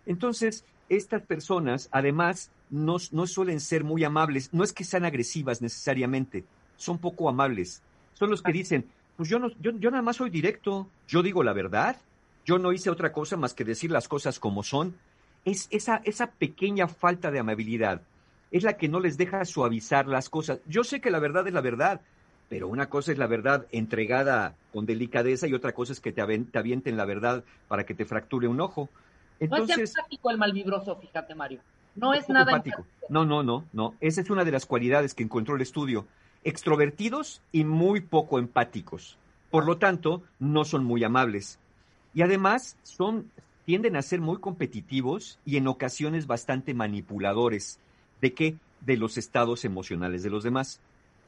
Entonces, estas personas, además, no, no suelen ser muy amables. No es que sean agresivas necesariamente, son poco amables. Son los que dicen, pues yo, no, yo, yo nada más soy directo, yo digo la verdad, yo no hice otra cosa más que decir las cosas como son. Es esa, esa pequeña falta de amabilidad es la que no les deja suavizar las cosas. Yo sé que la verdad es la verdad, pero una cosa es la verdad entregada con delicadeza y otra cosa es que te, avienten la verdad para que te fracture un ojo. No es empático el malvibroso, fíjate, Mario. No es nada empático. No, no, no, no. Esa es una de las cualidades que encontró el estudio. Extrovertidos y muy poco empáticos. Por lo tanto, no son muy amables. Y además, son, tienden a ser muy competitivos y en ocasiones bastante manipuladores. ¿De qué? De los estados emocionales de los demás.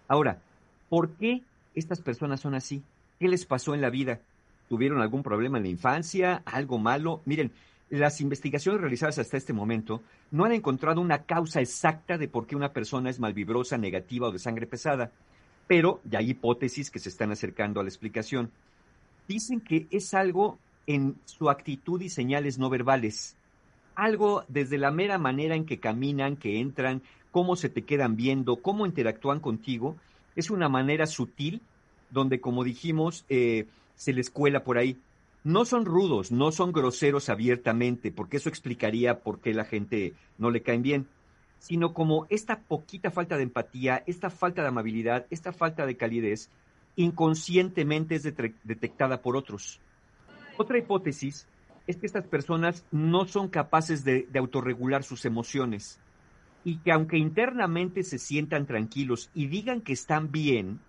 Ahora, ¿por qué estas personas son así? ¿Qué les pasó en la vida? ¿Tuvieron algún problema en la infancia? ¿Algo malo? Miren, las investigaciones realizadas hasta este momento no han encontrado una causa exacta de por qué una persona es malvibrosa, negativa o de sangre pesada, pero ya hay hipótesis que se están acercando a la explicación. Dicen que es algo en su actitud y señales no verbales. Algo desde la mera manera en que caminan, que entran, cómo se te quedan viendo, cómo interactúan contigo, es una manera sutil donde, como dijimos, eh, se les cuela por ahí. No son rudos, no son groseros abiertamente, porque eso explicaría por qué la gente no le caen bien, sino como esta poquita falta de empatía, esta falta de amabilidad, esta falta de calidez, inconscientemente es detectada por otros. Otra hipótesis es que estas personas no son capaces de, de autorregular sus emociones y que aunque internamente se sientan tranquilos y digan que están bien,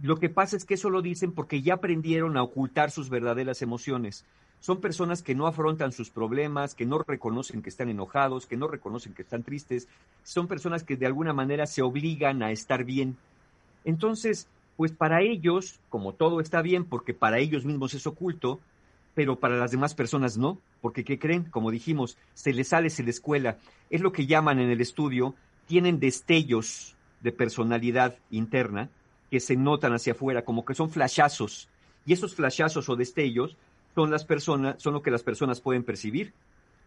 lo que pasa es que eso lo dicen porque ya aprendieron a ocultar sus verdaderas emociones. Son personas que no afrontan sus problemas, que no reconocen que están enojados, que no reconocen que están tristes. Son personas que de alguna manera se obligan a estar bien. Entonces, pues para ellos, como todo está bien, porque para ellos mismos es oculto, pero para las demás personas no, porque ¿qué creen? Como dijimos, se les sale, se les cuela. Es lo que llaman en el estudio, tienen destellos de personalidad interna que se notan hacia afuera, como que son flashazos. Y esos flashazos o destellos son las personas, son lo que las personas pueden percibir.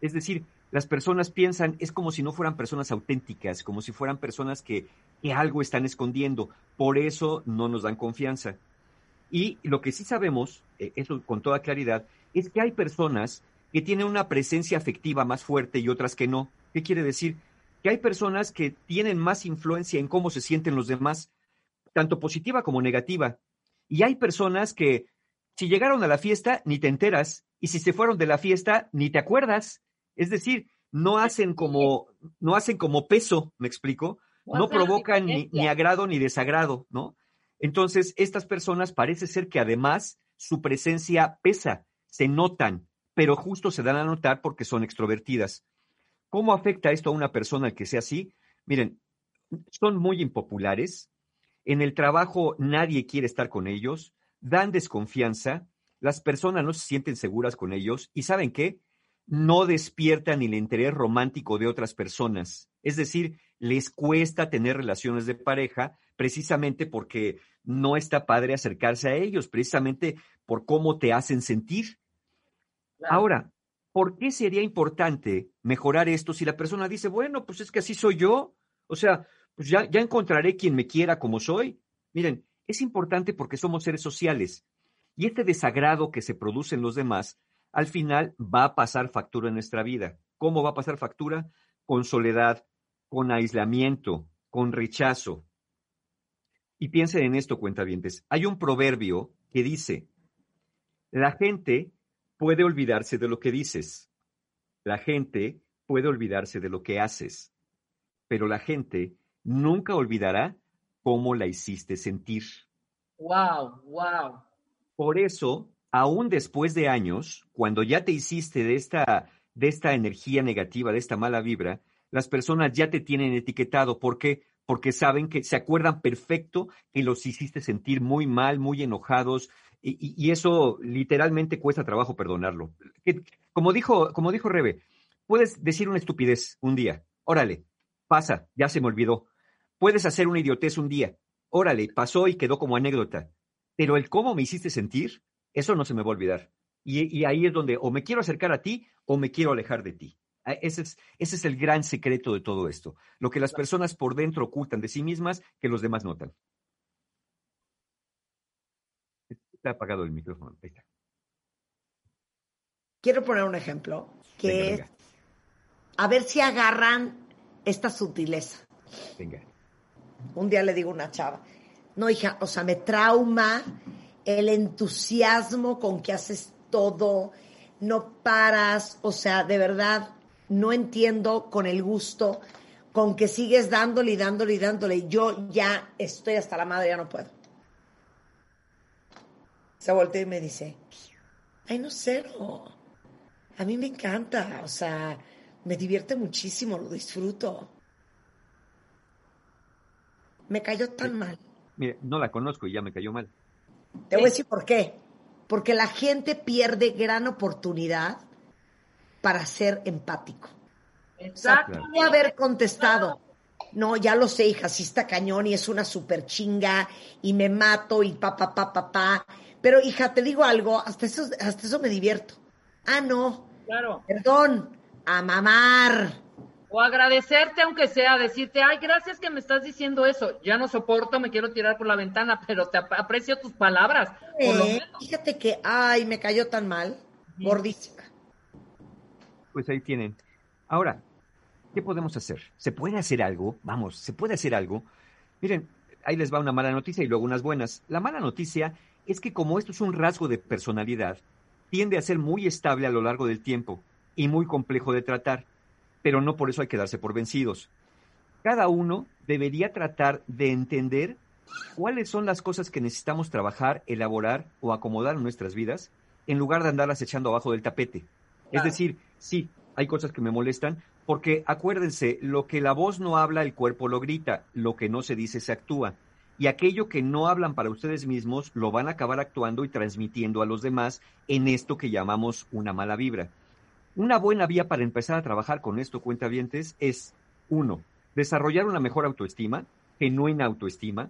Es decir, las personas piensan, es como si no fueran personas auténticas, como si fueran personas que, que algo están escondiendo. Por eso no nos dan confianza. Y lo que sí sabemos, eh, eso con toda claridad, es que hay personas que tienen una presencia afectiva más fuerte y otras que no. ¿Qué quiere decir? Que hay personas que tienen más influencia en cómo se sienten los demás, tanto positiva como negativa. Y hay personas que si llegaron a la fiesta ni te enteras y si se fueron de la fiesta ni te acuerdas. Es decir, no hacen como no hacen como peso, ¿me explico? No provocan ni agrado ni desagrado, ¿no? Entonces, estas personas parece ser que además su presencia pesa, se notan, pero justo se dan a notar porque son extrovertidas. ¿Cómo afecta esto a una persona que sea así? Miren, son muy impopulares, en el trabajo nadie quiere estar con ellos, dan desconfianza, las personas no se sienten seguras con ellos y ¿saben qué? No despiertan el interés romántico de otras personas. Es decir, les cuesta tener relaciones de pareja precisamente porque no está padre acercarse a ellos, precisamente por cómo te hacen sentir. Ahora, ¿por qué sería importante mejorar esto si la persona dice, bueno, pues es que así soy yo? O sea, pues ya, ya encontraré quien me quiera como soy. Miren, es importante porque somos seres sociales y este desagrado que se produce en los demás, al final va a pasar factura en nuestra vida. ¿Cómo va a pasar factura? Con soledad, con aislamiento, con rechazo. Y piensen en esto, cuentavientes. Hay un proverbio que dice, la gente puede olvidarse de lo que dices, la gente puede olvidarse de lo que haces, pero la gente nunca olvidará cómo la hiciste sentir. Wow, wow. Por eso, aún después de años, cuando ya te hiciste de esta, de esta energía negativa, de esta mala vibra, las personas ya te tienen etiquetado. ¿Por qué? Porque saben que se acuerdan perfecto que los hiciste sentir muy mal, muy enojados, y, eso literalmente cuesta trabajo perdonarlo. Como dijo, como dijo Rebe, puedes decir una estupidez un día, órale, pasa, ya se me olvidó. Puedes hacer una idiotez un día, órale, pasó y quedó como anécdota. Pero el cómo me hiciste sentir, eso no se me va a olvidar. Y ahí es donde o me quiero acercar a ti o me quiero alejar de ti. Ah, Ese es, ese es el gran secreto de todo esto. Lo que las personas por dentro ocultan de sí mismas que los demás notan. Está apagado el micrófono. Ahí está. Quiero poner un ejemplo que Venga, es, venga, a ver si agarran esta sutileza. venga. Un día le digo a una chava, no hija, o sea, me trauma el entusiasmo con que haces todo, no paras, o sea, de verdad, no entiendo con el gusto con que sigues dándole y dándole y dándole. Yo ya estoy hasta la madre, ya no puedo. Se voltea y me dice, ay, no cero. A mí me encanta, o sea, me divierte muchísimo, lo disfruto. Me cayó tan mal. Mire, no la conozco y ya me cayó mal. Te voy a decir por qué. Porque la gente pierde gran oportunidad para ser empático. Exacto. Pudo haber contestado. No, ya lo sé, hija, sí está cañón y es una super chinga y me mato y pa, pa, pa, pa, pa. Pero, hija, te digo algo, hasta eso, hasta eso me divierto. Ah, no, Claro. perdón, a mamar. O agradecerte, aunque sea, decirte, ay, gracias que me estás diciendo eso. Ya no soporto, me quiero tirar por la ventana, pero te ap- aprecio tus palabras. Por lo Eh, menos. fíjate que, ay, me cayó tan mal. Gordísima. Pues ahí tienen. Ahora, ¿qué podemos hacer? ¿Se puede hacer algo? Vamos, ¿se puede hacer algo? Miren, ahí les va una mala noticia y luego unas buenas. La mala noticia es que como esto es un rasgo de personalidad, tiende a ser muy estable a lo largo del tiempo y muy complejo de tratar, pero no por eso hay que darse por vencidos. Cada uno debería tratar de entender cuáles son las cosas que necesitamos trabajar, elaborar o acomodar en nuestras vidas, en lugar de andarlas echando abajo del tapete. Es decir, sí, hay cosas que me molestan, porque acuérdense, lo que la voz no habla, el cuerpo lo grita, lo que no se dice se actúa. Y aquello que no hablan para ustedes mismos, lo van a acabar actuando y transmitiendo a los demás en esto que llamamos una mala vibra. Una buena vía para empezar a trabajar con esto, cuentavientes, es, uno, desarrollar una mejor autoestima, genuina autoestima.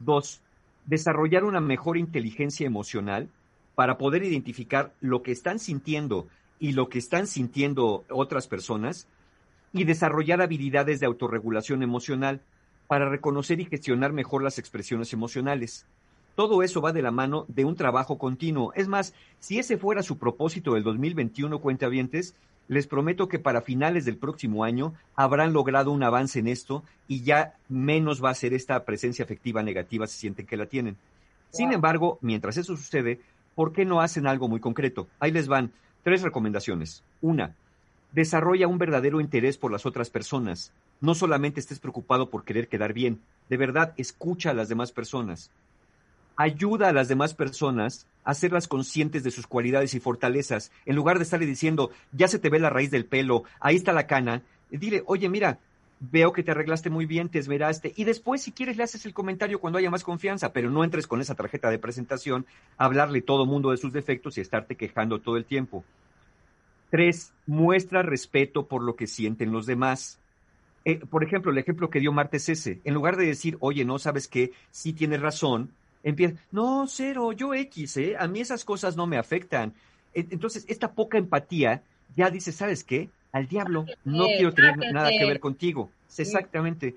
Dos, desarrollar una mejor inteligencia emocional para poder identificar lo que están sintiendo y lo que están sintiendo otras personas y desarrollar habilidades de autorregulación emocional para reconocer y gestionar mejor las expresiones emocionales. Todo eso va de la mano de un trabajo continuo. Es más, si ese fuera su propósito del 2021, cuentavientes, les prometo que para finales del próximo año habrán logrado un avance en esto y ya menos va a ser esta presencia afectiva negativa si sienten que la tienen. Sin embargo, mientras eso sucede, ¿por qué no hacen algo muy concreto? Ahí les van tres recomendaciones. Una, desarrolla un verdadero interés por las otras personas. No solamente estés preocupado por querer quedar bien, de verdad escucha a las demás personas. Ayuda a las demás personas a hacerlas conscientes de sus cualidades y fortalezas. En lugar de estarle diciendo, ya se te ve la raíz del pelo, ahí está la cana, dile, oye, mira, veo que te arreglaste muy bien, te esmeraste, y después si quieres le haces el comentario cuando haya más confianza, pero no entres con esa tarjeta de presentación a hablarle todo mundo de sus defectos y estarte quejando todo el tiempo. Tres, muestra respeto por lo que sienten los demás. Eh, por ejemplo, el ejemplo que dio Marta es ese. En lugar de decir, oye, no sabes qué, sí tienes razón, empieza, no, cero, yo X, ¿eh? A mí esas cosas no me afectan. Entonces, esta poca empatía ya dice, ¿sabes qué? Al diablo, no quiero tener nada que ver contigo. Exactamente.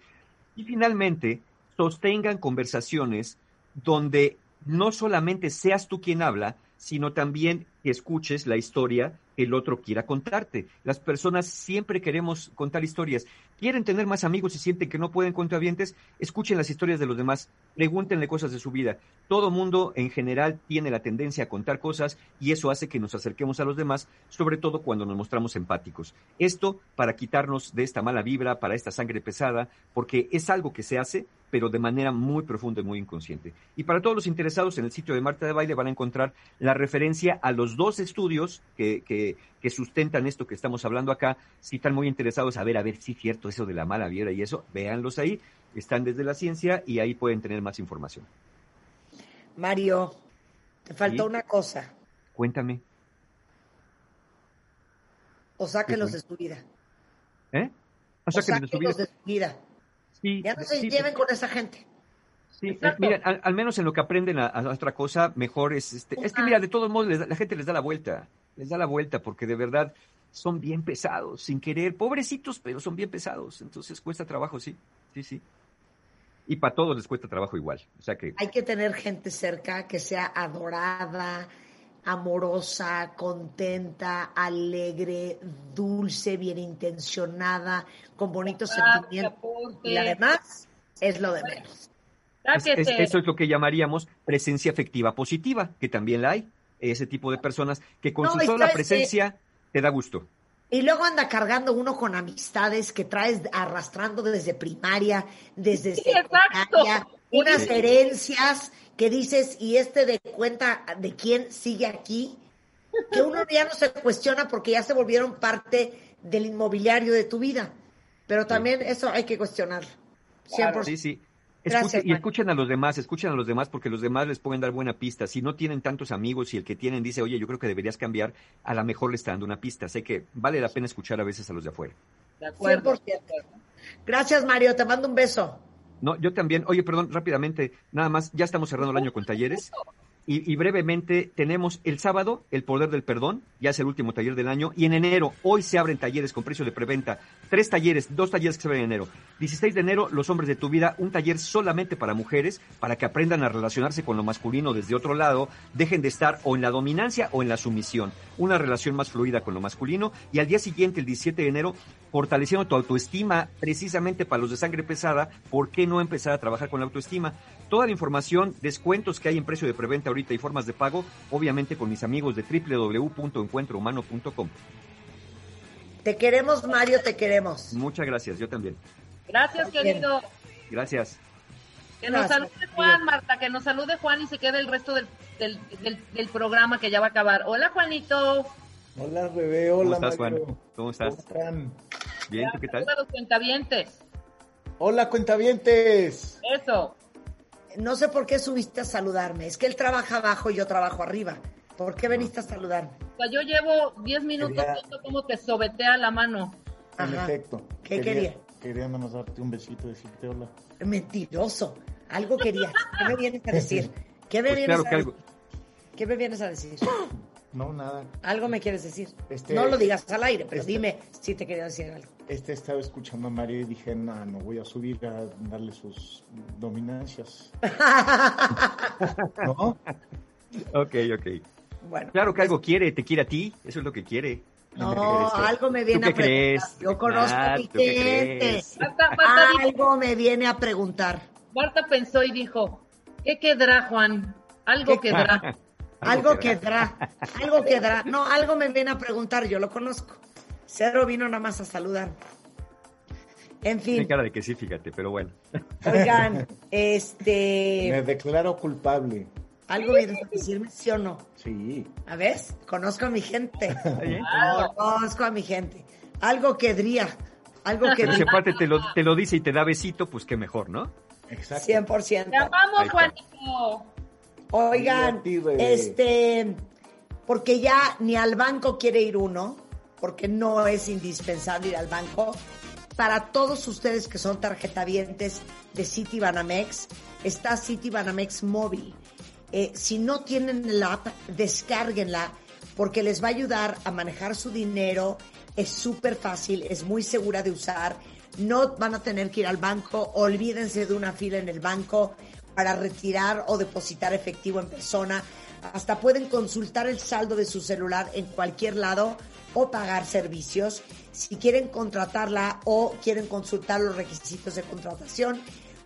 Y finalmente, sostengan conversaciones donde no solamente seas tú quien habla, sino también que escuches la historia que el otro quiera contarte. Las personas siempre queremos contar historias. Quieren tener más amigos y sienten que no pueden contravientes, escuchen las historias de los demás, pregúntenle cosas de su vida. Todo mundo en general tiene la tendencia a contar cosas y eso hace que nos acerquemos a los demás, sobre todo cuando nos mostramos empáticos. Esto para quitarnos de esta mala vibra, para esta sangre pesada, porque es algo que se hace, pero de manera muy profunda y muy inconsciente. Y para todos los interesados en el sitio de Marta de Baile van a encontrar la referencia a los dos estudios que, que, que sustentan esto que estamos hablando acá. Si están muy interesados a ver, a ver si es cierto eso de la mala vibra y eso, véanlos ahí. Están desde la ciencia y ahí pueden tener más información. Mario, te faltó Sí. una cosa. Cuéntame. O sáquenlos fue? de su vida. ¿Eh? O O que de su vida. sáquenlos de su vida. Sí, Ya no se sí, lleven con esa gente. Sí, Exacto. mira, al, al menos en lo que aprenden a, a otra cosa, mejor es este. Es que mira, de todos modos, les da- la gente les da la vuelta, les da la vuelta, porque de verdad son bien pesados, sin querer, pobrecitos, pero son bien pesados. Entonces cuesta trabajo, sí, sí, sí. Y para todos les cuesta trabajo igual. O sea que Hay que tener gente cerca que sea adorada, amorosa, contenta, alegre, dulce, bien intencionada, con bonitos Ah, sentimientos. Y la demás es lo de menos. es- Sáquete. es- eso es lo que llamaríamos presencia afectiva positiva, que también la hay. Ese tipo de personas que con No, su sola presencia te da gusto. Y luego anda cargando uno con amistades que traes arrastrando desde primaria, desde Sí, secundaria, exacto. Unas Sí. herencias que dices, y este de cuenta de quién sigue aquí, que uno ya no se cuestiona porque ya se volvieron parte del inmobiliario de tu vida. Pero también eso hay que cuestionarlo. 100%. Sí, sí. Gracias, Escuchen- y Mario. escuchen a los demás, escuchen a los demás porque los demás les pueden dar buena pista. Si no tienen tantos amigos y el que tienen dice, oye, yo creo que deberías cambiar, a lo mejor le está dando una pista. Sé que vale la pena escuchar a veces a los de afuera. De acuerdo. 100%. Gracias, Mario. Te mando un beso. No, yo también, oye, perdón, rápidamente, nada más, ya estamos cerrando el año con talleres. Y, y brevemente tenemos el sábado el poder del perdón, ya es el último taller del año, y en enero, hoy se abren talleres con precio de preventa, tres talleres, dos talleres que se abren en enero. 16 de enero, Los hombres de tu vida, un taller solamente para mujeres, para que aprendan a relacionarse con lo masculino desde otro lado, dejen de estar o en la dominancia o en la sumisión, una relación más fluida con lo masculino, y al día siguiente, el 17 de enero, fortaleciendo tu autoestima, precisamente para los de sangre pesada, ¿por qué no empezar a trabajar con la autoestima? Toda la información, descuentos que hay en precio de preventa ahorita y formas de pago, obviamente con mis amigos de www.encuentrohumano.com. Te queremos, Mario, te queremos. Muchas gracias, yo también. Gracias, querido. Gracias. Que nos Gracias. salude Juan, Marta, que nos salude Juan y se quede el resto del, del, del, del programa que ya va a acabar. Hola, Juanito. Hola, bebé. ¿Cómo Hola, estás, Juan? ¿Cómo estás? ¿Cómo están? Bien, ¿tú qué tal? Saluda a los cuentavientes. Hola, cuentavientes. Eso. No sé por qué subiste a saludarme. Es que él trabaja abajo y yo trabajo arriba. ¿Por qué veniste a saludarme? O sea, yo llevo 10 minutos Quería- viendo cómo te sobetea la mano. En Ajá. efecto. ¿Qué quería? Quería nada más darte un besito y decirte hola. Mentiroso. Algo querías. ¿Qué me vienes a decir? ¿Qué me Pues vienes claro a que decir? algo. ¿Qué me vienes a decir? No, nada. Algo me quieres decir. Este- no lo digas al aire, pero este- dime si te quería decir algo. Este estaba escuchando a Mario y dije, no, no voy a subir a darle sus dominancias. ¿No? Ok, ok. Bueno, Claro que algo quiere, te quiere a ti, eso es lo que quiere. no, algo me ¿Tú viene qué a preguntar. crees? Yo conozco Ah, a mi ¿tú qué gente. Marta, dijo- Algo me viene a preguntar. Marta pensó y dijo, ¿qué quedará, Juan? Algo ¿Qué- quedará. Algo quedará. Algo quedará. No, algo me viene a preguntar. Yo lo conozco. Cero vino nada más a saludar. En Tiene fin, cara de que sí, fíjate, pero bueno. oigan, Me este. declaro culpable. ¿Algo vienes a decirme, sí o no? Sí. A ver, conozco a mi gente. Conozco a mi gente. Algo querría. Algo Pero si aparte te lo, te lo dice y te da besito, pues qué mejor, ¿no? Exacto. 100%. Te amamos. Juanito. Oigan, este, porque ya ni al banco quiere ir uno, porque no es indispensable ir al banco. Para todos ustedes que son tarjetavientes de City Banamex, está City Banamex móvil. Eh, si no tienen la app, descárguenla porque les va a ayudar a manejar su dinero. Es súper fácil, es muy segura de usar. No van a tener que ir al banco, olvídense de una fila en el banco para retirar o depositar efectivo en persona. Hasta pueden consultar el saldo de su celular en cualquier lado o pagar servicios. Si quieren contratarla o quieren consultar los requisitos de contratación,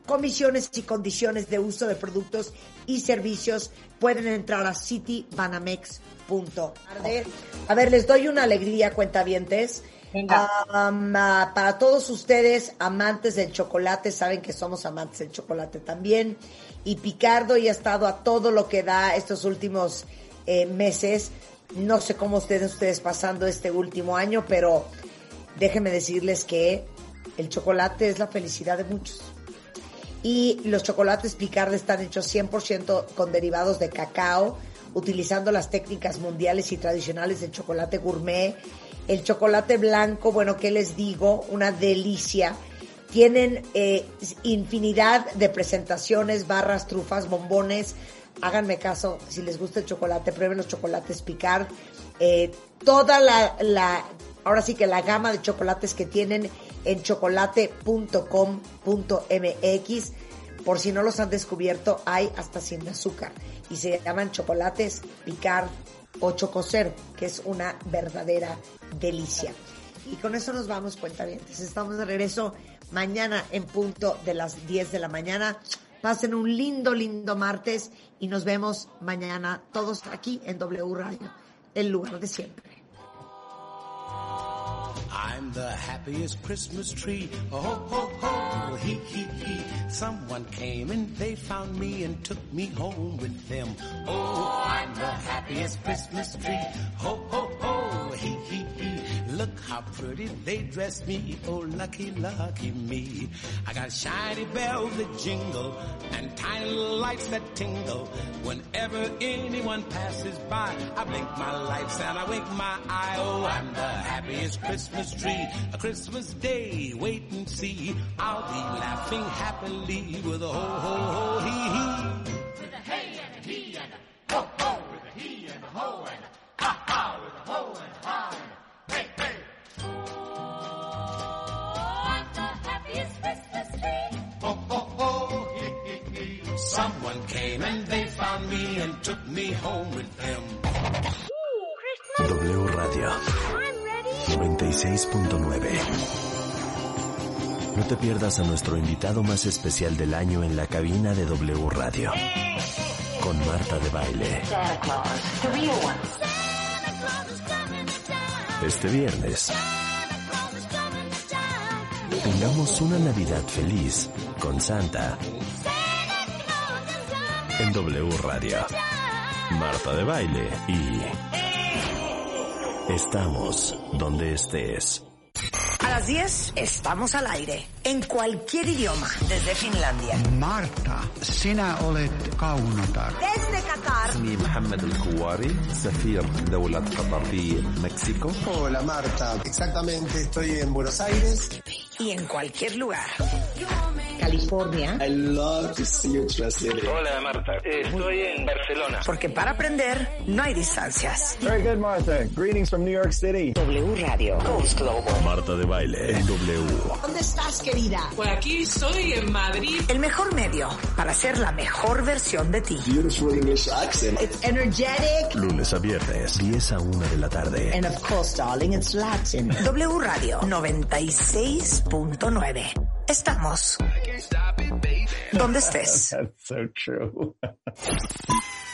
comisiones y condiciones de uso de productos y servicios, pueden entrar a citybanamex.com. A ver, les doy una alegría, cuentavientes. Ah, para todos ustedes, amantes del chocolate, saben que somos amantes del chocolate también. Y Picardo ya ha estado a todo lo que da estos últimos eh, meses. No sé cómo ustedes, ustedes pasando este último año, pero déjenme decirles que el chocolate es la felicidad de muchos. Y los chocolates Picard están hechos 100% con derivados de cacao, utilizando las técnicas mundiales y tradicionales del chocolate gourmet. El chocolate blanco, bueno, ¿qué les digo? Una delicia. Tienen eh, infinidad de presentaciones, barras, trufas, bombones. Háganme caso, si les gusta el chocolate, prueben los chocolates Picard. Eh, toda la, la, ahora sí que la gama de chocolates que tienen en chocolate.com.mx. Por si no los han descubierto, hay hasta sin azúcar. Y se llaman chocolates Picard o Chococero, que es una verdadera delicia. Y con eso nos vamos, cuentavientes. Estamos de regreso mañana en punto de las 10 de la mañana. Pasen un lindo, lindo martes y nos vemos mañana todos aquí en W Radio, el lugar de siempre. I'm the happiest Christmas tree. Oh, ho, ho, ho, he, he, he. Someone came and they found me and took me home with them. Oh, I'm the happiest Christmas tree. Ho, ho, ho, he, he, he. Look how pretty they dressed me. Oh, lucky, lucky me. I got shiny bells that jingle and tiny lights that tingle. Whenever anyone passes by, I blink my lights and I wink my eye. Oh, I'm the happiest Christmas Christmas tree, a Christmas day, wait and see. I'll be laughing happily with a ho ho ho hee hee. With a hey and a he and a ho ho, with a he and a ho and a ha ha, with a ho and a ha and a hey hey. Oh, the happiest Christmas tree. Ho ho ho, hee hee hee. Someone came and they found me and took me home with them. W Radio. 96.9. No te pierdas a nuestro invitado más especial del año en la cabina de W Radio. Con Marta de Baile. Este viernes. Tengamos una Navidad feliz con Santa. En W Radio. Marta de Baile y... Estamos donde estés. A las 10 estamos al aire. En cualquier idioma. Desde Finlandia. Marta, sinä olet kaunotar. Desde Qatar. اسمي محمد الكواري سفير دولة قطر في مكسيكو Hola Marta, exactamente, estoy en Buenos Aires. Y en cualquier lugar. California. I love to see you. Hola Marta, estoy en Barcelona. Porque para aprender no hay distancias. Very good, Martha. Greetings from New York City. W Radio. Goes Global. Marta de Baile. W. ¿Dónde estás, querida? Pues aquí estoy en Madrid. El mejor medio para ser la mejor versión de ti. Beautiful English accent. It's energetic. Lunes a viernes, 10 a 1 de la tarde. And of course, darling, it's Latin. W Radio 96.9. Estamos. ¿Dónde estés? That's so true.